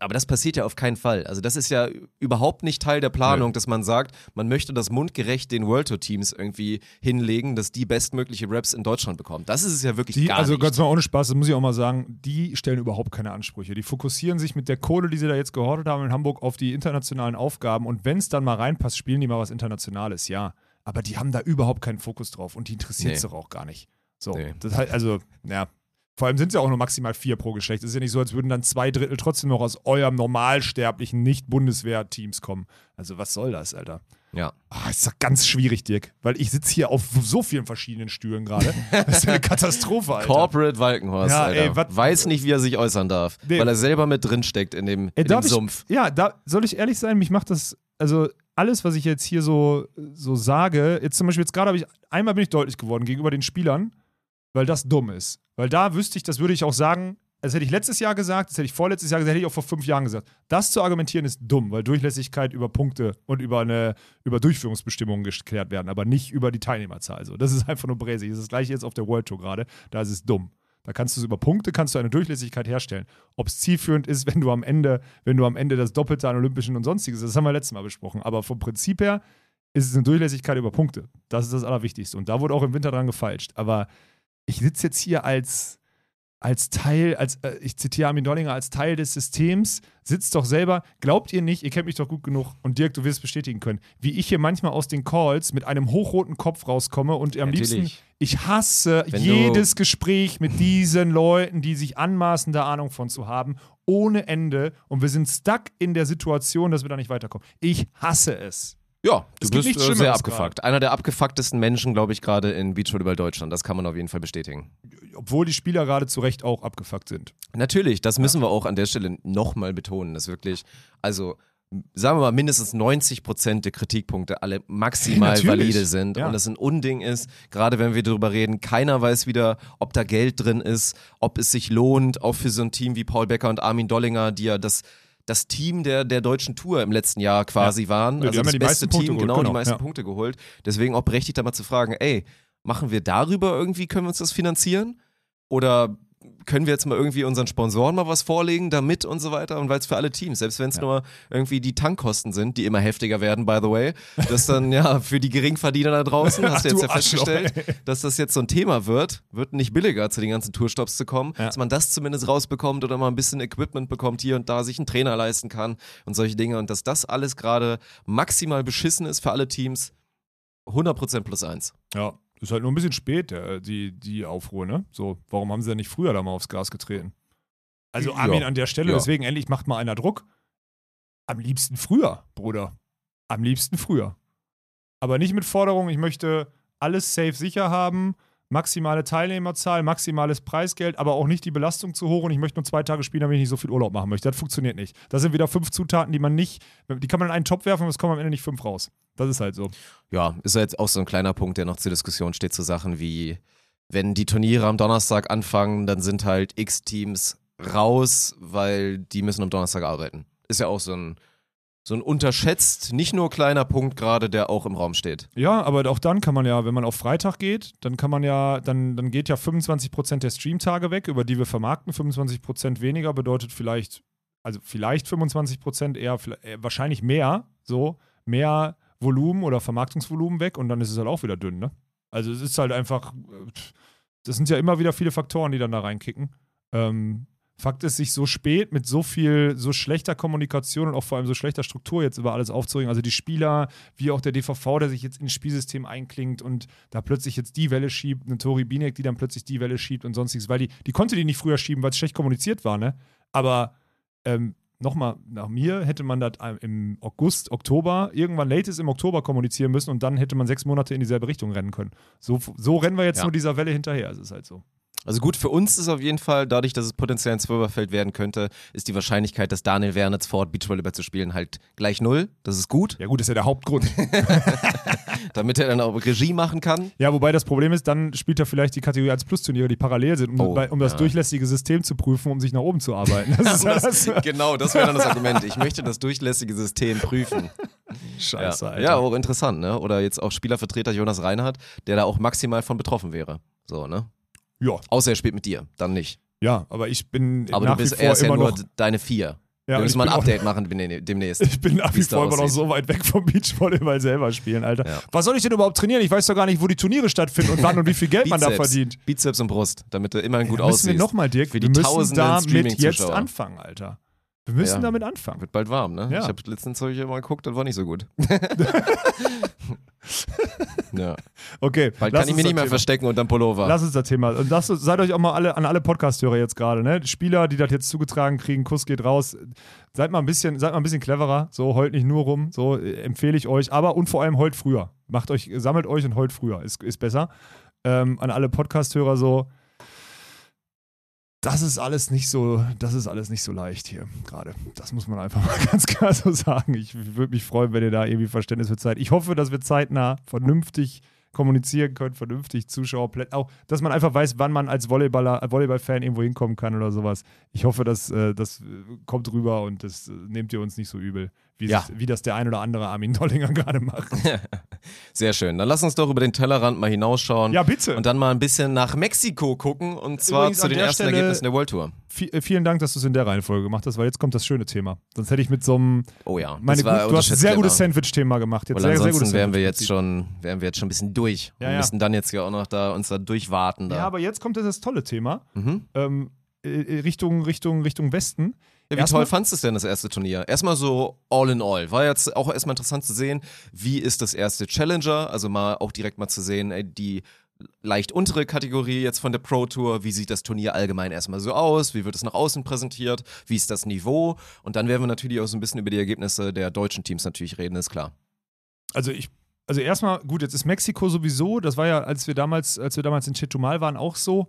Speaker 1: Aber das passiert ja auf keinen Fall. Also das ist ja überhaupt nicht Teil der Planung,
Speaker 2: Nö.
Speaker 1: dass man sagt, man möchte das mundgerecht den World Tour Teams irgendwie hinlegen, dass die bestmögliche Raps in Deutschland bekommen. Das ist es ja wirklich
Speaker 2: Die,
Speaker 1: gar
Speaker 2: also
Speaker 1: nicht.
Speaker 2: ganz mal ohne Spaß, das muss ich auch mal sagen, die stellen überhaupt keine Ansprüche. Die fokussieren sich mit der Kohle, die sie da jetzt gehortet haben in Hamburg, auf die internationalen Aufgaben und wenn es dann mal reinpasst, spielen die mal was Internationales, ja. Aber die haben da überhaupt keinen Fokus drauf und die interessiert es
Speaker 1: Nee.
Speaker 2: doch auch gar nicht. So,
Speaker 1: Nee.
Speaker 2: das halt, also, ja. Vor allem sind es ja auch nur maximal vier pro Geschlecht. Es ist ja nicht so, als würden dann zwei Drittel trotzdem noch aus eurem normalsterblichen Nicht-Bundeswehr-Teams kommen. Also, was soll das, Alter?
Speaker 1: ja.
Speaker 2: Ah, ist doch ganz schwierig, Dirk, weil ich sitze hier auf so vielen verschiedenen Stühlen gerade. Das ist eine Katastrophe, Alter.
Speaker 1: Corporate Walkenhorst,
Speaker 2: Ja,
Speaker 1: Alter.
Speaker 2: ey, wat-
Speaker 1: weiß nicht, wie er sich äußern darf,
Speaker 2: Nee.
Speaker 1: weil er selber mit drin steckt in dem,
Speaker 2: Ey,
Speaker 1: in dem
Speaker 2: ich,
Speaker 1: Sumpf.
Speaker 2: Ja, da soll ich ehrlich sein, mich macht das, also alles, was ich jetzt hier so, so sage, jetzt zum Beispiel jetzt gerade habe ich, einmal bin ich deutlich geworden gegenüber den Spielern, weil das dumm ist. Weil da wüsste ich, das würde ich auch sagen, das hätte ich letztes Jahr gesagt, das hätte ich vorletztes Jahr gesagt, das hätte ich auch vor fünf Jahren gesagt. Das zu argumentieren ist dumm, weil Durchlässigkeit über Punkte und über eine über Durchführungsbestimmungen geklärt werden, aber nicht über die Teilnehmerzahl. So, das ist einfach nur bräsig. Das ist das gleiche jetzt auf der World Tour gerade. Da ist es dumm. Da kannst du es über Punkte, kannst du eine Durchlässigkeit herstellen. Ob es zielführend ist, wenn du am Ende, wenn du am Ende das Doppelte an Olympischen und sonstiges, das haben wir letztes Mal besprochen. Aber vom Prinzip her ist es eine Durchlässigkeit über Punkte. Das ist das Allerwichtigste. Und da wurde auch im Winter dran gefeilscht. Aber ich sitze jetzt hier als, als Teil, als, äh, ich zitiere Armin Dollinger, als Teil des Systems, sitzt doch selber, glaubt ihr nicht, ihr kennt mich doch gut genug und Dirk, du wirst es bestätigen können, wie ich hier manchmal aus den Calls mit einem hochroten Kopf rauskomme und am liebsten,
Speaker 1: Natürlich.
Speaker 2: ich hasse
Speaker 1: Wenn
Speaker 2: jedes Gespräch mit diesen Leuten, die sich anmaßen, da Ahnung von zu haben, ohne Ende und wir sind stuck in der Situation, dass wir da nicht weiterkommen. Ich hasse es.
Speaker 1: Ja, du
Speaker 2: Es
Speaker 1: bist äh, sehr abgefuckt. Einer der abgefucktesten Menschen, glaube ich, gerade in Beachvolleyball Deutschland. Das kann man auf jeden Fall bestätigen.
Speaker 2: Obwohl die Spieler gerade zu Recht auch abgefuckt sind.
Speaker 1: Natürlich, das müssen wir auch an der Stelle nochmal betonen, dass wirklich, also sagen wir mal, mindestens 90 Prozent der Kritikpunkte alle maximal
Speaker 2: Natürlich.
Speaker 1: valide sind
Speaker 2: Ja.
Speaker 1: und das ein Unding ist, gerade wenn wir darüber reden, keiner weiß wieder, ob da Geld drin ist, ob es sich lohnt, auch für so ein Team wie Paul Becker und Armin Dollinger, die ja das das Team der, der deutschen Tour im letzten Jahr quasi waren.
Speaker 2: Ja, die
Speaker 1: also
Speaker 2: haben
Speaker 1: das
Speaker 2: ja die
Speaker 1: beste Team,
Speaker 2: geholt,
Speaker 1: genau, die
Speaker 2: genau,
Speaker 1: meisten
Speaker 2: ja.
Speaker 1: Punkte geholt. Deswegen auch berechtigt da mal zu fragen, ey, machen wir darüber irgendwie, können wir uns das finanzieren? Oder können wir jetzt mal irgendwie unseren Sponsoren mal was vorlegen damit und so weiter? Und weil es für alle Teams, selbst wenn es nur irgendwie die Tankkosten sind, die immer heftiger werden, by the way, dass dann ja für die Geringverdiener da draußen, hast du
Speaker 2: Ach,
Speaker 1: jetzt
Speaker 2: du
Speaker 1: ja festgestellt, dass das jetzt so ein Thema wird, wird nicht billiger zu den ganzen Tourstops zu kommen,
Speaker 2: Ja.
Speaker 1: dass man das zumindest rausbekommt oder mal ein bisschen Equipment bekommt hier und da, sich einen Trainer leisten kann und solche Dinge. Und dass das alles gerade maximal beschissen ist für alle Teams, 100% plus eins.
Speaker 2: Ja, ist halt nur ein bisschen spät, der, die, die Aufruhr, ne? So, warum haben sie denn nicht früher da mal aufs Gas getreten? Also
Speaker 1: Ja,
Speaker 2: Armin an der Stelle,
Speaker 1: ja.
Speaker 2: deswegen endlich macht mal einer Druck. Am liebsten früher, Bruder. Am liebsten früher. Aber nicht mit Forderung, ich möchte alles safe sicher haben, maximale Teilnehmerzahl, maximales Preisgeld, aber auch nicht die Belastung zu hoch und ich möchte nur zwei Tage spielen, damit ich nicht so viel Urlaub machen möchte. Das funktioniert nicht. Das sind wieder fünf Zutaten, die man nicht, die kann man in einen Topf werfen und es kommen am Ende nicht fünf raus. Das ist halt so.
Speaker 1: Ja, ist jetzt auch so ein kleiner Punkt, der noch zur Diskussion steht, zu Sachen wie, wenn die Turniere am Donnerstag anfangen, dann sind halt X-Teams raus, weil die müssen am Donnerstag arbeiten. Ist ja auch so ein, so ein unterschätzt, nicht nur kleiner Punkt gerade, der auch im Raum steht.
Speaker 2: Ja, aber auch dann kann man ja, wenn man auf Freitag geht, dann kann man ja, dann, dann geht ja 25% der Streamtage weg, über die wir vermarkten. 25% weniger bedeutet vielleicht, also vielleicht 25%, eher, eher wahrscheinlich mehr, so, mehr Volumen oder Vermarktungsvolumen weg und dann ist es halt auch wieder dünn, ne? Also es ist halt einfach, das sind ja immer wieder viele Faktoren, die dann da reinkicken. Ähm, Fakt ist, sich so spät mit so viel, so schlechter Kommunikation und auch vor allem so schlechter Struktur jetzt über alles aufzuregen. Also die Spieler, wie auch der DVV, der sich jetzt ins Spielsystem einklingt und da plötzlich jetzt die Welle schiebt, eine Tori Binek, die dann plötzlich die Welle schiebt und sonstiges, weil die, die konnte die nicht früher schieben, weil es schlecht kommuniziert war, ne? Aber ähm, nochmal, nach mir hätte man das im August, Oktober, irgendwann latest im Oktober kommunizieren müssen und dann hätte man sechs Monate in dieselbe Richtung rennen können. So, so rennen wir jetzt ja. nur dieser Welle hinterher. Es ist halt so.
Speaker 1: Also gut, für uns ist auf jeden Fall, dadurch, dass es potenziell ein Zwölferfeld werden könnte, ist die Wahrscheinlichkeit, dass Daniel Wernitz fort Beachvolleyball zu spielen, halt gleich null. Das ist gut.
Speaker 2: Ja gut, das ist ja der Hauptgrund.
Speaker 1: Damit er dann auch Regie machen kann.
Speaker 2: Ja, wobei das Problem ist, dann spielt er vielleicht die Kategorie 1 Plus Turniere, die parallel sind, um, oh, um das ja. durchlässige System zu prüfen, um sich nach oben zu arbeiten.
Speaker 1: Das das, das, genau, das wäre dann das Argument. Ich möchte das durchlässige System prüfen.
Speaker 2: Scheiße,
Speaker 1: ja.
Speaker 2: Alter.
Speaker 1: Ja, auch interessant, ne? Oder jetzt auch Spielervertreter Jonas Reinhardt, der da auch maximal von betroffen wäre. So, ne?
Speaker 2: Ja.
Speaker 1: Außer er spielt mit dir, dann nicht.
Speaker 2: Ja, aber ich bin
Speaker 1: aber du bist
Speaker 2: vor
Speaker 1: erst
Speaker 2: immer
Speaker 1: ja nur deine vier.
Speaker 2: Ja,
Speaker 1: wir müssen mal ein Update machen demnächst.
Speaker 2: Ich bin nach wie vor immer noch so weit weg vom Beachvolleyball selber spielen, Alter. Ja. Was soll ich denn überhaupt trainieren? Ich weiß doch gar nicht, wo die Turniere stattfinden und wann und wie viel Geld man da verdient.
Speaker 1: Bizeps und Brust, damit du immerhin gut
Speaker 2: ja,
Speaker 1: aussiehst.
Speaker 2: Müssen wir nochmal, Dirk,
Speaker 1: für die
Speaker 2: wir
Speaker 1: müssen
Speaker 2: damit jetzt anfangen, Alter. Wir müssen ja. damit anfangen.
Speaker 1: Wird bald warm, ne?
Speaker 2: Ja.
Speaker 1: Ich habe letztens hab ich mal geguckt, das war nicht so gut. ja.
Speaker 2: Okay.
Speaker 1: Bald kann ich mich nicht mehr Thema. verstecken unterm Pullover.
Speaker 2: Lass uns das Thema. Und das, seid euch auch mal alle an alle Podcast-Hörer jetzt gerade, ne? Spieler, die das jetzt zugetragen kriegen, Kuss geht raus. Seid mal ein bisschen, seid mal ein bisschen cleverer. So, heult nicht nur rum. So äh, empfehle ich euch. Aber und vor allem heult früher. Macht euch, sammelt euch und heult früher. Ist, ist besser. Ähm, an alle Podcast-Hörer so das ist alles nicht so, das ist alles nicht so leicht hier gerade. Das muss man einfach mal ganz klar so sagen. Ich würde mich freuen, wenn ihr da irgendwie Verständnis für Zeit. Ich hoffe, dass wir zeitnah vernünftig kommunizieren können, vernünftig Zuschauer, auch, dass man einfach weiß, wann man als Volleyballer, Volleyball-Fan irgendwo hinkommen kann oder sowas. Ich hoffe, dass äh, das kommt rüber und das äh, nehmt ihr uns nicht so übel ja. wie das der ein oder andere Armin Dollinger gerade macht.
Speaker 1: Sehr schön. Dann lass uns doch über den Tellerrand mal hinausschauen.
Speaker 2: Ja, bitte.
Speaker 1: Und dann mal ein bisschen nach Mexiko gucken und zwar Übrigens zu den ersten Stelle Ergebnissen der World Tour.
Speaker 2: Äh, vielen Dank, dass du es in der Reihenfolge gemacht hast, weil jetzt kommt das schöne Thema. Sonst hätte ich mit so einem.
Speaker 1: Oh ja,
Speaker 2: meine, gut, du hast ein sehr gutes Sandwich-Thema gemacht. Jetzt
Speaker 1: sehr,
Speaker 2: sehr
Speaker 1: gutes wären wir jetzt schon, wären wir jetzt schon ein bisschen durch.
Speaker 2: Ja,
Speaker 1: wir
Speaker 2: ja.
Speaker 1: müssen dann jetzt ja auch noch da uns da durchwarten. Da.
Speaker 2: Ja, aber jetzt kommt das tolle Thema.
Speaker 1: Mhm.
Speaker 2: Ähm, äh, Richtung, Richtung, Richtung Westen.
Speaker 1: Ja, wie erstmal, toll fandest du es denn, das erste Turnier? Erstmal so all in all. War jetzt auch erstmal interessant zu sehen, wie ist das erste Challenger? Also mal auch direkt mal zu sehen, ey, die leicht untere Kategorie jetzt von der Pro Tour. Wie sieht das Turnier allgemein erstmal so aus? Wie wird es nach außen präsentiert? Wie ist das Niveau? Und dann werden wir natürlich auch so ein bisschen über die Ergebnisse der deutschen Teams natürlich reden, ist klar.
Speaker 2: Also ich also erstmal, gut, jetzt ist Mexiko sowieso, das war ja, als wir damals, als wir damals in Chetumal waren, auch so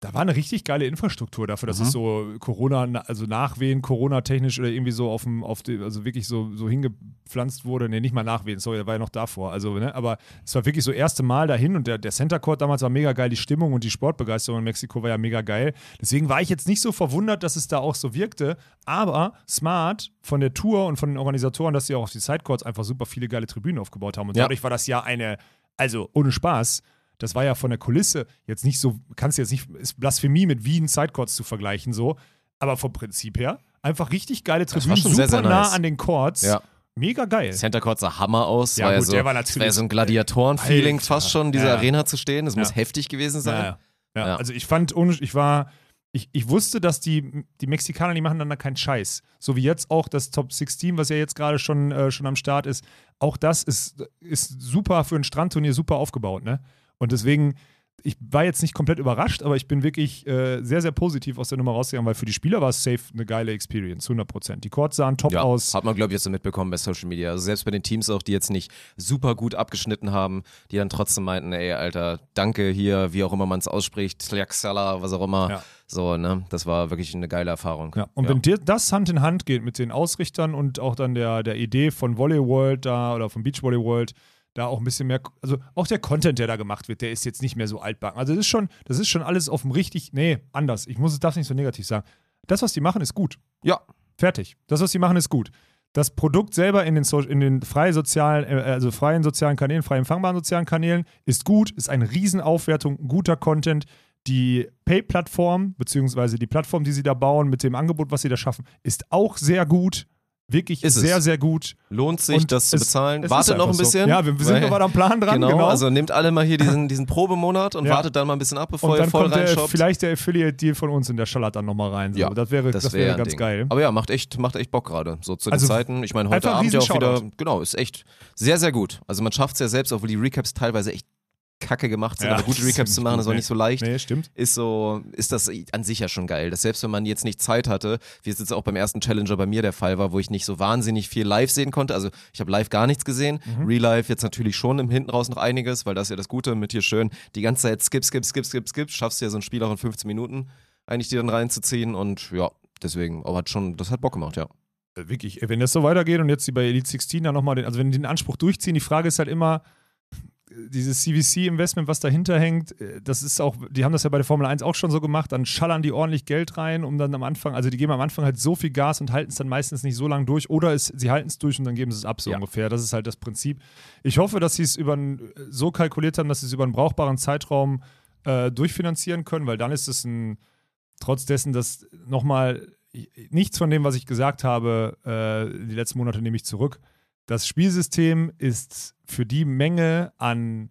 Speaker 2: da war eine richtig geile Infrastruktur dafür, dass mhm. es so Corona, also Nachwehen, Corona-technisch oder irgendwie so auf dem, auf die, also wirklich so, so hingepflanzt wurde. Ne, nicht mal Nachwehen, sorry, der war ja noch davor. Also, ne, aber es war wirklich so erste Mal dahin und der, der Center Court damals war mega geil, die Stimmung und die Sportbegeisterung in Mexiko war ja mega geil. Deswegen war ich jetzt nicht so verwundert, dass es da auch so wirkte, aber smart von der Tour und von den Organisatoren, dass sie auch auf die Sidecourts einfach super viele geile Tribünen aufgebaut haben. Und ja. dadurch war das ja eine, also ohne Spaß, das war ja von der Kulisse jetzt nicht so, kannst du jetzt nicht, ist Blasphemie mit Wien Sidecourts zu vergleichen, so. Aber vom Prinzip her, einfach richtig geile Tribünen, super
Speaker 1: sehr, sehr
Speaker 2: nah
Speaker 1: nice.
Speaker 2: an den Courts.
Speaker 1: Ja.
Speaker 2: Mega geil.
Speaker 1: Center Court sah Hammer aus.
Speaker 2: Ja,
Speaker 1: war
Speaker 2: gut,
Speaker 1: ja so,
Speaker 2: der war natürlich.
Speaker 1: war so ein Gladiatoren-Feeling fast schon, in dieser
Speaker 2: ja.
Speaker 1: Arena zu stehen. Das muss heftig gewesen sein.
Speaker 2: Ja, ja. Also ich fand, ich war, ich, ich wusste, dass die, die Mexikaner, die machen dann da keinen Scheiß. So wie jetzt auch das Top 16, was ja jetzt gerade schon, äh, schon am Start ist. Auch das ist, ist super für ein Strandturnier, super aufgebaut, ne? Und deswegen, ich war jetzt nicht komplett überrascht, aber ich bin wirklich äh, sehr, sehr positiv aus der Nummer rausgegangen, weil für die Spieler war es safe eine geile Experience, 100%. Die Courts sahen top
Speaker 1: ja,
Speaker 2: aus.
Speaker 1: Hat man, glaube ich, jetzt so mitbekommen bei Social Media. Also selbst bei den Teams auch, die jetzt nicht super gut abgeschnitten haben, die dann trotzdem meinten, ey, Alter, danke hier, wie auch immer man es ausspricht, Tlaxala, was auch immer.
Speaker 2: Ja.
Speaker 1: So, ne, das war wirklich eine geile Erfahrung.
Speaker 2: Ja. Und wenn dir das Hand in Hand geht mit den Ausrichtern und auch dann der, der Idee von Volley World da oder von Beach Volley World, da auch ein bisschen mehr, also auch der Content, der da gemacht wird, der ist jetzt nicht mehr so altbacken. Also das ist schon, das ist schon alles auf dem richtig, nee, anders. Ich muss es, darf nicht so negativ sagen. Das, was die machen, ist gut.
Speaker 1: Ja.
Speaker 2: Fertig. Das, was die machen, ist gut. Das Produkt selber in den, so in den freien sozialen, äh, also freien sozialen Kanälen, frei empfangbaren sozialen Kanälen ist gut, ist eine Riesenaufwertung, guter Content. Die Pay-Plattform, beziehungsweise die Plattform, die sie da bauen, mit dem Angebot, was sie da schaffen, ist auch sehr gut. Wirklich
Speaker 1: Ist es.
Speaker 2: sehr, sehr gut.
Speaker 1: Lohnt sich,
Speaker 2: Und
Speaker 1: das zu bezahlen. Wartet noch ein
Speaker 2: einfach so.
Speaker 1: bisschen.
Speaker 2: Ja, wir, wir sind noch weiter am Plan dran.
Speaker 1: Genau,
Speaker 2: Genau,
Speaker 1: also nehmt alle mal hier diesen, diesen Probemonat und
Speaker 2: Ja.
Speaker 1: wartet dann mal ein bisschen ab, bevor
Speaker 2: Und
Speaker 1: ihr
Speaker 2: dann
Speaker 1: voll
Speaker 2: kommt der,
Speaker 1: reinshoppt.
Speaker 2: vielleicht der Affiliate-Deal von uns in der Schallert dann nochmal rein. So.
Speaker 1: Ja,
Speaker 2: das wäre, das
Speaker 1: wär
Speaker 2: wäre ganz
Speaker 1: Ding.
Speaker 2: geil.
Speaker 1: Aber ja, macht echt, macht echt Bock gerade. So zu den
Speaker 2: Also
Speaker 1: Zeiten. Ich meine, heute Abend ja auch wieder. Genau, ist echt sehr, sehr gut. Also man schafft es ja selbst, obwohl die Recaps teilweise echt kacke gemacht sind.
Speaker 2: Ja,
Speaker 1: aber gute Recaps zu machen,
Speaker 2: gut,
Speaker 1: ist auch nicht so leicht.
Speaker 2: Nee, stimmt.
Speaker 1: Ist so, ist das an sich ja schon geil. Dass selbst wenn man jetzt nicht Zeit hatte, wie es jetzt auch beim ersten Challenger bei mir der Fall war, wo ich nicht so wahnsinnig viel live sehen konnte. Also ich habe live gar nichts gesehen.
Speaker 2: Mhm.
Speaker 1: Real Life jetzt natürlich schon im Hinten raus noch einiges, weil das ist ja das Gute mit hier schön die ganze Zeit skip, skip, skip, skip, skip. Schaffst du ja so ein Spiel auch in 15 Minuten eigentlich dir dann reinzuziehen und ja, deswegen, aber hat schon, das hat Bock gemacht, ja.
Speaker 2: Äh, Wirklich, wenn das so weitergeht und jetzt die bei Elite 16 dann nochmal den, also wenn die den Anspruch durchziehen, die Frage ist halt immer, äh, dieses CVC-Investment, was dahinter hängt, äh, das ist auch, die haben das ja bei der Formel 1 auch schon so gemacht, dann schallern die ordentlich Geld rein, um dann am Anfang, also die geben am Anfang halt so viel Gas und halten es dann meistens nicht so lange durch oder es, sie halten es durch und dann geben sie es ab, so
Speaker 1: Ja.
Speaker 2: ungefähr. Das ist halt das Prinzip. Ich hoffe, dass sie es über so kalkuliert haben, dass sie es über einen brauchbaren Zeitraum äh, durchfinanzieren können, weil dann ist es ein, trotz dessen, dass nochmal nichts von dem, was ich gesagt habe, äh, die letzten Monate nehme ich zurück. Das Spielsystem ist für die Menge an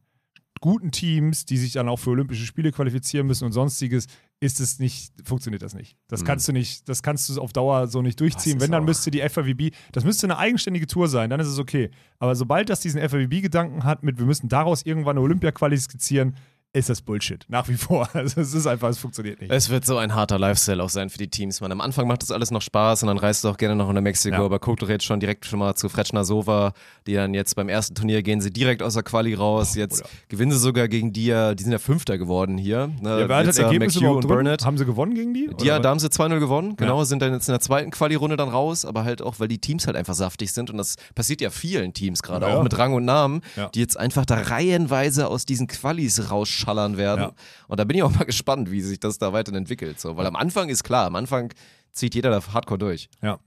Speaker 2: guten Teams, die sich dann auch für Olympische Spiele qualifizieren müssen und sonstiges, ist es nicht, funktioniert das nicht. Das
Speaker 1: Mhm.
Speaker 2: kannst du nicht, das kannst du auf Dauer so nicht durchziehen. Wenn, dann müsste die FAWB, das müsste eine eigenständige Tour sein, dann ist es okay. Aber sobald das diesen FAWB-Gedanken hat, mit wir müssen daraus irgendwann eine Olympia qualifizieren, ist das Bullshit. Nach wie vor. Also es ist einfach, es funktioniert nicht.
Speaker 1: Es wird so ein harter Lifestyle auch sein für die Teams. Man, am Anfang macht das alles noch Spaß und dann reist du auch gerne noch nach Mexiko.
Speaker 2: Ja.
Speaker 1: Aber guck doch jetzt schon direkt schon mal zu Fretschner Sova, die dann jetzt beim ersten Turnier gehen sie direkt aus der Quali raus. Jetzt
Speaker 2: Bruder.
Speaker 1: gewinnen sie sogar gegen die, ja- die sind ja Fünfter geworden hier. Ne?
Speaker 2: Ja, wer hat
Speaker 1: äh,
Speaker 2: Ergebnis
Speaker 1: McHugh
Speaker 2: überhaupt
Speaker 1: und? Burnett.
Speaker 2: Haben sie gewonnen gegen die?
Speaker 1: Die, ja,
Speaker 2: Oder
Speaker 1: da haben sie 2-0 gewonnen, genau, sind dann jetzt in der zweiten Quali-Runde dann raus, aber halt auch, weil die Teams halt einfach saftig sind und das passiert ja vielen Teams gerade,
Speaker 2: Ja, ja.
Speaker 1: auch mit Rang und Namen,
Speaker 2: Ja.
Speaker 1: die jetzt einfach da reihenweise aus diesen Qualis rausschallern werden.
Speaker 2: Ja.
Speaker 1: Und da bin ich auch mal gespannt, wie sich das da weiterhin entwickelt. So. Weil am Anfang ist klar, am Anfang zieht jeder da hardcore durch.
Speaker 2: Ja.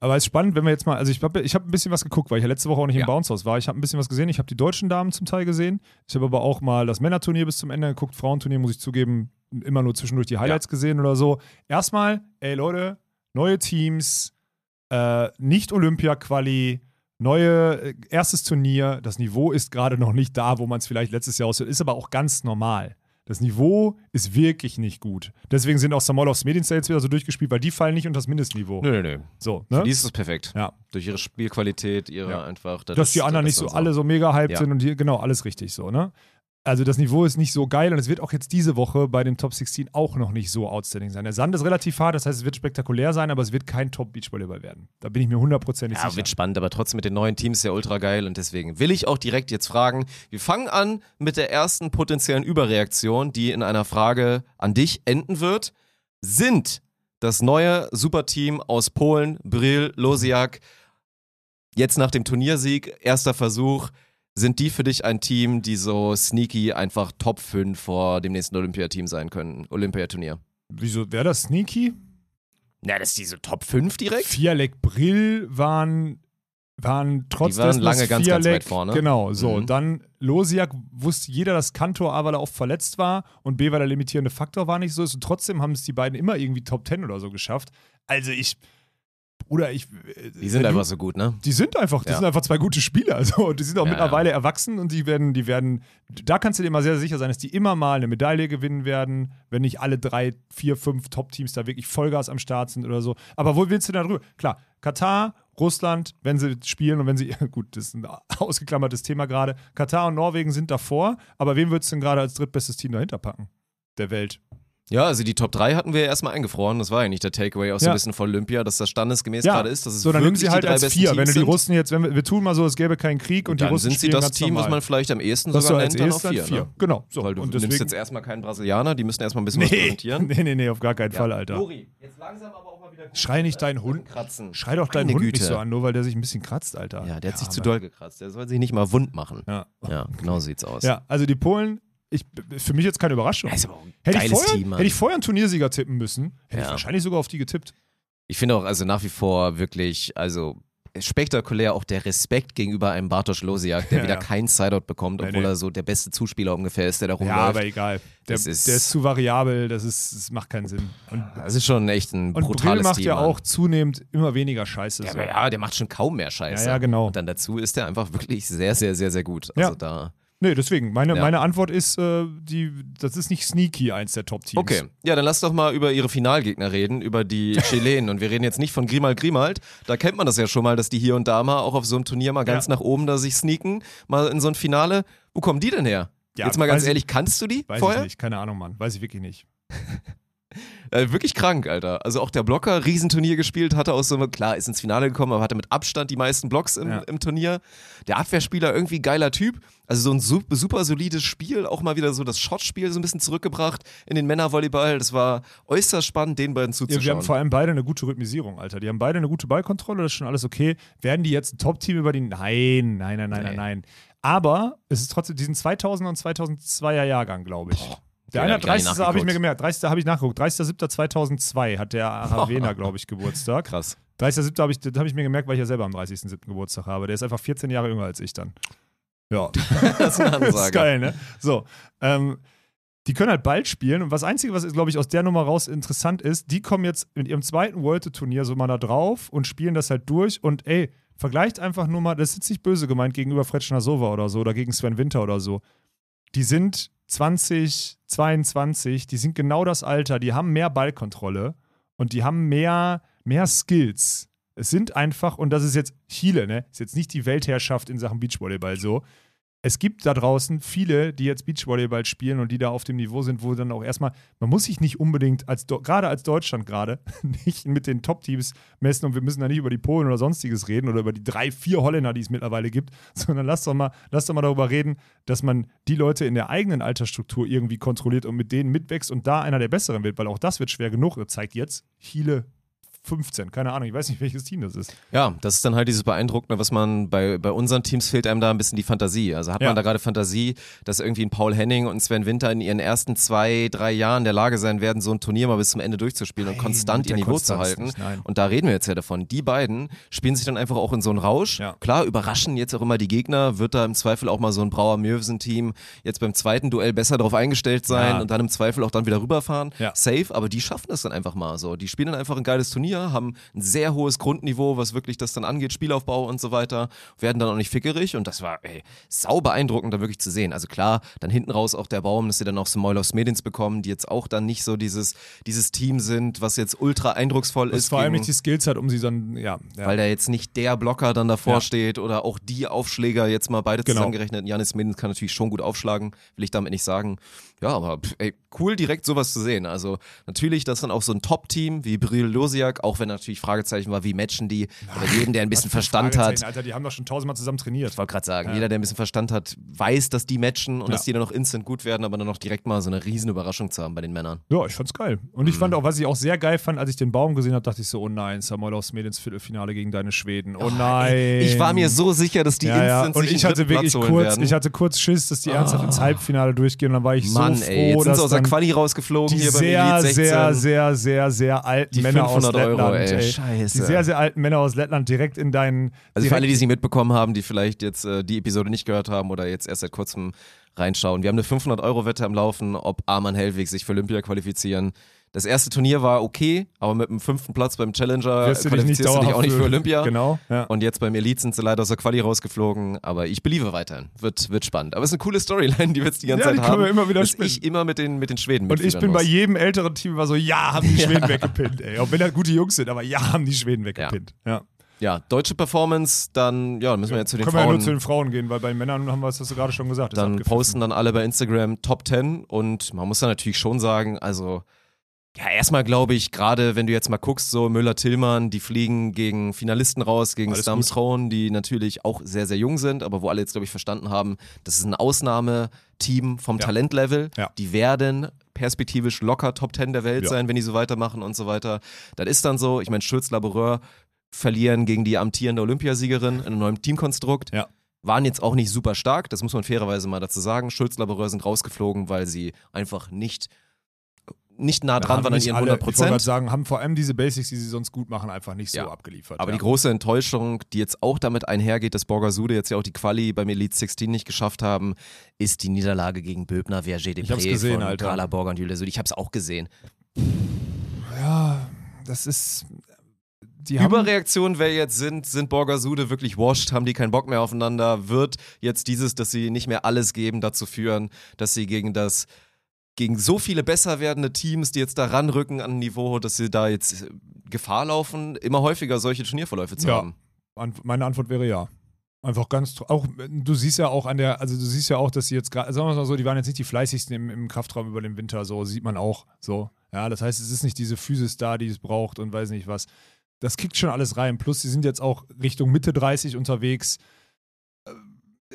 Speaker 2: Aber es ist spannend, wenn wir jetzt mal, also ich habe ich hab ein bisschen was geguckt, weil ich ja letzte Woche auch nicht
Speaker 1: Ja.
Speaker 2: im Bounce House war. Ich habe ein bisschen was gesehen. Ich habe die deutschen Damen zum Teil gesehen. Ich habe aber auch mal das Männerturnier bis zum Ende geguckt. Frauenturnier, muss ich zugeben, immer nur zwischendurch die Highlights gesehen oder so. Erstmal, ey Leute, neue Teams, äh, nicht Olympia-Quali, neue, äh, erstes Turnier. Das Niveau ist gerade noch nicht da, wo man es vielleicht letztes Jahr aussieht. Ist aber auch ganz normal. Das Niveau ist wirklich nicht gut. Deswegen sind auch Samolovs Medienstyle jetzt wieder so durchgespielt, weil die fallen nicht unter das Mindestniveau.
Speaker 1: Nö, nö, nö.
Speaker 2: So,
Speaker 1: Für
Speaker 2: ne?
Speaker 1: die ist es perfekt.
Speaker 2: Ja.
Speaker 1: Durch ihre Spielqualität, ihre
Speaker 2: Ja.
Speaker 1: einfach. das
Speaker 2: Dass die anderen nicht so alle so mega hyped
Speaker 1: Ja.
Speaker 2: sind und die, genau, alles richtig so, ne? Also das Niveau ist nicht so geil und es wird auch jetzt diese Woche bei dem Top 16 auch noch nicht so outstanding sein. Der Sand ist relativ hart, das heißt, es wird spektakulär sein, aber es wird kein Top-Beachvolleyball werden. Da bin ich mir hundertprozentig
Speaker 1: Ja,
Speaker 2: sicher.
Speaker 1: wird spannend, aber trotzdem mit den neuen Teams ja ultra geil und deswegen will ich auch direkt jetzt fragen. Wir fangen an mit der ersten potenziellen Überreaktion, die in einer Frage an dich enden wird. Sind das neue Superteam aus Polen, Brill, Losiak, jetzt nach dem Turniersieg, erster Versuch, sind die für dich ein Team, die so sneaky einfach Top 5 vor dem nächsten Olympiateam sein können? Olympiaturnier.
Speaker 2: Wieso wäre das sneaky?
Speaker 1: Na, das ist diese Top 5 direkt?
Speaker 2: Vierleck Brill waren, waren trotz
Speaker 1: Die waren lange ganz, ganz weit vorne.
Speaker 2: Genau, so.
Speaker 1: Mhm.
Speaker 2: Dann Losiak wusste jeder, dass Kantor A, weil er oft verletzt war und B, weil der limitierende Faktor war nicht so ist. Und trotzdem haben es die beiden immer irgendwie Top 10 oder so geschafft. Also ich, oder ich.
Speaker 1: Die sind einfach
Speaker 2: du,
Speaker 1: so gut, ne?
Speaker 2: Die sind einfach, die
Speaker 1: Ja.
Speaker 2: sind einfach zwei gute Spieler. Also, die sind auch
Speaker 1: Ja,
Speaker 2: mittlerweile erwachsen und die werden, die werden, da kannst du dir immer sehr sicher sein, dass die immer mal eine Medaille gewinnen werden, wenn nicht alle drei, vier, fünf Top-Teams da wirklich Vollgas am Start sind oder so. Aber wo willst du da drüber? Klar, Katar, Russland, wenn sie spielen und wenn sie, gut, das ist ein ausgeklammertes Thema gerade. Katar und Norwegen sind davor, aber wen würdest du denn gerade als drittbestes Team dahinter packen? Der Welt.
Speaker 1: Ja, also die Top 3 hatten wir ja erstmal eingefroren. Das war ja nicht der Takeaway auch so
Speaker 2: Ja.
Speaker 1: ein bisschen von Olympia, dass das standesgemäß
Speaker 2: Ja,
Speaker 1: gerade ist. Dass es
Speaker 2: so, dann nimm
Speaker 1: wirklich
Speaker 2: sie halt
Speaker 1: die
Speaker 2: als vier.
Speaker 1: Teams
Speaker 2: Wenn du die. Russen jetzt, wenn wir, wir tun mal so, es gäbe keinen Krieg und, die
Speaker 1: dann
Speaker 2: Russen
Speaker 1: sind sie
Speaker 2: spielen
Speaker 1: das Team, was man vielleicht am ehesten
Speaker 2: Das
Speaker 1: sogar
Speaker 2: so als
Speaker 1: nennt, dann auf
Speaker 2: erstes
Speaker 1: vier.
Speaker 2: vier.
Speaker 1: Ne?
Speaker 2: Genau. So.
Speaker 1: Weil du
Speaker 2: und
Speaker 1: nimmst
Speaker 2: deswegen,
Speaker 1: jetzt erstmal keinen Brasilianer, die müssen erstmal ein bisschen was
Speaker 2: Nee,
Speaker 1: präsentieren.
Speaker 2: nee, nee, nee, auf gar keinen Fall, Alter.
Speaker 1: Lori, jetzt langsam aber auch mal wieder gut
Speaker 2: Schrei nicht deinen Hund.
Speaker 1: kratzen.
Speaker 2: Schrei doch deinen Hund
Speaker 1: Güte.
Speaker 2: nicht so an, nur weil der sich ein bisschen kratzt, Alter.
Speaker 1: Ja, der hat sich zu doll gekratzt. Der soll sich nicht mal wund machen.
Speaker 2: Ja.
Speaker 1: Ja, genau sieht's aus.
Speaker 2: ja, also die Polen, ich, für mich jetzt keine Überraschung.
Speaker 1: Ja, ist aber auch ein
Speaker 2: Hätte ich, vorher,
Speaker 1: Team, Mann.
Speaker 2: hätte ich vorher einen Turniersieger tippen müssen, hätte ich
Speaker 1: Ja.
Speaker 2: wahrscheinlich sogar auf die getippt.
Speaker 1: Ich finde auch, also nach wie vor wirklich, also spektakulär auch der Respekt gegenüber einem Bartosz Losiak, der
Speaker 2: Ja,
Speaker 1: wieder
Speaker 2: ja.
Speaker 1: kein Sideout bekommt,
Speaker 2: Nee,
Speaker 1: obwohl
Speaker 2: nee.
Speaker 1: er so der beste Zuspieler ungefähr ist, der da
Speaker 2: Ja,
Speaker 1: rumläuft.
Speaker 2: aber egal. Der,
Speaker 1: Das ist-
Speaker 2: der ist zu variabel, das, ist, das macht keinen Sinn. Und,
Speaker 1: das ist schon echt ein
Speaker 2: und Brill
Speaker 1: brutales
Speaker 2: macht
Speaker 1: Team.
Speaker 2: ja
Speaker 1: Mann.
Speaker 2: auch zunehmend immer weniger Scheiße.
Speaker 1: Ja,
Speaker 2: so.
Speaker 1: ja, der macht schon kaum mehr Scheiße.
Speaker 2: Ja, ja, genau.
Speaker 1: Und dann dazu ist er einfach wirklich sehr, sehr, sehr, sehr gut. Also
Speaker 2: Ja.
Speaker 1: da.
Speaker 2: Nee, deswegen, meine,
Speaker 1: Ja.
Speaker 2: meine Antwort ist, äh, die, das ist nicht sneaky, eins der Top-Teams.
Speaker 1: Okay, ja, dann lass doch mal über ihre Finalgegner reden, über die Chilenen. Und wir reden jetzt nicht von Grimald Grimald. Da kennt man das ja schon mal, dass die hier und da mal auch auf so einem Turnier mal ganz
Speaker 2: Ja.
Speaker 1: nach oben da sich sneaken, mal in so ein Finale. Wo kommen die denn her?
Speaker 2: Ja,
Speaker 1: jetzt mal ganz ehrlich, kannst du die
Speaker 2: Weiß
Speaker 1: vorher?
Speaker 2: ich nicht, keine Ahnung, Mann. Weiß ich wirklich nicht.
Speaker 1: Äh, wirklich krank, Alter. Also auch der Blocker, Riesenturnier gespielt, hatte auch so, klar, ist ins Finale gekommen, aber hatte mit Abstand die meisten Blocks im,
Speaker 2: Ja.
Speaker 1: im Turnier. Der Abwehrspieler, irgendwie geiler Typ. Also so ein super, super solides Spiel, auch mal wieder so das Shotspiel so ein bisschen zurückgebracht in den Männervolleyball. Das war äußerst spannend, den beiden
Speaker 2: Ja, wir
Speaker 1: zuzuschauen.
Speaker 2: haben vor allem beide eine gute Rhythmisierung, Alter. Die haben beide eine gute Ballkontrolle, das ist schon alles okay. Werden die jetzt ein Top-Team über die. Nein, nein, nein, nein, nein, nein. Aber es ist trotzdem diesen 2000 und 2002er Jahrgang, glaube ich. Der eine
Speaker 1: hab ich gar nicht
Speaker 2: 30. habe ich mir gemerkt. 30. habe ich nachgeguckt. 30.07.2002 hat der Aravena, glaube ich, Geburtstag.
Speaker 1: Krass.
Speaker 2: 30.07. habe ich, habe ich mir gemerkt, weil ich ja selber am 30.07. Geburtstag habe. Der ist einfach 14 Jahre jünger als ich dann. Ja.
Speaker 1: Das ist
Speaker 2: Das ist geil, ne? So. Ähm, die können halt bald spielen und was Einzige, was, glaube ich, aus der Nummer raus interessant ist, die kommen jetzt mit ihrem zweiten World-Turnier so mal da drauf und spielen das halt durch und ey, vergleicht einfach nur mal, das ist jetzt nicht böse gemeint gegenüber Fretschner Sova oder so oder gegen Sven Winter oder so. Die sind 20, 22, die sind genau das Alter, die haben mehr Ballkontrolle und die haben mehr, mehr Skills. Es sind einfach, und das ist jetzt Chile, ne? Ist jetzt nicht die Weltherrschaft in Sachen Beachvolleyball so. Es gibt da draußen viele, die jetzt Beachvolleyball spielen und die da auf dem Niveau sind, wo dann auch erstmal, man muss sich nicht unbedingt, als gerade als Deutschland gerade, nicht mit den Top-Teams messen und wir müssen da nicht über die Polen oder sonstiges reden oder über die drei, vier Holländer, die es mittlerweile gibt, sondern lass doch mal, lass doch mal darüber reden, dass man die Leute in der eigenen Altersstruktur irgendwie kontrolliert und mit denen mitwächst und da einer der Besseren wird, weil auch das wird schwer genug. Das zeigt jetzt Chile 15, keine Ahnung, ich weiß nicht, welches Team das ist.
Speaker 1: Ja, das ist dann halt dieses Beeindruckende, was man bei, bei unseren Teams fehlt einem da ein bisschen die Fantasie. Also hat
Speaker 2: Ja.
Speaker 1: man da gerade Fantasie, dass irgendwie ein Paul Henning und Sven Winter in ihren ersten zwei, drei Jahren in der Lage sein werden, so ein Turnier mal bis zum Ende durchzuspielen und
Speaker 2: Nein,
Speaker 1: konstant
Speaker 2: mit
Speaker 1: ihr Niveau zu halten.
Speaker 2: nicht.
Speaker 1: Und da reden wir jetzt ja davon. Die beiden spielen sich dann einfach auch in so einen Rausch.
Speaker 2: Ja.
Speaker 1: Klar, überraschen jetzt auch immer die Gegner, wird da im Zweifel auch mal so ein Brauer-Mürvsen-Team jetzt beim zweiten Duell besser darauf eingestellt sein
Speaker 2: Ja.
Speaker 1: und dann im Zweifel auch dann wieder rüberfahren. Safe, aber die schaffen das dann einfach mal so. Die spielen dann einfach ein geiles Turnier, haben ein sehr hohes Grundniveau, was wirklich das dann angeht, Spielaufbau und so weiter, werden dann auch nicht fickerig und das war ey, sau beeindruckend da wirklich zu sehen. Also klar, dann hinten raus auch der Baum, dass sie dann auch Smoilos Medins bekommen, die jetzt auch dann nicht so dieses, dieses Team sind, was jetzt ultra eindrucksvoll
Speaker 2: Das
Speaker 1: ist.
Speaker 2: vor allem
Speaker 1: gegen-
Speaker 2: nicht die Skills hat, um sie dann, ja. ja.
Speaker 1: weil da jetzt nicht der Blocker dann davor
Speaker 2: Ja.
Speaker 1: steht oder auch die Aufschläger jetzt mal beide
Speaker 2: Genau.
Speaker 1: zusammengerechnet. Janis Medins kann natürlich schon gut aufschlagen, will ich damit nicht sagen. Ja, aber ey, cool direkt sowas zu sehen. Also natürlich, das dann auch so ein Top-Team wie Bril Losiak, auch wenn natürlich Fragezeichen war, wie matchen die oder jeden, der ein bisschen Verstand hat.
Speaker 2: Alter, die haben doch schon tausendmal zusammen trainiert.
Speaker 1: Ich wollte gerade sagen,
Speaker 2: Ja.
Speaker 1: jeder, der ein bisschen Verstand hat, weiß, dass die matchen und
Speaker 2: Ja.
Speaker 1: dass die dann noch instant gut werden, aber dann noch direkt mal so eine riesen Überraschung zu haben bei den Männern.
Speaker 2: Ja, ich fand's geil. Und
Speaker 1: Mhm.
Speaker 2: ich fand auch, was ich auch sehr geil fand, als ich den Baum gesehen habe, dachte ich so, oh nein, Samoilos Med ins Viertelfinale gegen deine Schweden. Oh nein.
Speaker 1: Ich war mir so sicher, dass die
Speaker 2: ja, ja.
Speaker 1: instant
Speaker 2: Und
Speaker 1: sich
Speaker 2: ich hatte wirklich kurz,
Speaker 1: werden.
Speaker 2: ich hatte kurz Schiss, dass die ernsthaft ins Halbfinale durchgehen. Und dann war ich
Speaker 1: Mann,
Speaker 2: so froh,
Speaker 1: ey, jetzt sind
Speaker 2: dass
Speaker 1: sie aus der Quali rausgeflogen
Speaker 2: die
Speaker 1: hier
Speaker 2: sehr,
Speaker 1: Elite 16.
Speaker 2: sehr, sehr, sehr, sehr alten
Speaker 1: Die
Speaker 2: Männer aus
Speaker 1: 500 Euro,
Speaker 2: Lettland,
Speaker 1: ey.
Speaker 2: ey.
Speaker 1: Scheiße.
Speaker 2: Die sehr, sehr alten Männer aus Lettland direkt in deinen.
Speaker 1: Also für alle, die sie mitbekommen haben, die vielleicht jetzt äh, die Episode nicht gehört haben oder jetzt erst seit kurzem reinschauen. Wir haben eine 500-Euro-Wette am Laufen, ob Arman Hellwig sich für Olympia qualifizieren. Das erste Turnier war okay, aber mit dem fünften Platz beim Challenger
Speaker 2: wirst du dich nicht
Speaker 1: qualifizierst du dich auch nicht für Olympia.
Speaker 2: Genau. Ja.
Speaker 1: Und jetzt beim Elite sind sie leider aus der Quali rausgeflogen, aber ich beliebe weiterhin. Wird, wird spannend. Aber es ist eine coole Storyline, die wir jetzt die ganze
Speaker 2: Ja, die
Speaker 1: Zeit
Speaker 2: können
Speaker 1: haben.
Speaker 2: wir immer wieder
Speaker 1: dass
Speaker 2: spinnen.
Speaker 1: ich immer mit den, mit den Schweden
Speaker 2: Und ich bin bei
Speaker 1: muss.
Speaker 2: jedem älteren Team immer so, ja, haben die Schweden weggepinnt, ey. Auch wenn das gute Jungs sind, aber ja, haben die Schweden weggepinnt. Ja.
Speaker 1: Ja, deutsche Performance, dann ja, müssen wir jetzt zu den
Speaker 2: Können wir ja
Speaker 1: Frauen
Speaker 2: nur zu den Frauen gehen, weil bei den Männern haben wir es, hast du gerade schon gesagt.
Speaker 1: dann posten dann alle bei Instagram Top 10 und man muss dann natürlich schon sagen, also ja, erstmal glaube ich, gerade wenn du jetzt mal guckst, so Müller-Tillmann, die fliegen gegen Finalisten raus, gegen
Speaker 2: Alles
Speaker 1: Stam die natürlich auch sehr, sehr jung sind, aber wo alle jetzt, glaube ich, verstanden haben, das ist ein Ausnahmeteam vom
Speaker 2: Ja.
Speaker 1: Talentlevel.
Speaker 2: Ja.
Speaker 1: Die werden perspektivisch locker Top 10 der Welt
Speaker 2: Ja.
Speaker 1: sein, wenn die so weitermachen und so weiter. Das ist dann so, ich meine, Schürz Laboureur verlieren gegen die amtierende Olympiasiegerin in einem neuen Teamkonstrukt
Speaker 2: Ja.
Speaker 1: waren jetzt auch nicht super stark, das muss man fairerweise mal dazu sagen. Schulz Laboureur sind rausgeflogen, weil sie einfach nicht nicht nah dran waren an ihren
Speaker 2: alle,
Speaker 1: 100
Speaker 2: Ich wollte gerade
Speaker 1: Prozent.
Speaker 2: sagen, haben vor allem diese Basics, die sie sonst gut machen, einfach nicht so
Speaker 1: Ja.
Speaker 2: abgeliefert.
Speaker 1: Aber
Speaker 2: ja.
Speaker 1: die große Enttäuschung, die jetzt auch damit einhergeht, dass Borgasude jetzt ja auch die Quali beim Elite 16 nicht geschafft haben, ist die Niederlage gegen Böbner, Verger
Speaker 2: Ich
Speaker 1: Depré
Speaker 2: gesehen,
Speaker 1: von
Speaker 2: Alter.
Speaker 1: Carla Borger und Julia Süd. Ich hab's auch gesehen.
Speaker 2: ja, das ist. Die haben,
Speaker 1: Überreaktionen, wer jetzt sind, sind Borgasude wirklich washed, haben die keinen Bock mehr aufeinander, wird jetzt dieses, dass sie nicht mehr alles geben, dazu führen, dass sie gegen das gegen so viele besser werdende Teams, die jetzt da ranrücken an ein Niveau, dass sie da jetzt äh, Gefahr laufen, immer häufiger solche Turnierverläufe zu
Speaker 2: Ja.
Speaker 1: haben.
Speaker 2: Meine Antwort wäre ja. Einfach ganz, auch, du siehst ja auch an der, also du siehst ja auch, dass sie jetzt gerade, sagen wir mal so, die waren jetzt nicht die fleißigsten im, im Kraftraum über den Winter, so sieht man auch, so. Ja, das heißt, es ist nicht diese Physis da, die es braucht und weiß nicht was. Das kickt schon alles rein. Plus, sie sind jetzt auch Richtung Mitte 30 unterwegs.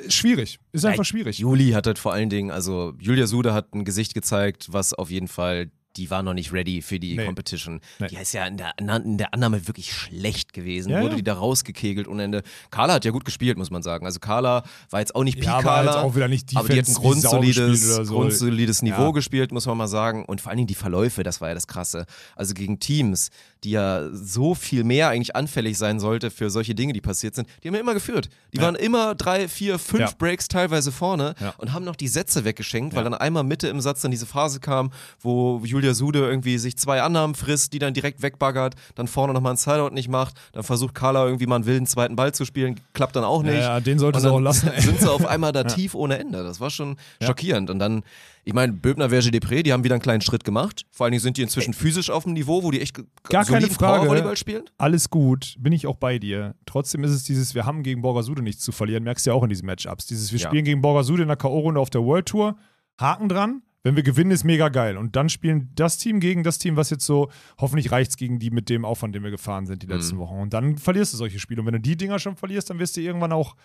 Speaker 2: Schwierig. Ist einfach schwierig.
Speaker 1: Juli hat halt vor allen Dingen, also Julia Sude hat ein Gesicht gezeigt, was auf jeden Fall, die war noch nicht ready für die
Speaker 2: Nee.
Speaker 1: Competition.
Speaker 2: Nee.
Speaker 1: Die ist ja in der, in der Annahme wirklich schlecht gewesen,
Speaker 2: Ja,
Speaker 1: wurde
Speaker 2: ja.
Speaker 1: die da rausgekegelt ohne Ende. Carla hat ja gut gespielt, muss man sagen. Also Carla war jetzt auch nicht
Speaker 2: Ja, aber
Speaker 1: Peak-Carla.
Speaker 2: halt auch wieder nicht
Speaker 1: aber die hat ein
Speaker 2: Defense
Speaker 1: grundsolides,
Speaker 2: so.
Speaker 1: grundsolides Niveau
Speaker 2: Ja.
Speaker 1: gespielt, muss man mal sagen. Und vor allen Dingen die Verläufe, das war ja das Krasse. Also gegen Teams, die ja so viel mehr eigentlich anfällig sein sollte für solche Dinge, die passiert sind, die haben ja immer geführt. Die waren immer drei, vier, fünf. Breaks teilweise vorne und haben noch die Sätze weggeschenkt, weil dann einmal Mitte im Satz dann diese Phase kam, wo Julia Sude irgendwie sich zwei Annahmen frisst, die dann direkt wegbaggert, dann vorne nochmal einen Sideout nicht macht, dann versucht Carla irgendwie mal einen wilden zweiten Ball zu spielen, klappt dann auch nicht.
Speaker 2: Ja, ja, den sollte sie auch lassen. ey.
Speaker 1: sind sie auf einmal da tief ohne Ende. Das war schon
Speaker 2: Ja.
Speaker 1: schockierend. Und dann, ich meine, Böbner, Verge Depré, die haben wieder einen kleinen Schritt gemacht. Vor allen Dingen sind die inzwischen physisch auf dem Niveau, wo die echt
Speaker 2: Gar keine Frage.
Speaker 1: Powervolleyball spielen.
Speaker 2: Alles gut, bin ich auch bei dir. Trotzdem ist es dieses, wir haben gegen Borgasude nichts zu verlieren, merkst du ja auch in diesen Matchups. Dieses, wir
Speaker 1: Ja.
Speaker 2: spielen gegen Borgasude in der K.O.-Runde auf der World Tour, Haken dran. Wenn wir gewinnen, ist mega geil. Und dann spielen das Team gegen das Team, was jetzt so, hoffentlich reicht es gegen die mit dem Aufwand, den wir gefahren sind die letzten
Speaker 1: Mhm.
Speaker 2: Wochen. Und dann verlierst du solche Spiele. Und wenn du die Dinger schon verlierst, dann wirst du irgendwann auch,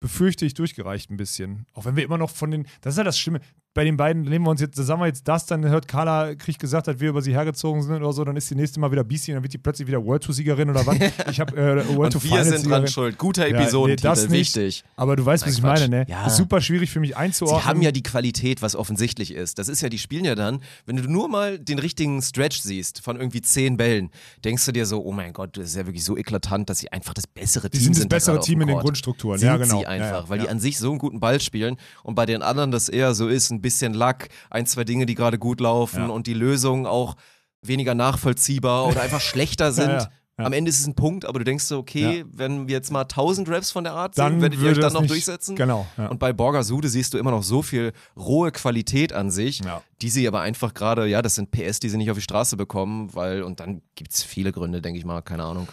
Speaker 2: befürchte ich, durchgereicht ein bisschen. Auch wenn wir immer noch von den, das ist ja das Schlimme. Bei den beiden nehmen wir uns jetzt, sagen wir jetzt das, dann hört Carla, kriegt gesagt, dass wir über sie hergezogen sind oder so, dann ist die nächste Mal wieder BC und dann wird die plötzlich wieder World Tour Siegerin oder was. Ich habe äh, World Tour
Speaker 1: Und wir sind dran
Speaker 2: Siegerin.
Speaker 1: schuld. Guter
Speaker 2: Ja, nee, das nicht.
Speaker 1: wichtig.
Speaker 2: Aber du weißt, was
Speaker 1: Nein,
Speaker 2: ich
Speaker 1: Quatsch.
Speaker 2: meine, ne?
Speaker 1: Ja.
Speaker 2: Ist super schwierig für mich einzuordnen.
Speaker 1: Sie haben ja die Qualität, was offensichtlich ist. Das ist ja, die spielen ja dann, wenn du nur mal den richtigen Stretch siehst von irgendwie zehn Bällen, denkst du dir so, oh mein Gott, das ist ja wirklich so eklatant, dass sie einfach das bessere
Speaker 2: die
Speaker 1: Team
Speaker 2: sind das
Speaker 1: sind. da
Speaker 2: bessere Team in den. Grundstrukturen.
Speaker 1: Sind
Speaker 2: ja, genau.
Speaker 1: sie einfach,
Speaker 2: ja,
Speaker 1: weil die an sich so einen guten Ball spielen und bei den anderen das eher so ist, ein bisschen Lack, ein, zwei Dinge, die gerade gut laufen
Speaker 2: Ja.
Speaker 1: und die Lösungen auch weniger nachvollziehbar oder einfach schlechter sind.
Speaker 2: ja, ja.
Speaker 1: Am Ende ist es ein Punkt, aber du denkst so, okay,
Speaker 2: Ja.
Speaker 1: wenn wir jetzt mal 1000 Raps von der Art sehen, werdet ihr euch dann
Speaker 2: das
Speaker 1: noch durchsetzen?
Speaker 2: Genau. Ja.
Speaker 1: Und bei Borger Sude siehst du immer noch so viel rohe Qualität an sich, die sie aber einfach gerade, ja, das sind PS, die sie nicht auf die Straße bekommen, weil, und dann gibt es viele Gründe, denke ich mal, keine Ahnung.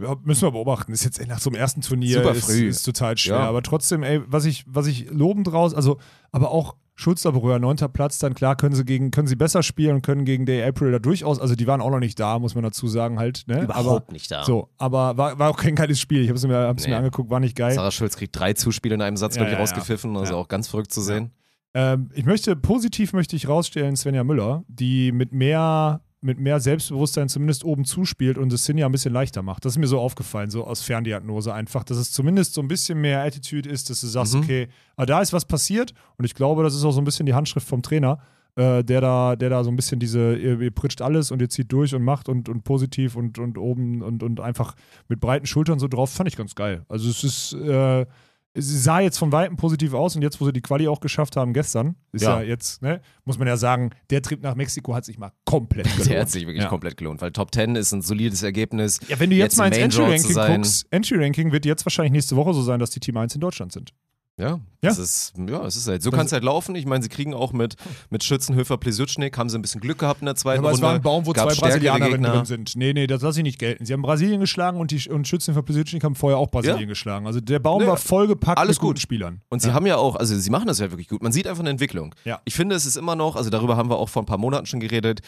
Speaker 2: Ja, müssen wir beobachten. Ist jetzt nach so einem ersten Turnier
Speaker 1: Super
Speaker 2: ist,
Speaker 1: früh.
Speaker 2: ist total schwer. Aber trotzdem, ey, was ich, was ich lobend raus, also, aber auch Schulsterberührer, neunter Platz, dann klar können sie gegen, können sie besser spielen und können gegen Day April da durchaus, also die waren auch noch nicht da, muss man dazu sagen, halt, ne?
Speaker 1: Überhaupt
Speaker 2: aber,
Speaker 1: nicht da.
Speaker 2: So, aber war, war auch kein geiles Spiel. Ich habe es mir, hab's
Speaker 1: Nee.
Speaker 2: mir angeguckt, war nicht geil.
Speaker 1: Sarah Schulz kriegt drei Zuspiele in einem Satz,
Speaker 2: Ja,
Speaker 1: glaube ich,
Speaker 2: ja, ja.
Speaker 1: rausgepfiffen, also
Speaker 2: Ja.
Speaker 1: auch ganz verrückt zu sehen.
Speaker 2: Ähm, ich möchte, positiv möchte ich rausstellen, Svenja Müller, die mit mehr, mit mehr Selbstbewusstsein zumindest oben zuspielt und es Sinja ein bisschen leichter macht. Das ist mir so aufgefallen, so aus Ferndiagnose einfach, dass es zumindest so ein bisschen mehr Attitude ist, dass du sagst,
Speaker 1: Mhm.
Speaker 2: okay, aber da ist was passiert und ich glaube, das ist auch so ein bisschen die Handschrift vom Trainer, äh, der, da, der da so ein bisschen diese, ihr, ihr pritscht alles und ihr zieht durch und macht und, und positiv und, und oben und, und einfach mit breiten Schultern so drauf, fand ich ganz geil. Also es ist, äh, sie sah jetzt von Weitem positiv aus und jetzt, wo sie die Quali auch geschafft haben gestern, ist ja,
Speaker 1: Ja.
Speaker 2: jetzt, ne, muss man ja sagen, der Trip nach Mexiko hat sich mal komplett gelohnt.
Speaker 1: Der hat sich wirklich
Speaker 2: ja.
Speaker 1: komplett gelohnt, weil Top 10 ist ein solides Ergebnis.
Speaker 2: Ja, wenn du jetzt,
Speaker 1: Jetzt
Speaker 2: mal ins Entry-Ranking guckst, Entry-Ranking wird jetzt wahrscheinlich nächste Woche so sein, dass die Team 1 in Deutschland sind.
Speaker 1: Ja,
Speaker 2: Ja.
Speaker 1: das ist, ja, es ist halt, so kann es halt laufen. Ich meine, sie kriegen auch mit, mit Schützenhöfer Plesutschnik, haben sie ein bisschen Glück gehabt in der zweiten
Speaker 2: aber es
Speaker 1: Runde.
Speaker 2: war ein Baum, wo zwei Brasilianerinnen drin sind. Nee, nee, das lasse ich nicht gelten. Sie haben Brasilien geschlagen und, die, und Schützen für Plesic haben vorher auch Brasilien
Speaker 1: Ja.
Speaker 2: geschlagen. Also der Baum
Speaker 1: Nee,
Speaker 2: war vollgepackt
Speaker 1: alles
Speaker 2: mit guten
Speaker 1: gut.
Speaker 2: Spielern.
Speaker 1: Und sie haben ja auch, also sie machen das ja wirklich gut. Man sieht einfach eine Entwicklung.
Speaker 2: Ja.
Speaker 1: Ich finde, es ist immer noch, also darüber haben wir auch vor ein paar Monaten schon geredet,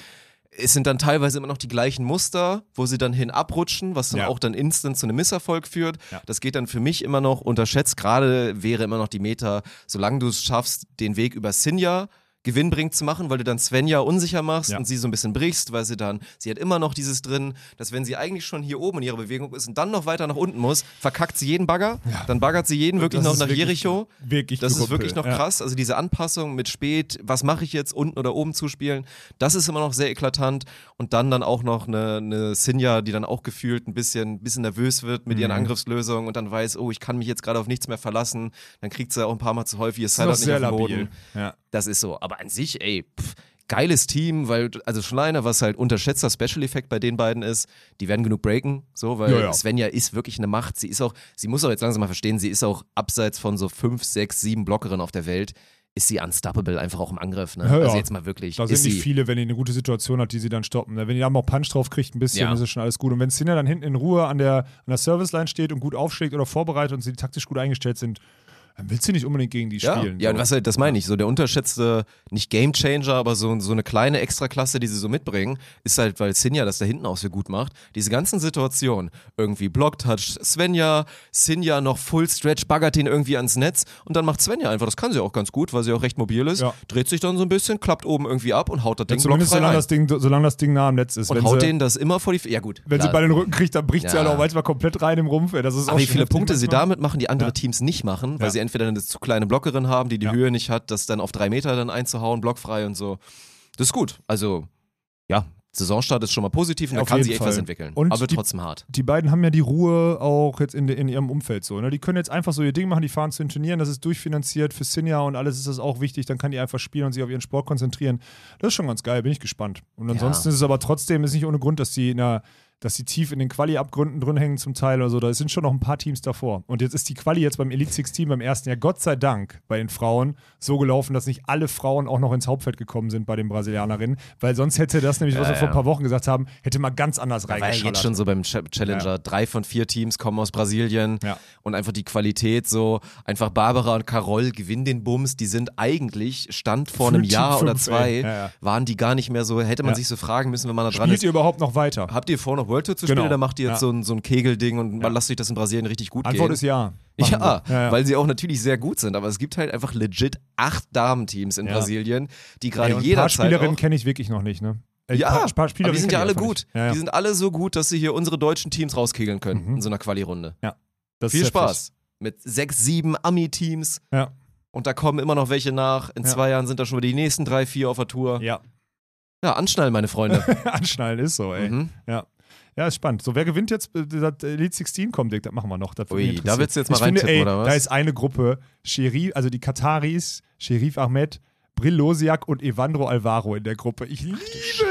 Speaker 1: es sind dann teilweise immer noch die gleichen Muster, wo sie dann hin abrutschen, was dann
Speaker 2: Ja.
Speaker 1: auch dann instant zu einem Misserfolg führt.
Speaker 2: Ja.
Speaker 1: Das geht dann für mich immer noch unterschätzt. Gerade wäre immer noch die Meta, solange du es schaffst, den Weg über Sinja gewinnbringend zu machen, weil du dann Svenja unsicher machst
Speaker 2: Ja.
Speaker 1: und sie so ein bisschen brichst, weil sie dann, sie hat immer noch dieses drin, dass wenn sie eigentlich schon hier oben in ihrer Bewegung ist und dann noch weiter nach unten muss, verkackt sie jeden Bagger, dann baggert sie jeden wirklich
Speaker 2: das
Speaker 1: noch nach
Speaker 2: wirklich-
Speaker 1: Jericho.
Speaker 2: Wirklich
Speaker 1: Das ist
Speaker 2: Gerüppel,
Speaker 1: wirklich noch
Speaker 2: ja.
Speaker 1: krass. Also diese Anpassung mit spät, was mache ich jetzt, unten oder oben zuspielen, das ist immer noch sehr eklatant. Und dann dann auch noch eine, eine Sinja, die dann auch gefühlt ein bisschen, bisschen nervös wird mit
Speaker 2: Mhm.
Speaker 1: ihren Angriffslösungen und dann weiß, oh, ich kann mich jetzt gerade auf nichts mehr verlassen. Dann kriegt sie auch ein paar Mal zu häufig ihr Sideout nicht auf den. Boden.
Speaker 2: Ja.
Speaker 1: Das ist so. Aber an sich, ey, pff, geiles Team, weil, also schon alleine, was halt unterschätzter Special-Effekt bei den beiden ist, die werden genug breaken, so, weil
Speaker 2: Ja, ja.
Speaker 1: Svenja ist wirklich eine Macht. Sie ist auch, sie muss auch jetzt langsam mal verstehen, sie ist auch abseits von so fünf, sechs, sieben Blockerinnen auf der Welt, ist sie unstoppable einfach auch im Angriff, ne?
Speaker 2: Ja.
Speaker 1: Also jetzt mal wirklich.
Speaker 2: Da sind nicht viele, wenn die eine gute Situation hat, die sie dann stoppen. Wenn die da mal Punch drauf kriegt, ein bisschen,
Speaker 1: Ja.
Speaker 2: ist es schon alles gut. Und wenn Sinner dann hinten in Ruhe an der, an der Serviceline steht und gut aufschlägt oder vorbereitet und sie taktisch gut eingestellt sind, dann willst du nicht unbedingt gegen die
Speaker 1: ja,
Speaker 2: spielen.
Speaker 1: ja,
Speaker 2: so.
Speaker 1: und was das meine ich, so der unterschätzte, nicht Gamechanger, aber so, so eine kleine Extraklasse, die sie so mitbringen, ist halt, weil Sinja das da hinten auch so gut macht, diese ganzen Situationen, irgendwie Blocktouch Svenja, Sinja noch Full Stretch, baggert ihn irgendwie ans Netz und dann macht Svenja einfach, das kann sie auch ganz gut, weil sie auch recht mobil ist,
Speaker 2: Ja.
Speaker 1: dreht sich dann so ein bisschen, klappt oben irgendwie ab und haut das
Speaker 2: Ja,
Speaker 1: Ding
Speaker 2: zumindest
Speaker 1: blockfrei
Speaker 2: solange das, Ding, solange das Ding nah am Netz ist.
Speaker 1: und
Speaker 2: wenn
Speaker 1: haut
Speaker 2: sie,
Speaker 1: denen das immer vor die, ja gut.
Speaker 2: wenn sie
Speaker 1: klar.
Speaker 2: bei den Rücken kriegt, dann bricht sie
Speaker 1: Ja.
Speaker 2: halt auch manchmal komplett rein im Rumpf. ey. Das ist auch
Speaker 1: Aber wie
Speaker 2: schon
Speaker 1: viele Punkte sie damit machen, die andere
Speaker 2: Ja.
Speaker 1: Teams nicht machen, weil
Speaker 2: Ja.
Speaker 1: Sie entweder eine zu kleine Blockerin haben, die die
Speaker 2: Ja.
Speaker 1: Höhe nicht hat, das dann auf drei Meter dann einzuhauen, blockfrei und so. Das ist gut. Also, ja, Saisonstart ist schon mal positiv und
Speaker 2: Ja,
Speaker 1: da kann
Speaker 2: jeden
Speaker 1: sie echt was entwickeln.
Speaker 2: Und
Speaker 1: aber
Speaker 2: die-
Speaker 1: trotzdem hart.
Speaker 2: die beiden haben ja die Ruhe auch jetzt in, in ihrem Umfeld so. Ne? Die können jetzt einfach so ihr Ding machen, die fahren zu den Turnieren, das ist durchfinanziert für Sinja und alles ist das auch wichtig. Dann kann die einfach spielen und sich auf ihren Sport konzentrieren. Das ist schon ganz geil, bin ich gespannt. Und ansonsten ist es aber trotzdem, ist nicht ohne Grund, dass die in der dass sie tief in den Quali-Abgründen drin hängen zum Teil oder so. Da sind schon noch ein paar Teams davor. Und jetzt ist die Quali jetzt beim Elite Six Team beim ersten Jahr Gott sei Dank bei den Frauen so gelaufen, dass nicht alle Frauen auch noch ins Hauptfeld gekommen sind bei den Brasilianerinnen. Weil sonst hätte das nämlich, was
Speaker 1: Ja,
Speaker 2: wir vor ein paar Wochen gesagt haben, hätte mal ganz anders
Speaker 1: war ja jetzt schon so beim Ch- Challenger.
Speaker 2: Ja.
Speaker 1: Drei von vier Teams kommen aus Brasilien
Speaker 2: Ja.
Speaker 1: und einfach die Qualität so. Einfach Barbara und Carol gewinnen den Bums. Die sind eigentlich, Stand vor einem Jahr
Speaker 2: Team
Speaker 1: oder
Speaker 2: fünf,
Speaker 1: zwei, waren die gar nicht mehr so. Hätte man sich so fragen müssen, wenn man da dran
Speaker 2: Spielt
Speaker 1: ist.
Speaker 2: ihr überhaupt noch weiter?
Speaker 1: Habt ihr vor, noch World Tour zu
Speaker 2: Genau.
Speaker 1: spielen oder macht ihr jetzt
Speaker 2: Ja.
Speaker 1: so ein, so ein Kegelding und
Speaker 2: Ja.
Speaker 1: man lasst euch das in Brasilien richtig gut
Speaker 2: Antwort
Speaker 1: gehen?
Speaker 2: ist ja.
Speaker 1: Ja,
Speaker 2: ja, ja.
Speaker 1: weil sie auch natürlich sehr gut sind, aber es gibt halt einfach legit acht Damenteams in
Speaker 2: Ja.
Speaker 1: Brasilien, die gerade
Speaker 2: und ein paar
Speaker 1: jederzeit
Speaker 2: Spielerinnen kenne ich wirklich noch nicht, ne?
Speaker 1: Ja,
Speaker 2: paar- paar
Speaker 1: die sind ja alle gut.
Speaker 2: Ja, ja.
Speaker 1: Die sind alle so gut, dass sie hier unsere deutschen Teams rauskegel können
Speaker 2: Mhm.
Speaker 1: in so einer Quali-Runde.
Speaker 2: Das
Speaker 1: Viel. Spaß. Mit sechs, sieben Ami-Teams
Speaker 2: Ja.
Speaker 1: und da kommen immer noch welche nach. In
Speaker 2: Ja.
Speaker 1: zwei Jahren sind da schon wieder die nächsten drei, vier auf der Tour.
Speaker 2: Ja.
Speaker 1: Ja, anschnallen, meine Freunde.
Speaker 2: Anschnallen ist so, ey.
Speaker 1: mhm.
Speaker 2: Ja, ist spannend. So, wer gewinnt jetzt? Das Elite 16 kommt, Dick, das machen wir noch. Das
Speaker 1: Ui, da willst du jetzt mal
Speaker 2: ich finde,
Speaker 1: reintippen,
Speaker 2: ey,
Speaker 1: oder was?
Speaker 2: Da ist eine Gruppe, Sherif, also die Kataris, Sherif Ahmed, Brill Losiak und Evandro Alvaro in der Gruppe. Ich liebe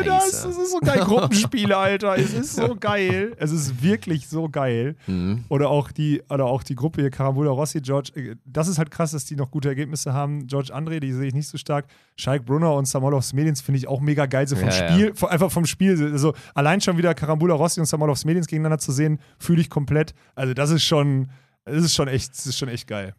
Speaker 2: das. Das ist so geil. Gruppenspiele, Alter. Es ist so geil. Es ist wirklich so geil.
Speaker 1: Mhm.
Speaker 2: Oder auch die, oder auch die Gruppe hier, Carambula Rossi, George. äh, Das ist halt krass, dass die noch gute Ergebnisse haben. George André, die sehe ich nicht so stark. Scheik Brunner und Samolovs Medins finde ich auch mega geil. So vom
Speaker 1: Ja, ja.
Speaker 2: Spiel, von- einfach vom Spiel. Also allein schon wieder Carambula Rossi und Samolovs Medins gegeneinander zu sehen, fühle ich komplett. Also das ist schon, das ist schon echt, das ist schon echt geil.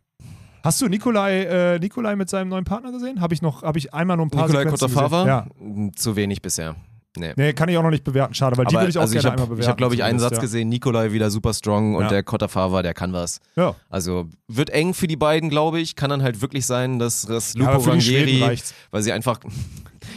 Speaker 2: Hast du Nikolai, äh, Nikolai mit seinem neuen Partner gesehen? Habe ich noch, habe ich einmal noch ein paar
Speaker 1: Nikolai
Speaker 2: Sequenzen
Speaker 1: Kotafava?
Speaker 2: gesehen. Ja.
Speaker 1: Zu wenig bisher. Nee.
Speaker 2: Nee, kann ich auch noch nicht bewerten. Schade, weil die
Speaker 1: Aber
Speaker 2: würde ich auch
Speaker 1: also
Speaker 2: gerne
Speaker 1: ich
Speaker 2: einmal
Speaker 1: habe,
Speaker 2: bewerten.
Speaker 1: ich habe glaube ich, einen Satz gesehen, Nikolai wieder super strong und
Speaker 2: Ja.
Speaker 1: der Kotafava, der kann was.
Speaker 2: Ja. ja.
Speaker 1: Also wird eng für die beiden, glaube ich. Kann dann halt wirklich sein, dass das
Speaker 2: Ja,
Speaker 1: Lupo
Speaker 2: aber für die Schweden
Speaker 1: Ranieri,
Speaker 2: reicht's.
Speaker 1: weil sie einfach,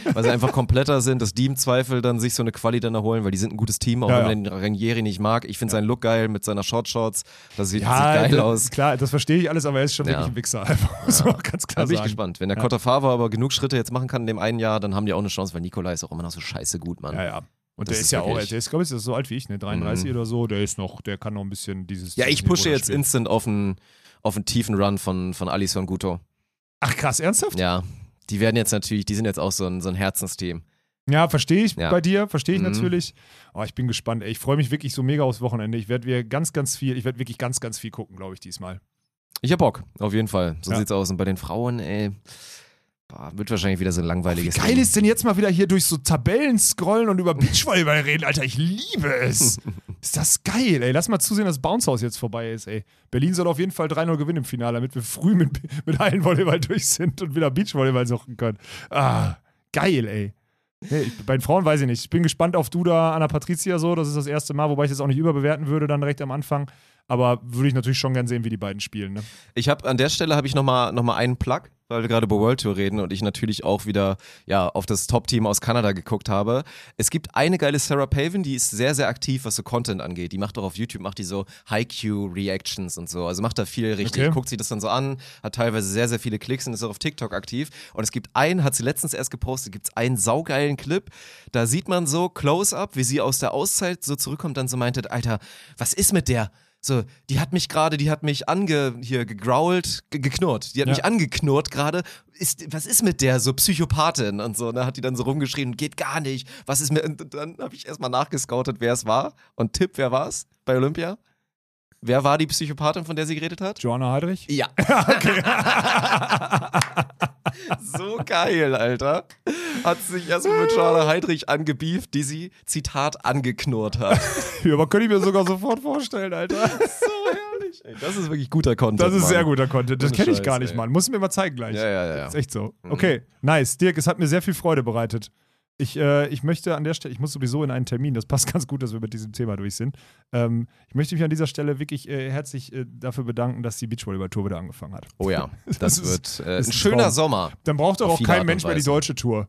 Speaker 1: weil sie einfach kompletter sind, dass die im Zweifel dann sich so eine Quali dann erholen, weil die sind ein gutes Team, auch
Speaker 2: Ja,
Speaker 1: wenn
Speaker 2: ja.
Speaker 1: man den Ranieri nicht mag. Ich finde seinen Look geil mit seiner Short-Shorts. Das sieht,
Speaker 2: Ja,
Speaker 1: sieht geil aus.
Speaker 2: Klar, das verstehe ich alles, aber er ist schon
Speaker 1: Ja.
Speaker 2: wirklich ein Wichser. Einfach, auch ganz
Speaker 1: Da
Speaker 2: klar
Speaker 1: bin ich gespannt. Wenn der
Speaker 2: Ja.
Speaker 1: Kotafava aber genug Schritte jetzt machen kann in dem einen Jahr, dann haben die auch eine Chance, weil Nikolai ist auch immer noch so scheiße gut, Mann.
Speaker 2: Ja, ja. Und
Speaker 1: Das
Speaker 2: der ist,
Speaker 1: ist
Speaker 2: ja auch, der ist, glaube ich, ist so alt wie ich, ne? 33
Speaker 1: Mhm.
Speaker 2: oder so. Der ist noch, der kann noch ein bisschen dieses.
Speaker 1: Ja, ich pushe
Speaker 2: da
Speaker 1: jetzt instant auf einen, auf einen tiefen Run von, von Alison Guto.
Speaker 2: Ach krass, ernsthaft?
Speaker 1: Ja. Die werden jetzt natürlich, die sind jetzt auch so ein, so ein Herzensteam.
Speaker 2: Ja, verstehe ich
Speaker 1: Ja.
Speaker 2: bei dir, verstehe ich
Speaker 1: Mhm.
Speaker 2: natürlich. Oh, ich bin gespannt. Ey. Ich freue mich wirklich so mega aufs Wochenende. Ich werde wir ganz, ganz viel, ich werde wirklich ganz, ganz viel gucken, glaube ich, diesmal.
Speaker 1: Ich hab Bock, auf jeden Fall. So
Speaker 2: Ja.
Speaker 1: sieht's aus. Und bei den Frauen, ey, boah, wird wahrscheinlich wieder so ein
Speaker 2: Wie
Speaker 1: langweiliges
Speaker 2: geil
Speaker 1: Ding.
Speaker 2: ist denn jetzt mal wieder hier durch so Tabellen scrollen und über Beachvolleyball reden, Alter? Ich liebe es. ist das geil, ey. Lass mal zusehen, dass Bounce House jetzt vorbei ist, ey. Berlin soll auf jeden Fall 3-0 gewinnen im Finale, damit wir früh mit, mit Hallenvolleyball durch sind und wieder Beachvolleyball suchen können. Ah, geil, ey. Nee, ich, bei den Frauen weiß ich nicht. Ich bin gespannt auf Duda, Anna Patricia so. Das ist das erste Mal, wobei ich das auch nicht überbewerten würde, dann direkt am Anfang. Aber würde ich natürlich schon gern sehen, wie die beiden spielen. Ne?
Speaker 1: Ich habe an der Stelle habe ich nochmal noch mal einen Plug. Weil wir gerade über World Tour reden und ich natürlich auch wieder ja, auf das Top-Team aus Kanada geguckt habe. Es gibt eine geile Sarah Pavin, die ist sehr, sehr aktiv, was so Content angeht. Die macht auch auf YouTube, macht die so High-Q-Reactions und so. Also macht da viel richtig.
Speaker 2: Okay.
Speaker 1: Guckt sich das dann so an, hat teilweise sehr, sehr viele Klicks und ist auch auf TikTok aktiv. Und es gibt einen, hat sie letztens erst gepostet, gibt es einen saugeilen Clip. Da sieht man so Close-Up, wie sie aus der Auszeit so zurückkommt, dann so meinte, Alter, was ist mit der? So, die hat mich gerade, die hat mich ange, hier gegrault, ge geknurrt. Die hat
Speaker 2: Ja.
Speaker 1: mich angeknurrt gerade. Ist, was ist mit der? So Psychopathin und so. Ne? Hat die dann so rumgeschrien, geht gar nicht. Was ist mir. Und dann habe ich erstmal nachgescoutet, wer es war. Und Tipp, wer war es bei Olympia? Wer war die Psychopathin, von der sie geredet hat?
Speaker 2: Joanna Heidrich?
Speaker 1: Ja. so geil, Alter. Hat sich erstmal mit Joanna Heidrich angebieft, die sie, Zitat, angeknurrt hat.
Speaker 2: Ja, aber könnte ich mir sogar sofort vorstellen, Alter.
Speaker 1: so herrlich. Ey, das ist wirklich guter Content.
Speaker 2: Das ist
Speaker 1: Mann.
Speaker 2: sehr guter Content. Das
Speaker 1: Ohne
Speaker 2: kenne ich gar nicht,
Speaker 1: ey.
Speaker 2: Mann. Muss mir mal zeigen gleich.
Speaker 1: Ja, ja, ja.
Speaker 2: Ist echt so. Okay, nice. Dirk, es hat mir sehr viel Freude bereitet. Ich, äh, ich möchte an der Stelle, ich muss sowieso in einen Termin, das passt ganz gut, dass wir mit diesem Thema durch sind. Ähm, ich möchte mich an dieser Stelle wirklich äh, herzlich äh, dafür bedanken, dass die Beachvolleyball-Tour wieder angefangen hat.
Speaker 1: Oh ja, das,
Speaker 2: Das ist-
Speaker 1: wird äh,
Speaker 2: ist
Speaker 1: ein
Speaker 2: ein
Speaker 1: schöner. Sommer.
Speaker 2: Dann braucht doch auch kein Mensch mehr die deutsche Tour.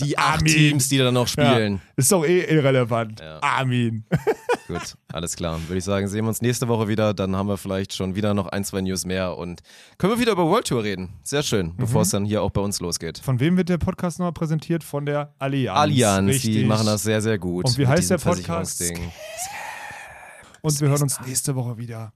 Speaker 1: Die acht
Speaker 2: Armin.
Speaker 1: Teams, die da noch spielen.
Speaker 2: Ist doch eh irrelevant.
Speaker 1: Ja.
Speaker 2: Armin.
Speaker 1: Gut, alles klar. Würde ich sagen, sehen wir uns nächste Woche wieder. Dann haben wir vielleicht schon wieder noch ein, zwei News mehr und können wir wieder über World Tour reden. Sehr schön,
Speaker 2: Mhm.
Speaker 1: bevor es dann hier auch bei uns losgeht.
Speaker 2: Von wem wird der Podcast nochmal präsentiert? Von der Allianz.
Speaker 1: Allianz,
Speaker 2: Richtig.
Speaker 1: die machen das sehr, sehr gut.
Speaker 2: Und wie heißt der Podcast? Und wir hören uns nächste Woche wieder.